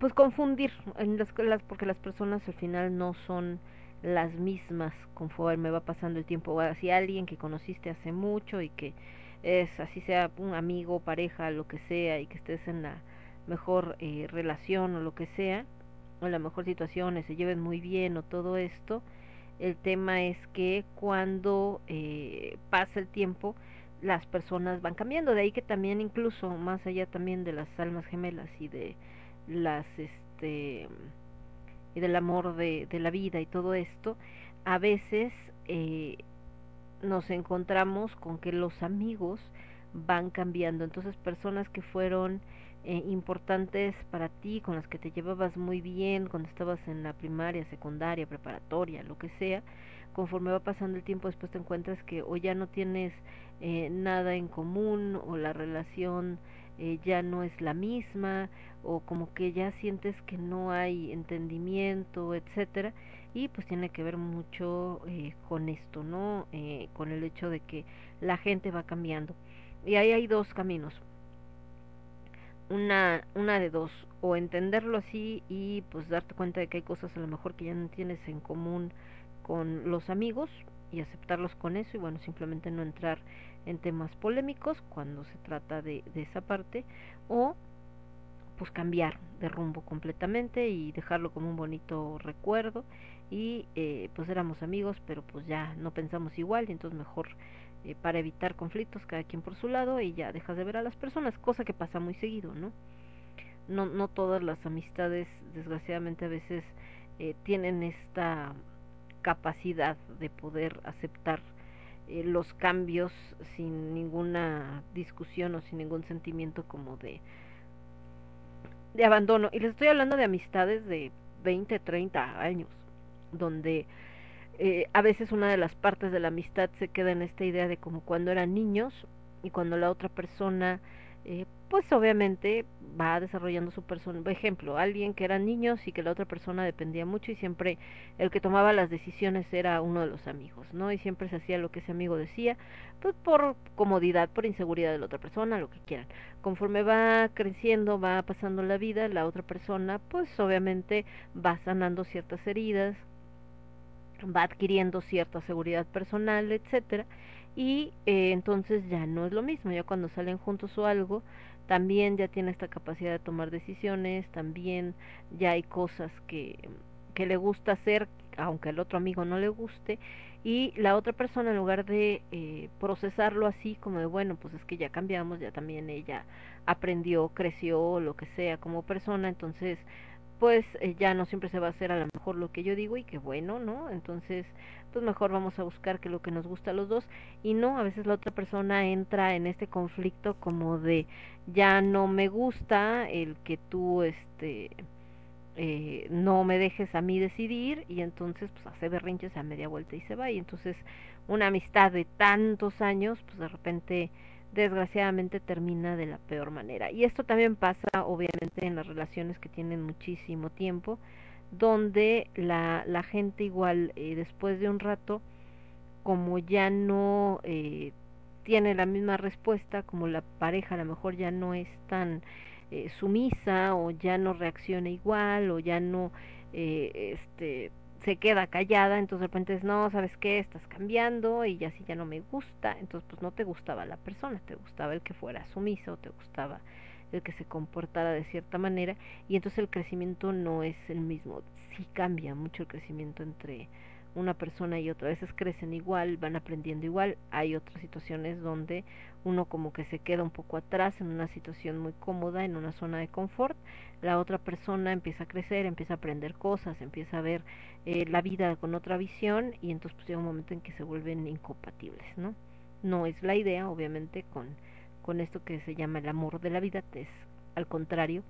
pues confundir en las, las, porque las personas al final no son las mismas conforme va pasando el tiempo. O alguien que conociste hace mucho y que es así sea un amigo pareja lo que sea y que estés en la mejor eh, relación o lo que sea o en la mejor situación se lleven muy bien o todo esto el tema es que cuando eh, pasa el tiempo las personas van cambiando. De ahí que también incluso más allá también de las almas gemelas y de las este y del amor de, de la vida y todo esto a veces eh, nos encontramos con que los amigos van cambiando. Entonces personas que fueron eh, importantes para ti con las que te llevabas muy bien cuando estabas en la primaria secundaria preparatoria lo que sea conforme va pasando el tiempo después te encuentras que o ya no tienes eh, nada en común o la relación eh, ya no es la misma o como que ya sientes que no hay entendimiento, etcétera, y pues tiene que ver mucho eh, con esto, ¿no? Eh, con el hecho de que la gente va cambiando. Y ahí hay dos caminos. Una, una de dos, o entenderlo así y pues darte cuenta de que hay cosas a lo mejor que ya no tienes en común con los amigos y aceptarlos con eso y bueno, simplemente no entrar en temas polémicos cuando se trata de, de esa parte o pues cambiar de rumbo completamente y dejarlo como un bonito recuerdo. Y eh, pues éramos amigos pero pues ya no pensamos igual y entonces mejor eh, para evitar conflictos cada quien por su lado y ya dejas de ver a las personas cosa que pasa muy seguido no no no todas las amistades desgraciadamente a veces eh, tienen esta capacidad de poder aceptar eh, los cambios sin ninguna discusión o sin ningún sentimiento como de de abandono. Y les estoy hablando de amistades de 20, 30 años donde eh, a veces una de las partes de la amistad se queda en esta idea de como cuando eran niños y cuando la otra persona eh, pues obviamente va desarrollando su persona. Por ejemplo, alguien que eran niños y que la otra persona dependía mucho y siempre el que tomaba las decisiones era uno de los amigos, ¿no? Y siempre se hacía lo que ese amigo decía, pues por comodidad, por inseguridad de la otra persona, lo que quieran. Conforme va creciendo, va pasando la vida, la otra persona, pues obviamente va sanando ciertas heridas, va adquiriendo cierta seguridad personal, etcétera, y eh, entonces ya no es lo mismo, ya cuando salen juntos o algo, también ya tiene esta capacidad de tomar decisiones, también ya hay cosas que, que le gusta hacer, aunque al otro amigo no le guste, y la otra persona en lugar de eh, procesarlo así como de bueno, pues es que ya cambiamos, ya también ella aprendió, creció, lo que sea como persona, entonces pues eh, ya no siempre se va a hacer a lo mejor lo que yo digo y que bueno, ¿no? Entonces, pues mejor vamos a buscar que lo que nos gusta a los dos y no, a veces la otra persona entra en este conflicto como de ya no me gusta el que tú este eh, no me dejes a mí decidir y entonces pues hace berrinches a media vuelta y se va y entonces una amistad de tantos años, pues de repente desgraciadamente termina de la peor manera. Y esto también pasa obviamente en las relaciones que tienen muchísimo tiempo, donde la, la gente igual eh, después de un rato, como ya no eh, tiene la misma respuesta, como la pareja a lo mejor ya no es tan eh, sumisa o ya no reacciona igual o ya no eh, este se queda callada, entonces de repente es, no, ¿sabes qué? Estás cambiando y ya si ya no me gusta, entonces pues no te gustaba la persona, te gustaba el que fuera sumiso, te gustaba el que se comportara de cierta manera y entonces el crecimiento no es el mismo, sí cambia mucho el crecimiento entre una persona y otra, a veces crecen igual, van aprendiendo igual, hay otras situaciones donde uno como que se queda un poco atrás en una situación muy cómoda, en una zona de confort, la otra persona empieza a crecer, empieza a aprender cosas, empieza a ver eh, la vida con otra visión y entonces pues llega un momento en que se vuelven incompatibles, ¿no? No es la idea, obviamente, con, con esto que se llama el amor de la vida, es al contrario,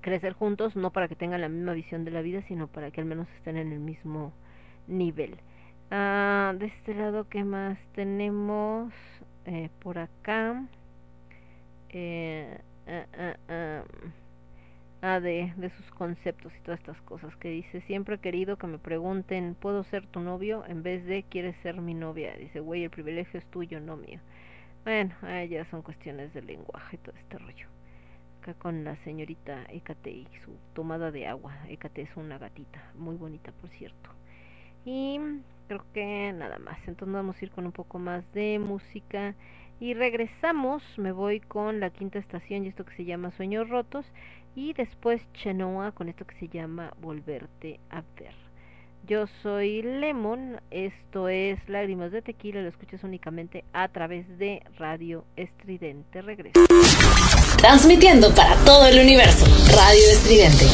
crecer juntos, no para que tengan la misma visión de la vida, sino para que al menos estén en el mismo nivel. Ah, de este lado, ¿qué más tenemos? Eh, por acá. Eh, ah, ah, ah, de, de sus conceptos y todas estas cosas que dice. Siempre he querido que me pregunten, ¿puedo ser tu novio? En vez de, ¿quieres ser mi novia? Dice, güey, el privilegio es tuyo, no mío. Bueno, ah, ya son cuestiones de lenguaje y todo este rollo. Acá con la señorita Ecate y su tomada de agua. Ecate es una gatita, muy bonita por cierto. Y creo que nada más. Entonces vamos a ir con un poco más de música. Y regresamos, me voy con la quinta estación y esto que se llama Sueños Rotos. Y después Chenoa con esto que se llama Volverte a ver. Yo soy Lemon, esto es Lágrimas de Tequila, lo escuchas únicamente a través de Radio Estridente. Regreso. Transmitiendo para todo el universo. Radio Estridente.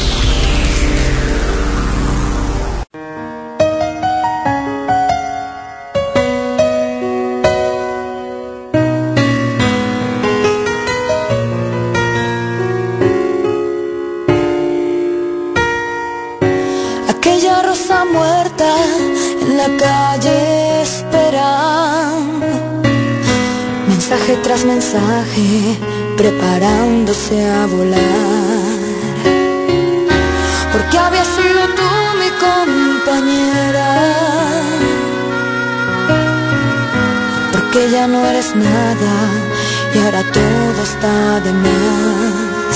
La calle esperando. Mensaje tras mensaje preparándose a volar. Porque había sido tú mi compañera. Porque ya no eres nada y ahora todo está de más.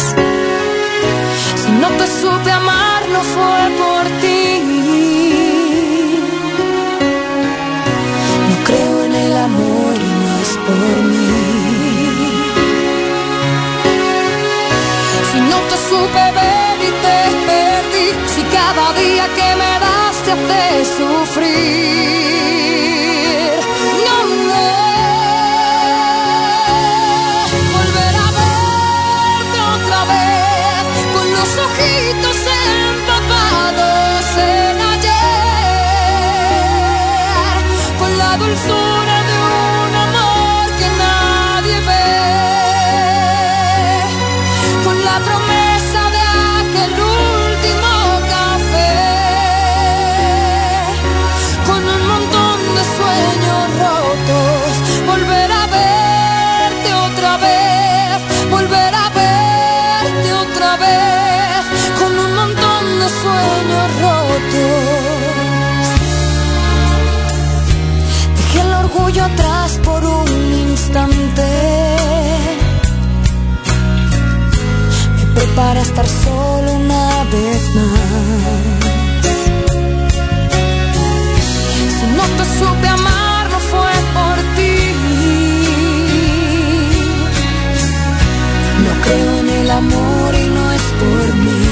Si no te supe amar, no fue por ti. El amor y no es por mí. Si no te supe ver y te perdí, si cada día que me das te hace sufrir. Me prepara a estar solo una vez más. Si no te supe amar, no fue por ti. No creo en el amor y no es por mí.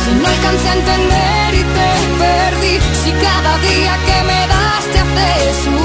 Si no alcancé a entender y te perdí, si cada día que me das te hace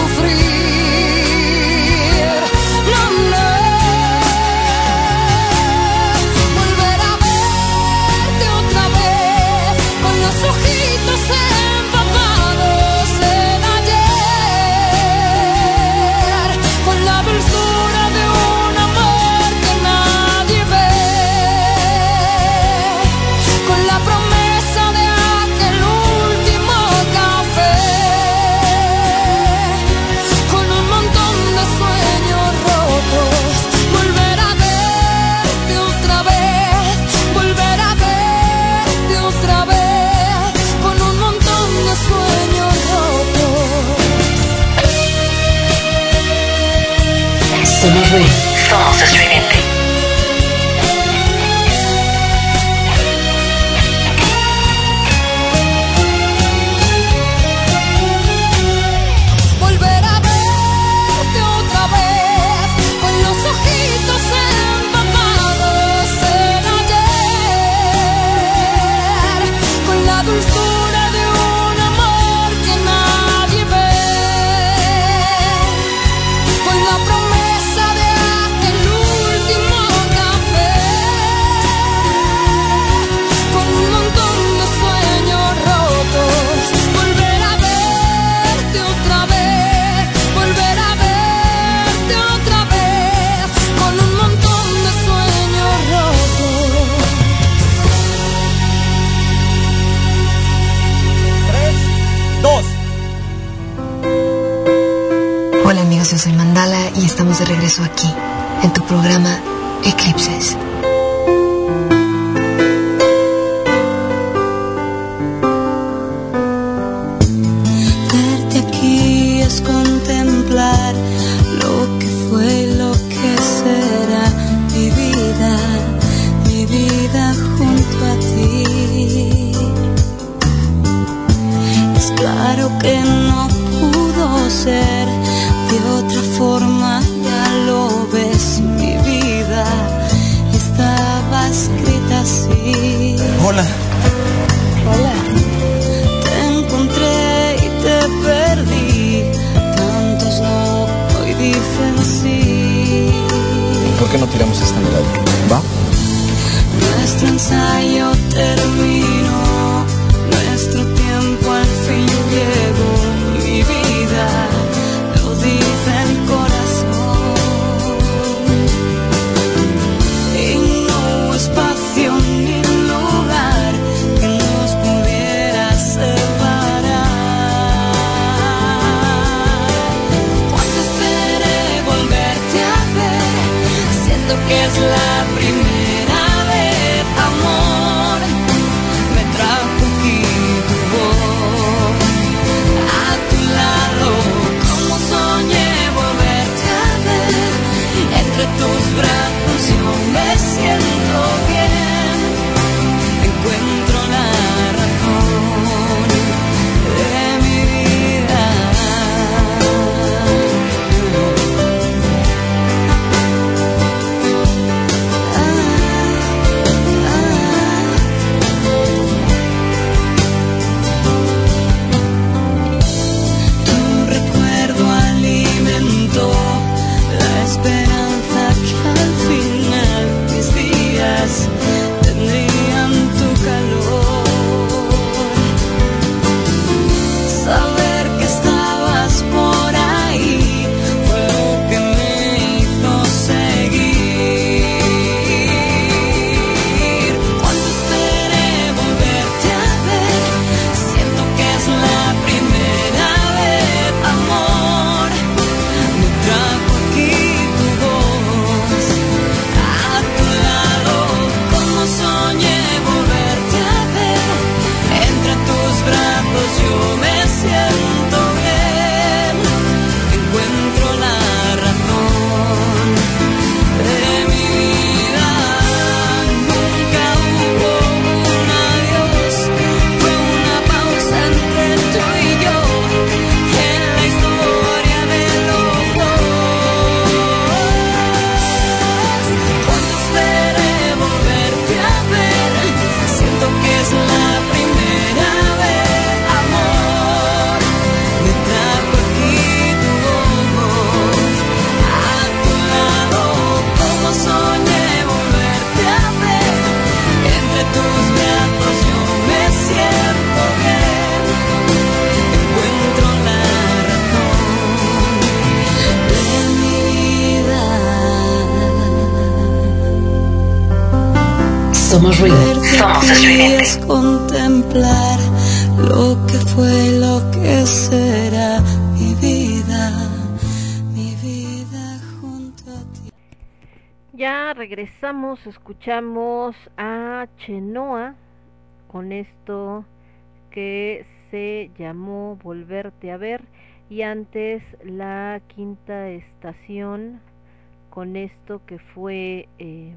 Somos ruido. Somos regreso aquí, en tu programa Eclipses. Escuchamos a Chenoa con esto que se llamó Volverte a ver y antes la quinta estación con esto que fue eh,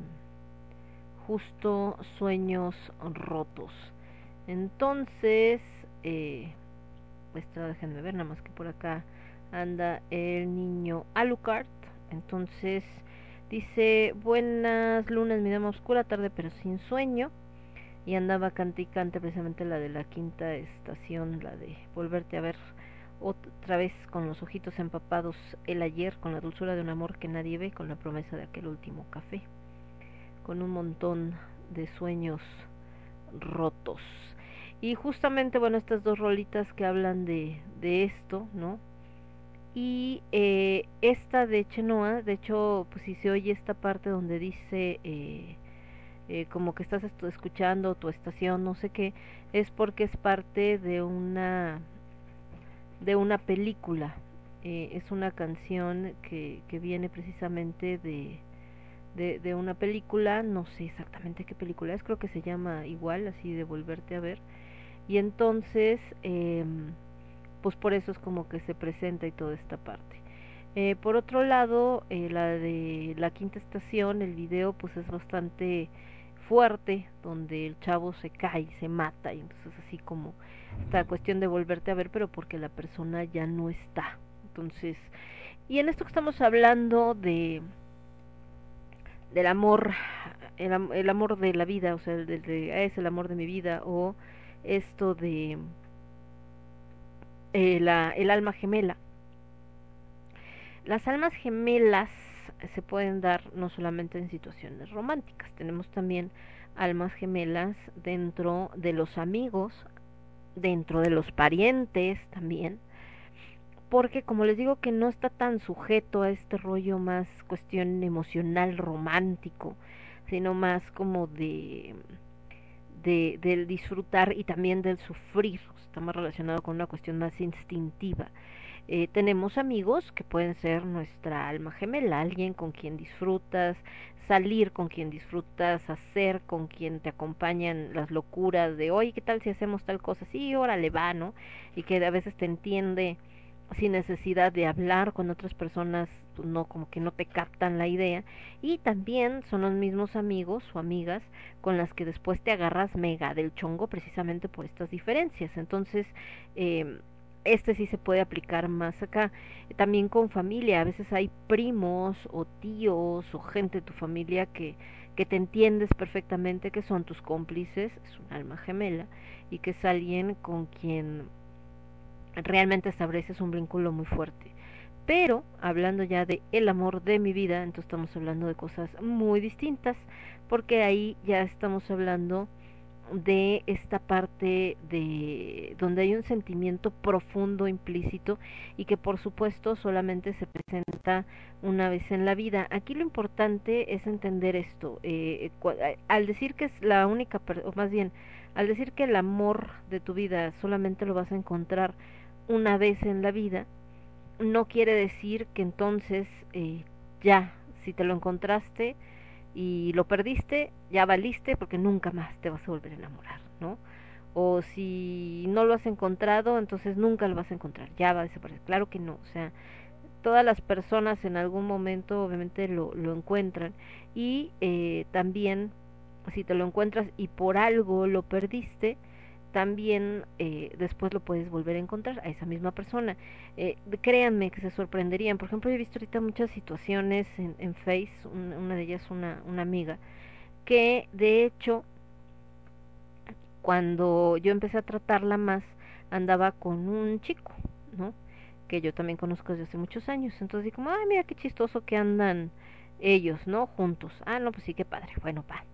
justo sueños rotos. Entonces, eh, déjenme ver, nada más que por acá anda el niño Alucard. Entonces, dice, buenas lunas, mi dama oscura, tarde pero sin sueño. Y andaba cante y cante precisamente la de la quinta estación, la de volverte a ver otra vez con los ojitos empapados el ayer, con la dulzura de un amor que nadie ve, con la promesa de aquel último café, con un montón de sueños rotos. Y justamente, bueno, estas dos rolitas que hablan de, de esto, ¿no? Y eh, esta de Chenoa, de hecho, pues si se oye esta parte donde dice eh, eh, como que estás escuchando tu estación, no sé qué, es porque es parte de una de una película. Eh, es una canción que, que viene precisamente de, de, de, una película, no sé exactamente qué película es, creo que se llama igual, así de volverte a ver. Y entonces, eh, pues por eso es como que se presenta y toda esta parte. Eh, por otro lado, eh, la de la quinta estación, el video pues es bastante fuerte, donde el chavo se cae, se mata, y entonces así como esta cuestión de volverte a ver, pero porque la persona ya no está. Entonces, y en esto que estamos hablando de del amor, el, el amor de la vida, o sea, de, es el amor de mi vida, o esto de eh, la, el alma gemela. Las almas gemelas se pueden dar no solamente en situaciones románticas, tenemos también almas gemelas dentro de los amigos, dentro de los parientes también, porque como les digo que no está tan sujeto a este rollo más cuestión emocional romántico, sino más como de, de del disfrutar y también del sufrir, está más relacionado con una cuestión más instintiva. Eh, tenemos amigos que pueden ser nuestra alma gemela, alguien con quien disfrutas, salir con quien disfrutas, hacer con quien te acompañan las locuras de, oye, ¿qué tal si hacemos tal cosa? Sí, órale, va, ¿no? Y que a veces te entiende sin necesidad de hablar con otras personas, no como que no te captan la idea y también son los mismos amigos o amigas con las que después te agarras mega del chongo precisamente por estas diferencias. Entonces, eh, este sí se puede aplicar más acá. También con familia, a veces hay primos o tíos o gente de tu familia que, que te entiendes perfectamente que son tus cómplices, es un alma gemela, y que es alguien con quien realmente estableces un vínculo muy fuerte. Pero hablando ya de el amor de mi vida, entonces estamos hablando de cosas muy distintas, porque ahí ya estamos hablando de esta parte de donde hay un sentimiento profundo implícito y que por supuesto solamente se presenta una vez en la vida. Aquí lo importante es entender esto. Eh, al decir que es la única, o más bien, al decir que el amor de tu vida solamente lo vas a encontrar una vez en la vida, no quiere decir que entonces eh, ya, si te lo encontraste, y lo perdiste, ya valiste porque nunca más te vas a volver a enamorar, ¿no? O si no lo has encontrado, entonces nunca lo vas a encontrar, ya va a desaparecer. Claro que no, o sea, todas las personas en algún momento obviamente lo, lo encuentran y eh, también si te lo encuentras y por algo lo perdiste, también eh, después lo puedes volver a encontrar a esa misma persona. Eh, créanme que se sorprenderían. Por ejemplo, he visto ahorita muchas situaciones en, en Face, una, de ellas una, una amiga, que de hecho, cuando yo empecé a tratarla más, andaba con un chico, ¿no? Que yo también conozco desde hace muchos años. Entonces como, ay, mira qué chistoso que andan ellos, ¿no? Juntos. Ah, no, pues sí, qué padre. Bueno, pa.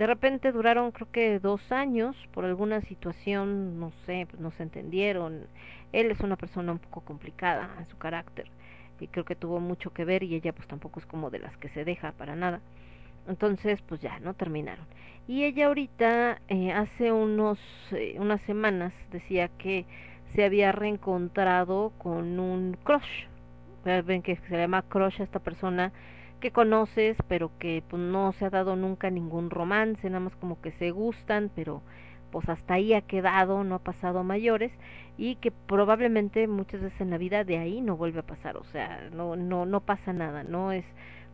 De repente duraron creo que dos años por alguna situación, no sé, pues no se entendieron. Él es una persona un poco complicada en su carácter y creo que tuvo mucho que ver y ella pues tampoco es como de las que se deja para nada. Entonces pues ya, ¿no? Terminaron. Y ella ahorita, eh, hace unos, eh, unas semanas, decía que se había reencontrado con un crush. Ven que se llama crush a esta persona que conoces, pero que pues, no se ha dado nunca ningún romance, nada más como que se gustan, pero pues hasta ahí ha quedado, no ha pasado a mayores y que probablemente muchas veces en la vida de ahí no vuelve a pasar, o sea, no no no pasa nada, no es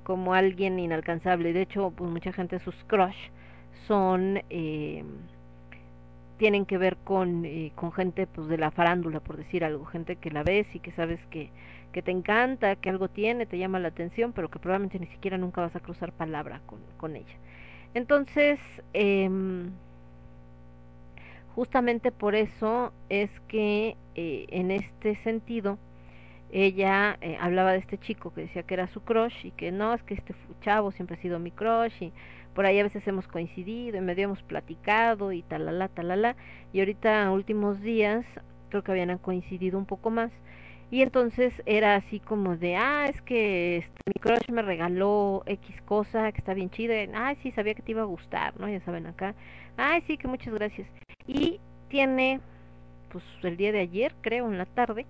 como alguien inalcanzable. De hecho, pues mucha gente sus crush son eh, tienen que ver con, eh, con gente pues de la farándula, por decir algo, gente que la ves y que sabes que, que te encanta, que algo tiene, te llama la atención, pero que probablemente ni siquiera nunca vas a cruzar palabra con, con ella. Entonces, em, justamente por eso es que eh, en este sentido ella eh, hablaba de este chico que decía que era su crush y que no, es que este chavo siempre ha sido mi crush y por ahí a veces hemos coincidido y medio hemos platicado y talala, talala, y ahorita últimos días creo que habían coincidido un poco más, y entonces era así como de, ah, es que este, mi crush me regaló X cosa que está bien chida, ay, sí, sabía que te iba a gustar, ¿no? Ya saben acá, ay, sí, que muchas gracias. Y tiene, pues el día de ayer, creo, en la tarde,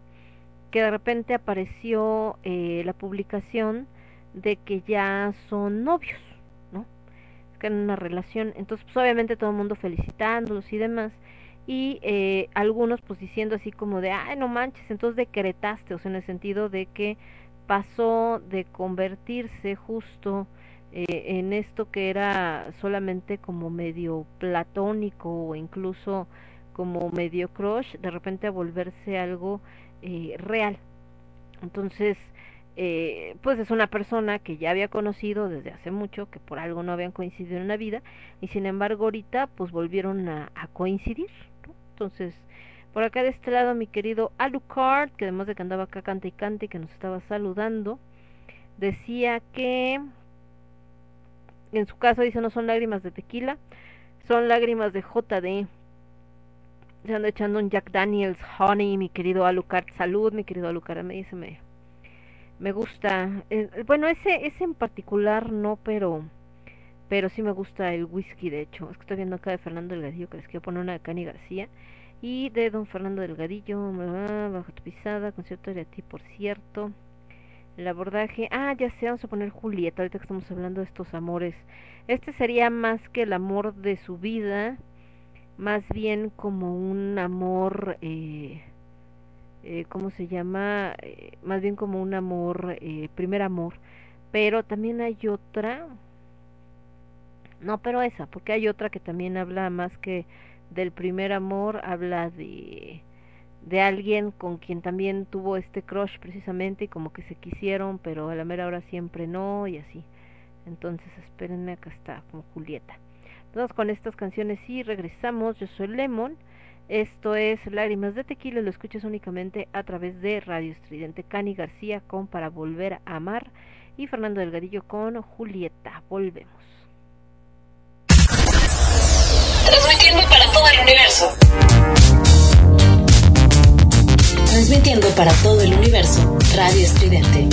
que de repente apareció eh, la publicación de que ya son novios que en una relación. Entonces, pues obviamente todo el mundo felicitándolos y demás. Y eh, algunos pues diciendo así como de, ay, no manches, entonces decretaste, o sea, en el sentido de que pasó de convertirse justo eh, en esto que era solamente como medio platónico o incluso como medio crush, de repente a volverse algo eh, real. Entonces, eh, pues es una persona que ya había conocido desde hace mucho, que por algo no habían coincidido en la vida, y sin embargo ahorita pues volvieron a, coincidir. Entonces, por acá de este lado mi querido Alucard, que además de que andaba acá cante y cante, que nos estaba saludando, decía que en su caso dice no son lágrimas de tequila, son lágrimas de JD. Se anda echando un Jack Daniels Honey, mi querido Alucard. Salud, mi querido Alucard. Me dice, me, me gusta. Eh, bueno, ese, ese en particular no, pero pero sí me gusta el whisky, de hecho. Es que estoy viendo acá de Fernando Delgadillo, que les quiero poner una de Cani García. Y de don Fernando Delgadillo, bajo tu pisada, concierto de ti, por cierto. El abordaje, ah, ya sé, vamos a poner Julieta, ahorita que estamos hablando de estos amores. Este sería más que el amor de su vida, más bien como un amor... Eh, eh, ¿cómo se llama? Eh, más bien como un amor, eh, primer amor. Pero también hay otra, no, pero esa, porque hay otra que también habla más que del primer amor, habla de de alguien con quien también tuvo este crush precisamente y como que se quisieron, pero a la mera hora siempre no y así. Entonces, espérenme, acá está, como Julieta. Vamos con estas canciones y regresamos. Yo soy Lemon esto es Lágrimas de Tequila, lo escuchas únicamente a través de Radio Estridente. Cani García con Para Volver a Amar y Fernando Delgadillo con Julieta. Volvemos. Transmitiendo para todo el universo. Transmitiendo para todo el universo. Radio Estridente.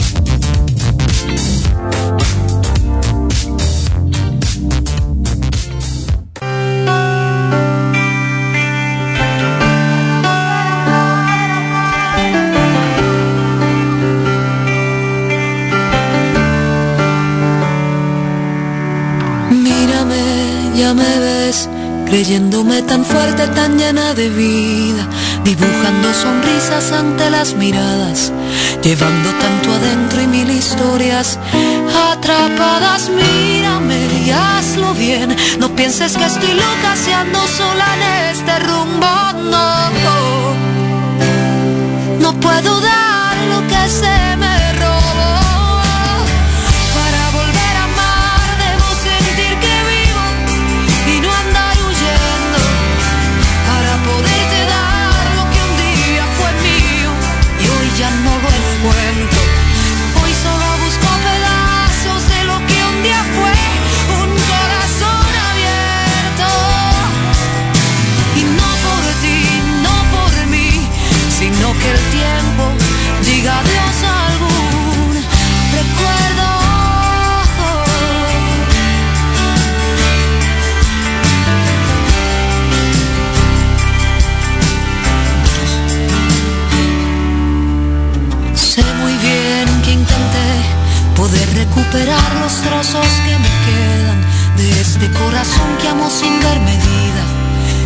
ya me ves creyéndome tan fuerte, tan llena de vida, dibujando sonrisas ante las miradas, llevando tanto adentro y mil historias atrapadas. Mírame y hazlo bien, no pienses que estoy loca si sola en este rumbo, no. No puedo dar lo que se recuperar los trozos que me quedan de este corazón que amo sin ver medida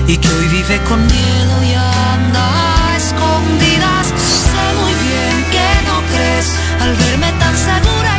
y que hoy vive con miedo y anda a escondidas. Sé muy bien que no crees al verme tan segura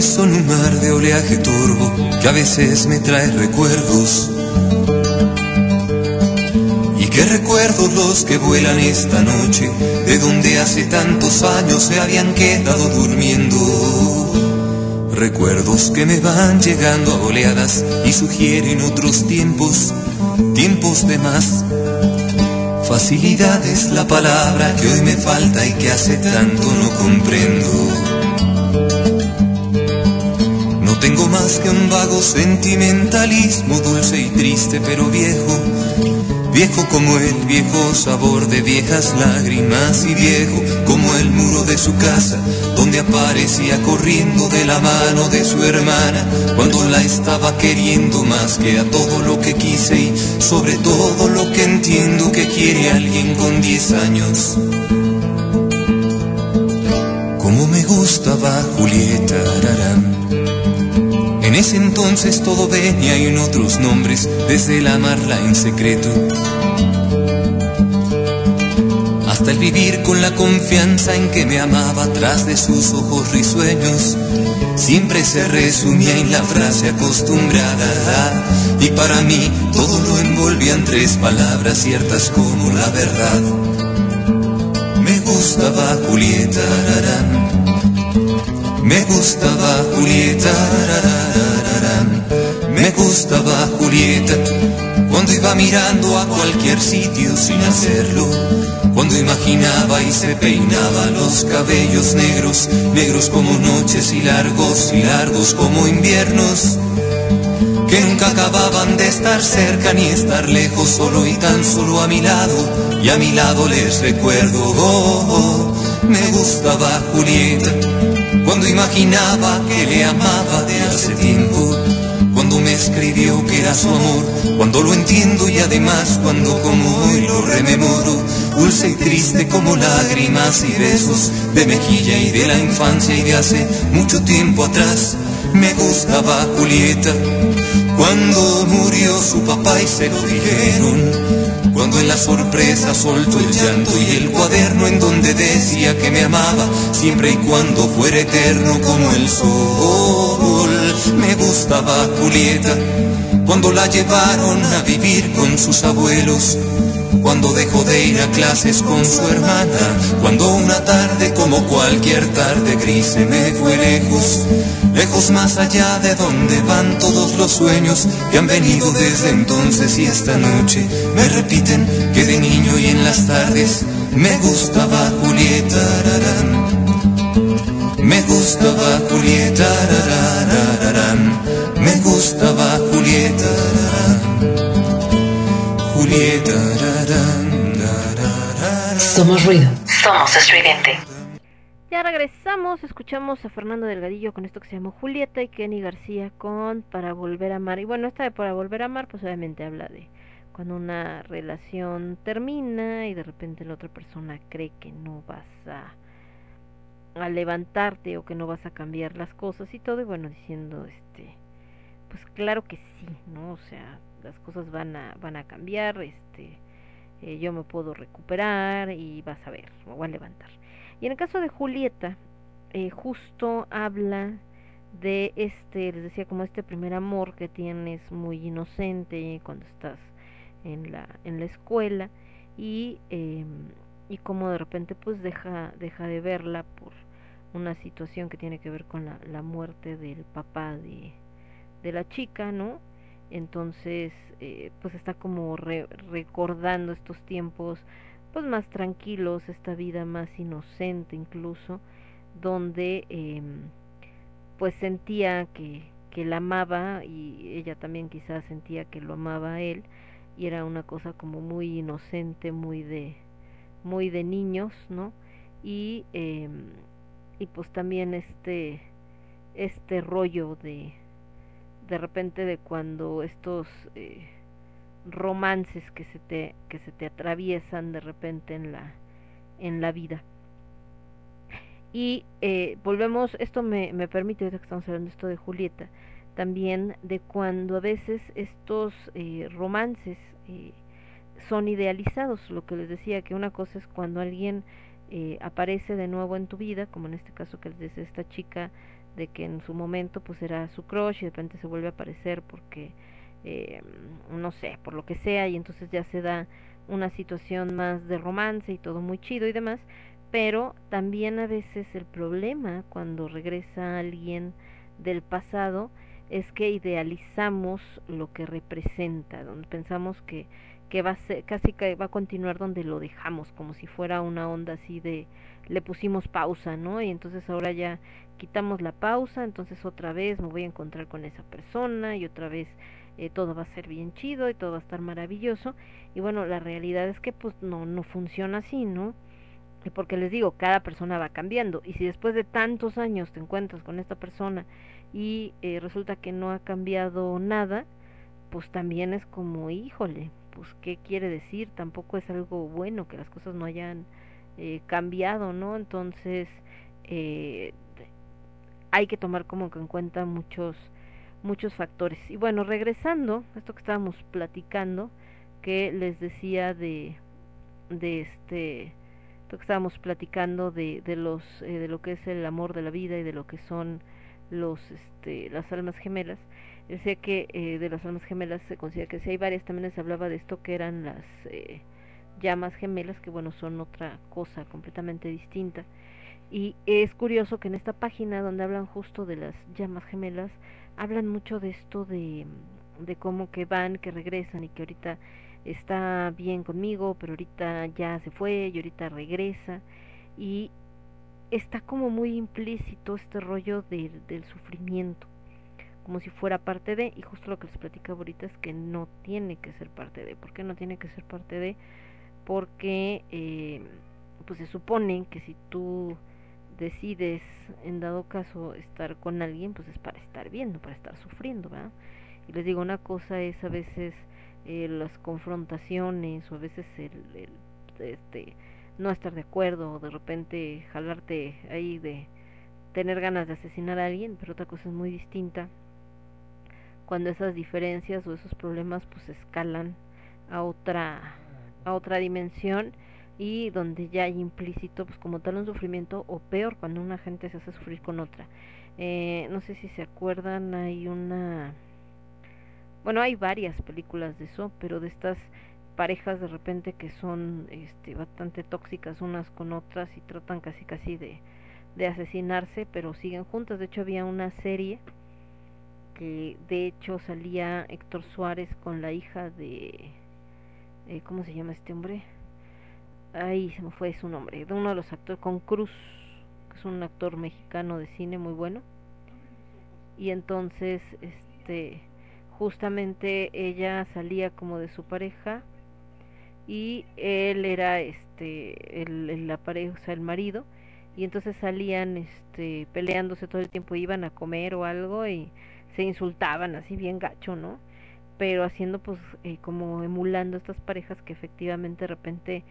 Son un mar de oleaje turbo que a veces me trae recuerdos. Y qué recuerdos los que vuelan esta noche, de donde hace tantos años se habían quedado durmiendo. Recuerdos que me van llegando a oleadas y sugieren otros tiempos, tiempos de más. Facilidad es la palabra que hoy me falta y que hace tanto no comprendo. Tengo más que un vago sentimentalismo, dulce y triste pero viejo. Viejo como el viejo sabor de viejas lágrimas y viejo como el muro de su casa, donde aparecía corriendo de la mano de su hermana, cuando la estaba queriendo más que a todo lo que quise y sobre todo lo que entiendo que quiere alguien con 10 años. Como me gustaba Julieta Ararán. En ese entonces todo venía en otros nombres, desde el amarla en secreto. Hasta el vivir con la confianza en que me amaba tras de sus ojos risueños. Siempre se resumía en la frase acostumbrada. Y para mí todo lo envolvía en tres palabras ciertas como la verdad. Me gustaba Julieta. Me gustaba Julieta, me gustaba Julieta, cuando iba mirando a cualquier sitio sin hacerlo, cuando imaginaba y se peinaba los cabellos negros, negros como noches y largos y largos como inviernos, que nunca acababan de estar cerca ni estar lejos, solo y tan solo a mi lado, y a mi lado les recuerdo, oh, oh, me gustaba Julieta cuando imaginaba que le amaba de hace tiempo, cuando me escribió que era su amor, cuando lo entiendo y además cuando como hoy lo rememoro, dulce y triste como lágrimas y besos de mejilla y de la infancia y de hace mucho tiempo atrás, me gustaba Julieta, cuando murió su papá y se lo dijeron. Cuando en la sorpresa soltó el llanto y el cuaderno en donde decía que me amaba, siempre y cuando fuera eterno como el sol. Me gustaba Julieta, cuando la llevaron a vivir con sus abuelos, cuando dejó de ir a clases con su hermana, cuando una tarde como cualquier tarde gris se me fue lejos, lejos más allá de donde van todos los sueños que han venido desde entonces y esta noche me repiten que de niño y en las tardes me gustaba Julieta, rarán. me gustaba Julieta, rararararán. me gustaba Julieta, rarán. Julieta, rarán, rarararán. Somos ruido. Somos estridente. Ya regresamos, escuchamos a Fernando Delgadillo con esto que se llamó Julieta y Kenny García con Para Volver a Amar. Y bueno, esta de Para Volver a Amar, pues obviamente habla de cuando una relación termina y de repente la otra persona cree que no vas a, a levantarte o que no vas a cambiar las cosas y todo, y bueno, diciendo, este, pues claro que sí, ¿no? O sea, las cosas van a, van a cambiar, este, eh, yo me puedo recuperar y vas a ver, me voy a levantar. Y en el caso de Julieta, eh, justo habla de este, les decía, como este primer amor que tienes muy inocente cuando estás en la, en la escuela y eh, y como de repente pues deja deja de verla por una situación que tiene que ver con la, la muerte del papá de, de la chica no entonces eh, pues está como re, recordando estos tiempos pues más tranquilos esta vida más inocente incluso donde eh, pues sentía que, que la amaba y ella también quizás sentía que lo amaba él y era una cosa como muy inocente muy de muy de niños no y eh, y pues también este este rollo de de repente de cuando estos eh, romances que se te que se te atraviesan de repente en la en la vida. Y eh, volvemos esto me, me permite ahorita que estamos hablando esto de Julieta también de cuando a veces estos eh, romances eh, son idealizados. Lo que les decía que una cosa es cuando alguien eh, aparece de nuevo en tu vida como en este caso que les decía esta chica de que en su momento pues era su crush y de repente se vuelve a aparecer porque eh, no sé, por lo que sea y entonces ya se da una situación más de romance y todo muy chido y demás, pero también a veces el problema cuando regresa alguien del pasado es que idealizamos lo que representa, donde pensamos que que va a ser, casi que va a continuar donde lo dejamos, como si fuera una onda así de le pusimos pausa, ¿no? Y entonces ahora ya quitamos la pausa, entonces otra vez me voy a encontrar con esa persona y otra vez eh, todo va a ser bien chido y todo va a estar maravilloso. Y bueno, la realidad es que pues no, no funciona así, ¿no? Porque les digo, cada persona va cambiando. Y si después de tantos años te encuentras con esta persona y eh, resulta que no ha cambiado nada, pues también es como, híjole, pues qué quiere decir, tampoco es algo bueno que las cosas no hayan eh, cambiado, ¿no? Entonces, eh, hay que tomar como que en cuenta muchos muchos factores. Y bueno, regresando a esto que estábamos platicando, que les decía de de este esto que estábamos platicando de de los eh, de lo que es el amor de la vida y de lo que son los este las almas gemelas decía que eh, de las almas gemelas se considera que si hay varias también se hablaba de esto que eran las eh, llamas gemelas que bueno son otra cosa completamente distinta y es curioso que en esta página donde hablan justo de las llamas gemelas hablan mucho de esto de de cómo que van que regresan y que ahorita está bien conmigo pero ahorita ya se fue y ahorita regresa y está como muy implícito este rollo del, del sufrimiento como si fuera parte de, y justo lo que les platicaba ahorita es que no tiene que ser parte de. ¿Por qué no tiene que ser parte de? Porque eh, pues se supone que si tú decides en dado caso estar con alguien, pues es para estar bien, no para estar sufriendo, ¿verdad? Y les digo, una cosa es a veces eh, las confrontaciones o a veces el, el este no estar de acuerdo o de repente jalarte ahí de tener ganas de asesinar a alguien, pero otra cosa es muy distinta cuando esas diferencias o esos problemas pues escalan a otra a otra dimensión y donde ya hay implícito pues como tal un sufrimiento o peor cuando una gente se hace sufrir con otra eh, no sé si se acuerdan hay una bueno hay varias películas de eso pero de estas parejas de repente que son este bastante tóxicas unas con otras y tratan casi casi de de asesinarse pero siguen juntas de hecho había una serie que de hecho salía Héctor Suárez con la hija de eh, ¿cómo se llama este hombre? Ahí se me fue su nombre, de uno de los actores con Cruz, que es un actor mexicano de cine muy bueno. Y entonces este justamente ella salía como de su pareja y él era este el, la pareja, el marido y entonces salían este peleándose todo el tiempo, iban a comer o algo y se insultaban así bien gacho, ¿no? Pero haciendo pues eh, como emulando estas parejas que efectivamente de repente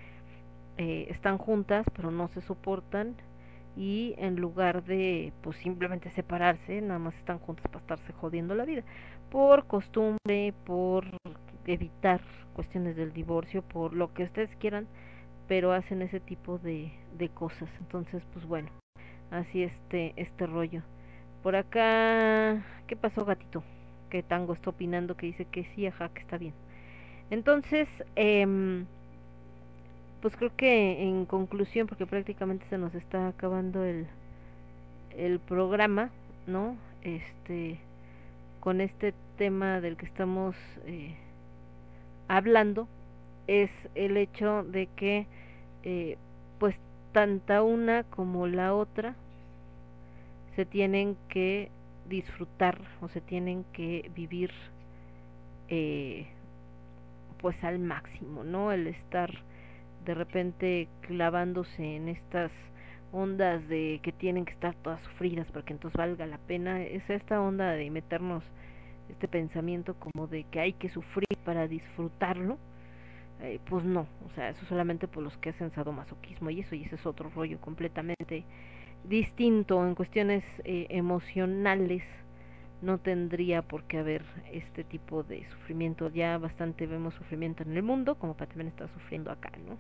eh, están juntas pero no se soportan y en lugar de pues simplemente separarse, nada más están juntas para estarse jodiendo la vida por costumbre, por evitar cuestiones del divorcio, por lo que ustedes quieran, pero hacen ese tipo de, de cosas. Entonces, pues bueno, así este este rollo. Por acá, ¿qué pasó gatito? Que Tango está opinando que dice que sí, ajá, que está bien. Entonces, eh, pues creo que en conclusión, porque prácticamente se nos está acabando el, el programa, ¿no? Este, con este tema del que estamos eh, hablando, es el hecho de que, eh, pues, tanta una como la otra se tienen que disfrutar o se tienen que vivir eh, pues al máximo, ¿no? El estar de repente clavándose en estas ondas de que tienen que estar todas sufridas para que entonces valga la pena, es esta onda de meternos este pensamiento como de que hay que sufrir para disfrutarlo, eh, pues no, o sea, eso solamente por los que hacen sadomasoquismo y eso, y ese es otro rollo completamente distinto en cuestiones eh, emocionales no tendría por qué haber este tipo de sufrimiento. Ya bastante vemos sufrimiento en el mundo, como para también estar sufriendo acá, ¿no?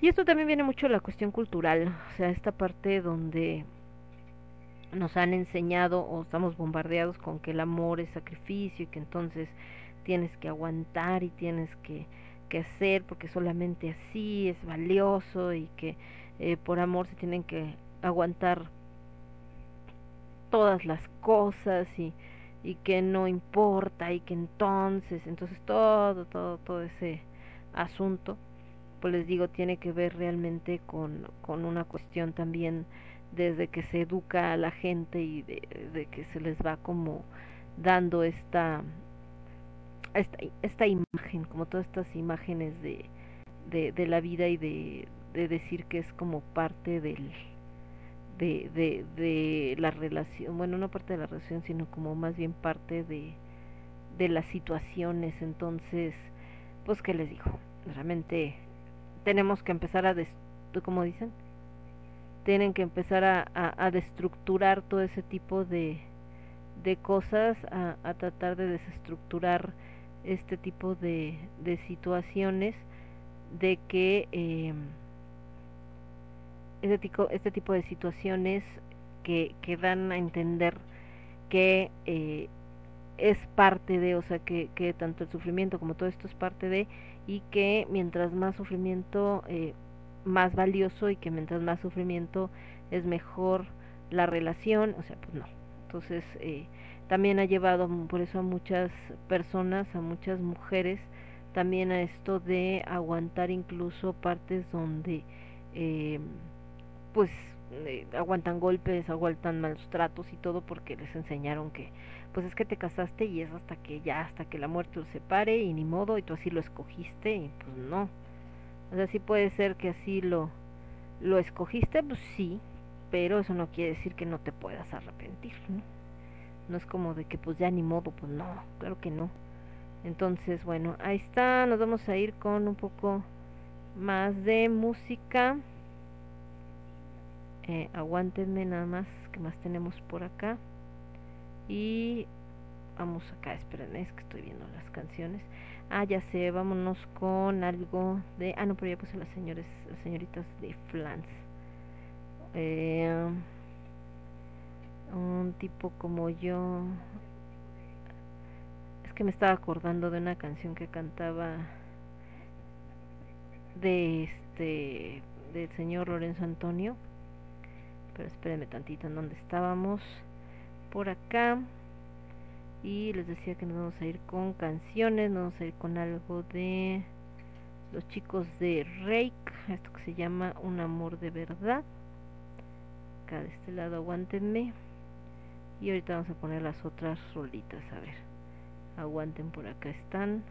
Y esto también viene mucho de la cuestión cultural, o sea, esta parte donde nos han enseñado o estamos bombardeados con que el amor es sacrificio y que entonces tienes que aguantar y tienes que, que hacer porque solamente así es valioso y que eh, por amor se tienen que aguantar todas las cosas y, y que no importa y que entonces, entonces todo, todo, todo ese asunto, pues les digo, tiene que ver realmente con, con una cuestión también desde que se educa a la gente y de, que se les va como dando esta, esta, esta imagen, como todas estas imágenes de, de, de la vida y de, de decir que es como parte del, de, de, de la relación, bueno, no parte de la relación, sino como más bien parte de, de las situaciones. Entonces, pues, ¿qué les digo? Realmente tenemos que empezar a, como dicen? Tienen que empezar a, a, a destructurar todo ese tipo de, de cosas, a, a tratar de desestructurar este tipo de, de situaciones, de que... Eh, este tipo, este tipo de situaciones que, que dan a entender que eh, es parte de, o sea, que, que tanto el sufrimiento como todo esto es parte de, y que mientras más sufrimiento, eh, más valioso, y que mientras más sufrimiento es mejor la relación, o sea, pues no. Entonces, eh, también ha llevado por eso a muchas personas, a muchas mujeres, también a esto de aguantar incluso partes donde eh, pues eh, aguantan golpes, aguantan malos tratos y todo porque les enseñaron que pues es que te casaste y es hasta que ya, hasta que la muerte los separe y ni modo y tú así lo escogiste y pues no. O sea, sí puede ser que así lo, lo escogiste, pues sí, pero eso no quiere decir que no te puedas arrepentir, ¿no? No es como de que pues ya ni modo, pues no, claro que no. Entonces, bueno, ahí está, nos vamos a ir con un poco más de música. Eh, aguántenme nada más que más tenemos por acá. Y vamos acá esperen es que estoy viendo las canciones. Ah ya sé vámonos con algo de ah no pero ya puse las señores las señoritas de Flans. Eh, un tipo como yo. Es que me estaba acordando de una canción que cantaba de este del señor Lorenzo Antonio pero espérenme tantito en donde estábamos. Por acá. Y les decía que nos vamos a ir con canciones nos vamos a ir con algo de los chicos de Rake esto que se llama un amor de verdad. Acá de este lado aguántenme. Y ahorita vamos a poner las otras rolitas a ver. Aguanten por acá están.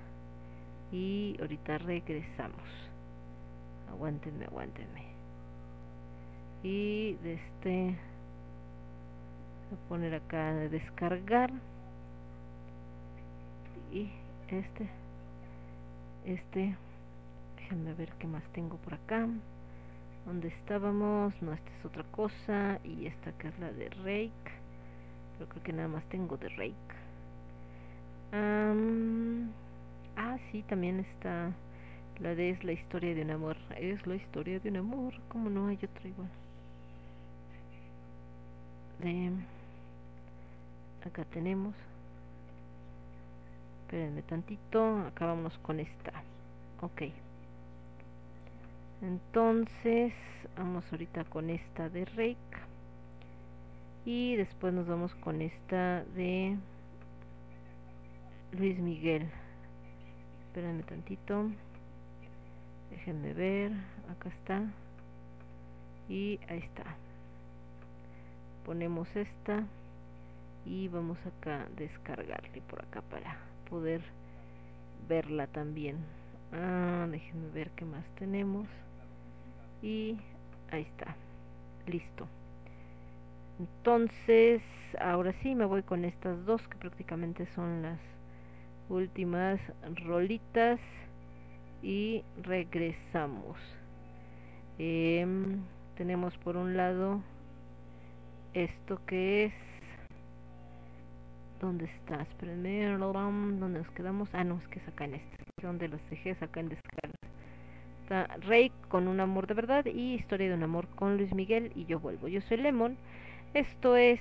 Y ahorita regresamos. Aguántenme aguántenme y de este voy a poner acá de descargar. Y este este déjenme ver qué más tengo por acá. Donde estábamos no esta es otra cosa. Y esta que es la de Rake. Pero creo que nada más tengo de Rake. Um, ah sí también está la de es la historia de un amor. Es la historia de un amor. Como no hay otra igual acá tenemos espérenme tantito acá vamos con esta ok Entonces, vamos ahorita con esta de Rake. Y después nos vamos con esta de Luis Miguel. Espérenme tantito. Déjenme ver. Acá está. Y ahí está. Ponemos esta. Y vamos acá a descargarle por acá para poder verla también. Ah, déjenme ver qué más tenemos. Y ahí está. Listo. Entonces, ahora sí me voy con estas dos que prácticamente son las últimas rolitas y regresamos. Em, tenemos por un lado esto que es ¿Dónde está? Espérenme. ¿Dónde nos quedamos? Ah, no, es que es acá en este. ¿Dónde los dejé? Es acá en descarga. Está Rey con un amor de verdad y Historia de un amor con Luis Miguel y yo vuelvo. Yo soy Lemon. Esto es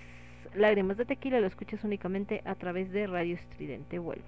Lágrimas de Tequila. Lo escuchas únicamente a través de Radio Estridente. Vuelvo.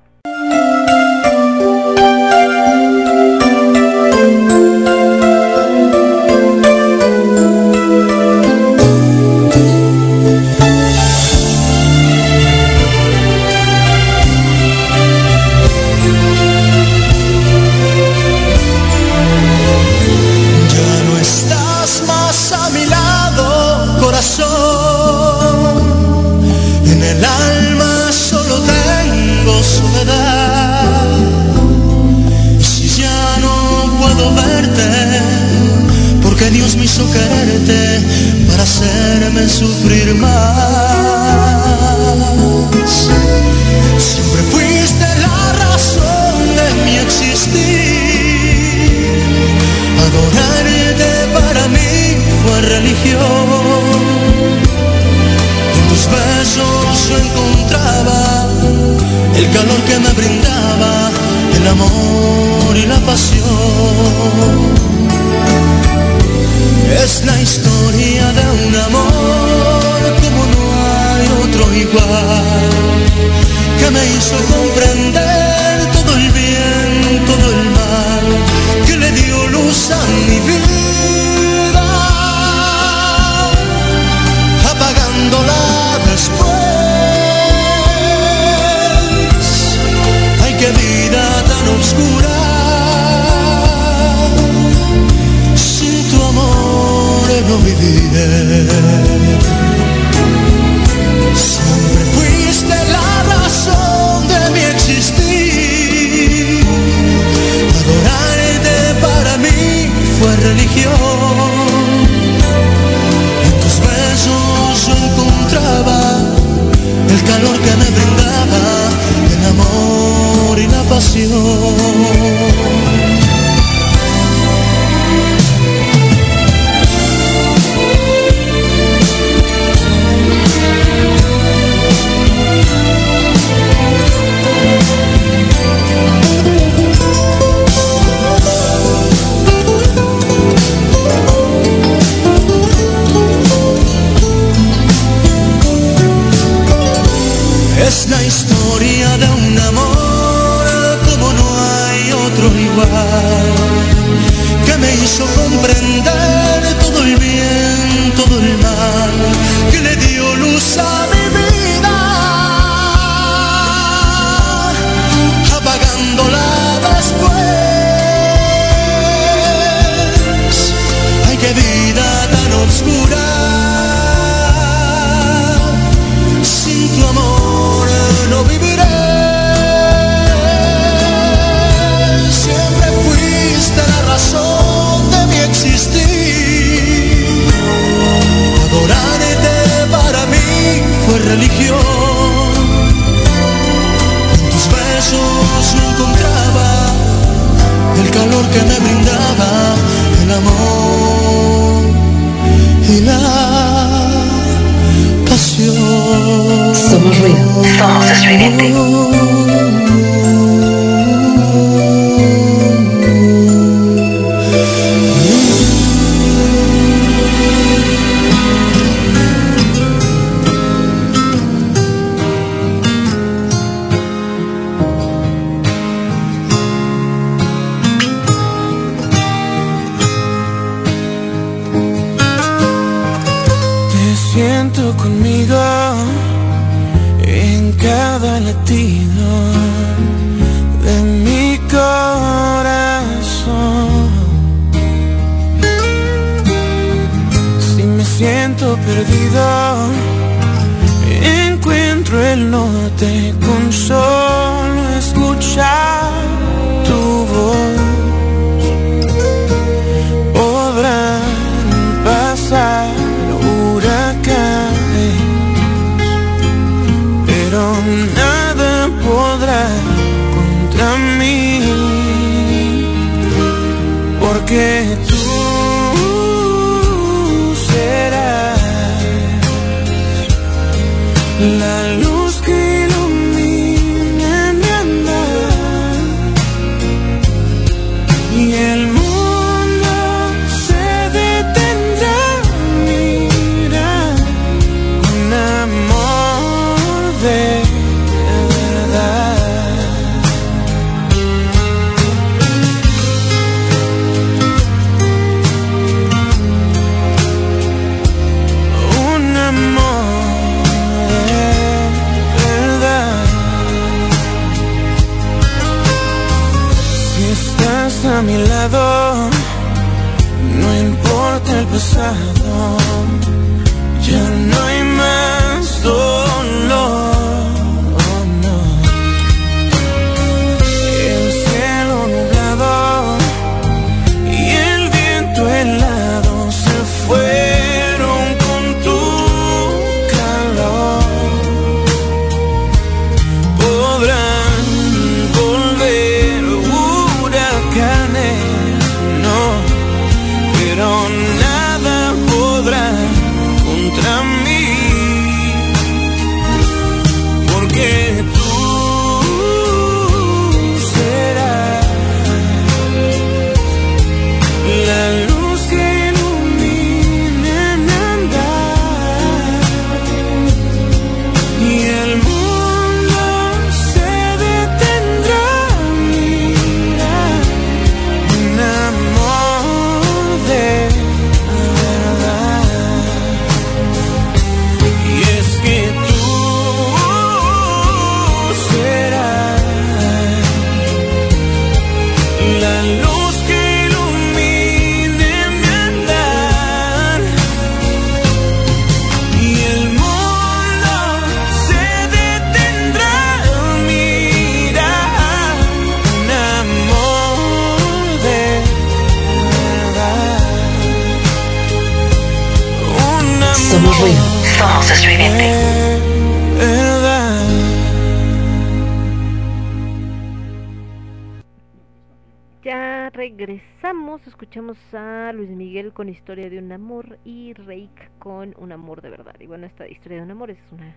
Con Historia de un amor y Reik con Un amor de verdad. Y bueno, esta historia de un amor es una...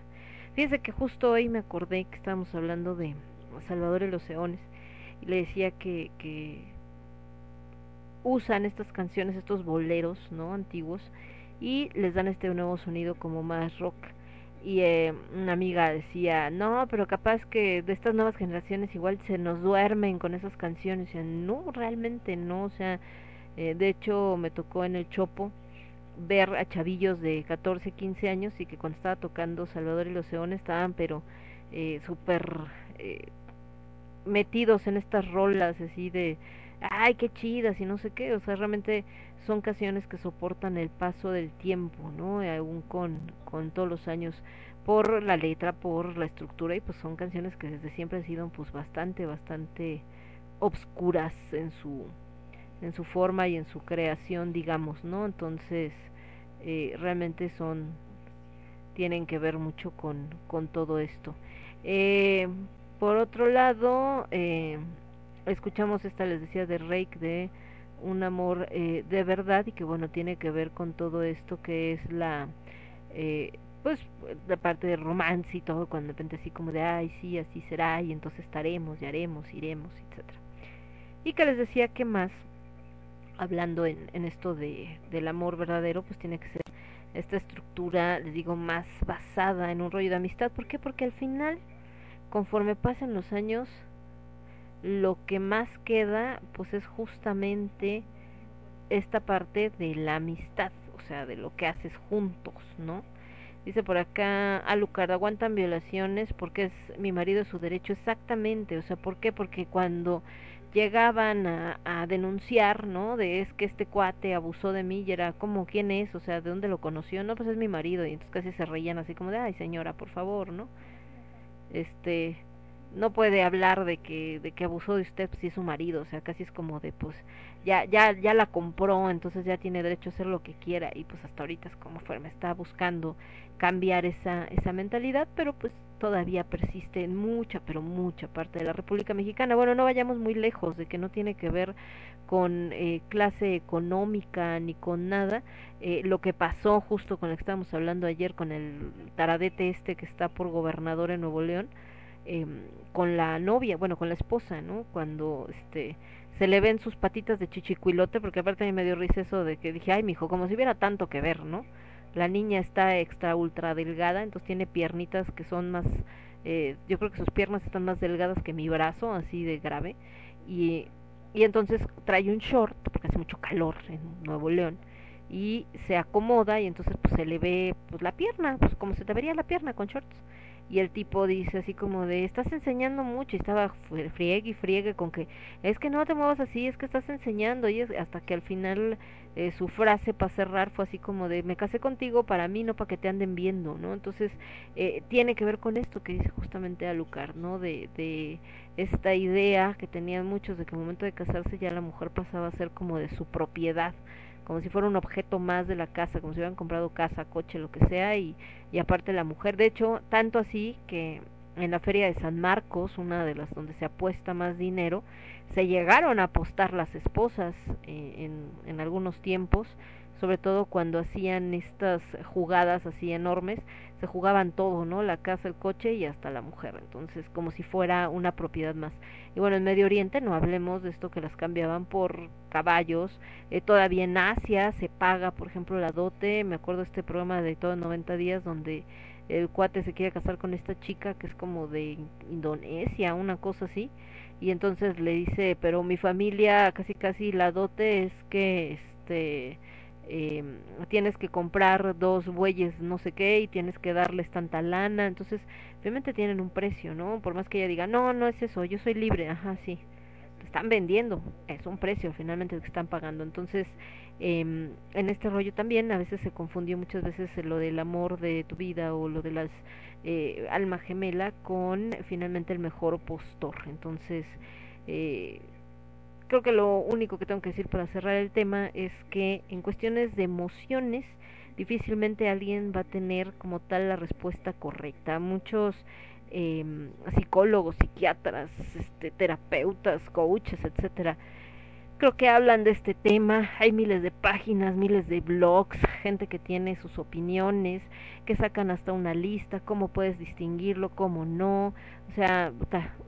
Fíjense que justo hoy me acordé que estábamos hablando de Salvador y los Leones y le decía que, que usan estas canciones, estos boleros, ¿no? Antiguos y les dan este nuevo sonido como más rock. Y eh, una amiga decía, no, pero capaz que de estas nuevas generaciones igual se nos duermen con esas canciones. Y yo, no, realmente no. O sea, eh, de hecho me tocó en el Chopo ver a chavillos de 14, 15 años y que cuando estaba tocando Salvador y los Leones estaban pero eh, súper eh, metidos en estas rolas así de ay qué chidas y no sé qué. O sea realmente son canciones que soportan el paso del tiempo no aún con con todos los años por la letra por la estructura y pues son canciones que desde siempre han sido pues bastante bastante obscuras en su en su forma y en su creación digamos no entonces eh, realmente son tienen que ver mucho con, con todo esto. Eh, por otro lado eh, escuchamos esta les decía de Rake de un amor eh, de verdad y que bueno tiene que ver con todo esto que es la eh, pues la parte de romance y todo cuando de repente así como de ay sí así será y entonces estaremos y haremos iremos etcétera y que les decía que más hablando en, en esto de, del amor verdadero pues tiene que ser esta estructura les digo más basada en un rollo de amistad ¿por qué? porque al final conforme pasen los años lo que más queda pues es justamente esta parte de la amistad, o sea, de lo que haces juntos, ¿no? Dice por acá, Alucard, aguantan violaciones porque es mi marido su derecho exactamente, o sea, ¿por qué? Porque cuando llegaban a, denunciar, ¿no? De es que este cuate abusó de mí y era como, ¿quién es? O sea, ¿de dónde lo conoció? No, pues es mi marido y entonces casi se reían así como de, ay señora, por favor, ¿no? Este, no puede hablar de que de que abusó de usted si es su marido, o sea, casi es como de pues ya ya ya la compró, entonces ya tiene derecho a hacer lo que quiera y pues hasta ahorita es como fue, me está buscando cambiar esa esa mentalidad, pero pues todavía persiste en mucha, pero mucha parte de la República Mexicana. Bueno, no vayamos muy lejos de que no tiene que ver con eh, clase económica ni con nada. Eh, lo que pasó justo con lo que estábamos hablando ayer con el taradete este que está por gobernador en Nuevo León, eh, con la novia, bueno, con la esposa, ¿no? Cuando este se le ven sus patitas de chichicuilote, porque aparte a mí me dio risa eso de que dije, ay, mijo, como si hubiera tanto que ver, ¿no? La niña está extra ultra delgada, entonces tiene piernitas que son más, eh, yo creo que sus piernas están más delgadas que mi brazo, así de grave, y, y entonces trae un short, porque hace mucho calor en Nuevo León, y se acomoda y entonces pues se le ve pues la pierna, pues como se te vería la pierna con shorts y el tipo dice así como de estás enseñando mucho y estaba friegue y friegue con que es que no te muevas así es que estás enseñando y es, hasta que al final eh, su frase para cerrar fue así como de me casé contigo para mí no para que te anden viendo no entonces eh, tiene que ver con esto que dice justamente Alucard no de, de esta idea que tenían muchos de que al momento de casarse ya la mujer pasaba a ser como de su propiedad como si fuera un objeto más de la casa, como si hubieran comprado casa, coche, lo que sea, y, y aparte la mujer. De hecho, tanto así que en la feria de San Marcos, una de las donde se apuesta más dinero, se llegaron a apostar las esposas eh, en, en algunos tiempos, sobre todo cuando hacían estas jugadas así enormes, se jugaban todo, ¿no? La casa, el coche y hasta la mujer, entonces como si fuera una propiedad más. Y bueno, en Medio Oriente no hablemos de esto que las cambiaban por caballos, eh, todavía en Asia se paga, por ejemplo, la dote, me acuerdo de este programa de todo 90 días donde el cuate se quiere casar con esta chica que es como de Indonesia, una cosa así, y entonces le dice, pero mi familia casi casi la dote es que este eh, tienes que comprar dos bueyes no sé qué y tienes que darles tanta lana, entonces obviamente tienen un precio, ¿no? Por más que ella diga, no, no es eso, yo soy libre, ajá, sí, están vendiendo, es un precio finalmente que están pagando, entonces eh, en este rollo también a veces se confundió muchas veces lo del amor de tu vida o lo de las eh, alma gemela con finalmente el mejor postor, entonces eh, creo que lo único que tengo que decir para cerrar el tema es que en cuestiones de emociones difícilmente alguien va a tener como tal la respuesta correcta. Muchos eh, psicólogos, psiquiatras, este, terapeutas, coaches, etcétera, creo que hablan de este tema. Hay miles de páginas, miles de blogs, gente que tiene sus opiniones, que sacan hasta una lista, cómo puedes distinguirlo, cómo no. O sea,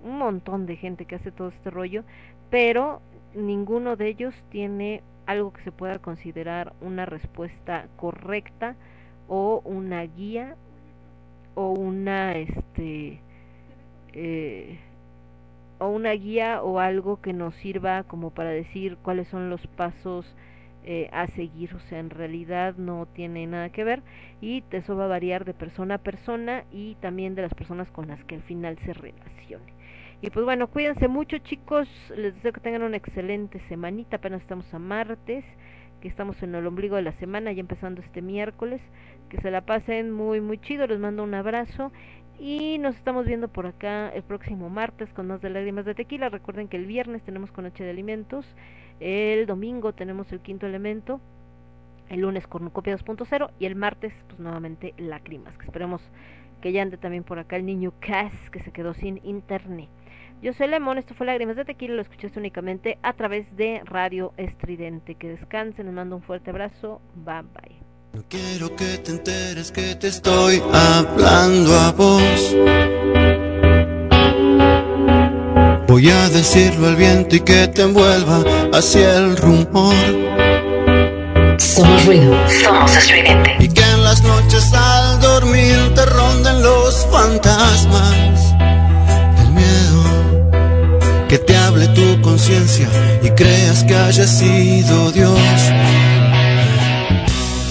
un montón de gente que hace todo este rollo, pero ninguno de ellos tiene algo que se pueda considerar una respuesta correcta o una guía o una este eh, o una guía o algo que nos sirva como para decir cuáles son los pasos eh, a seguir. O sea en realidad no tiene nada que ver y eso va a variar de persona a persona y también de las personas con las que al final se relacione y pues bueno, cuídense mucho chicos, les deseo que tengan una excelente semanita, apenas estamos a martes, que estamos en el ombligo de la semana, ya empezando este miércoles, que se la pasen muy muy chido, les mando un abrazo. Y nos estamos viendo por acá el próximo martes con más de lágrimas de tequila, recuerden que el viernes tenemos con Noche de Alimentos, el domingo tenemos el quinto elemento, el lunes con copia 2.0 y el martes pues nuevamente lágrimas, que esperemos que ya ande también por acá el niño Cass que se quedó sin internet. Yo soy Lemón, esto fue Lágrimas de Tequila, lo escuchaste únicamente a través de Radio Estridente. Que descansen, les mando un fuerte abrazo, bye bye. No quiero que te enteres que te estoy hablando a vos. Voy a decirlo al viento y que te envuelva hacia el rumor. Somos ruido, somos estridente. Y que en las noches al dormir te ronden los fantasmas y creas que haya sido Dios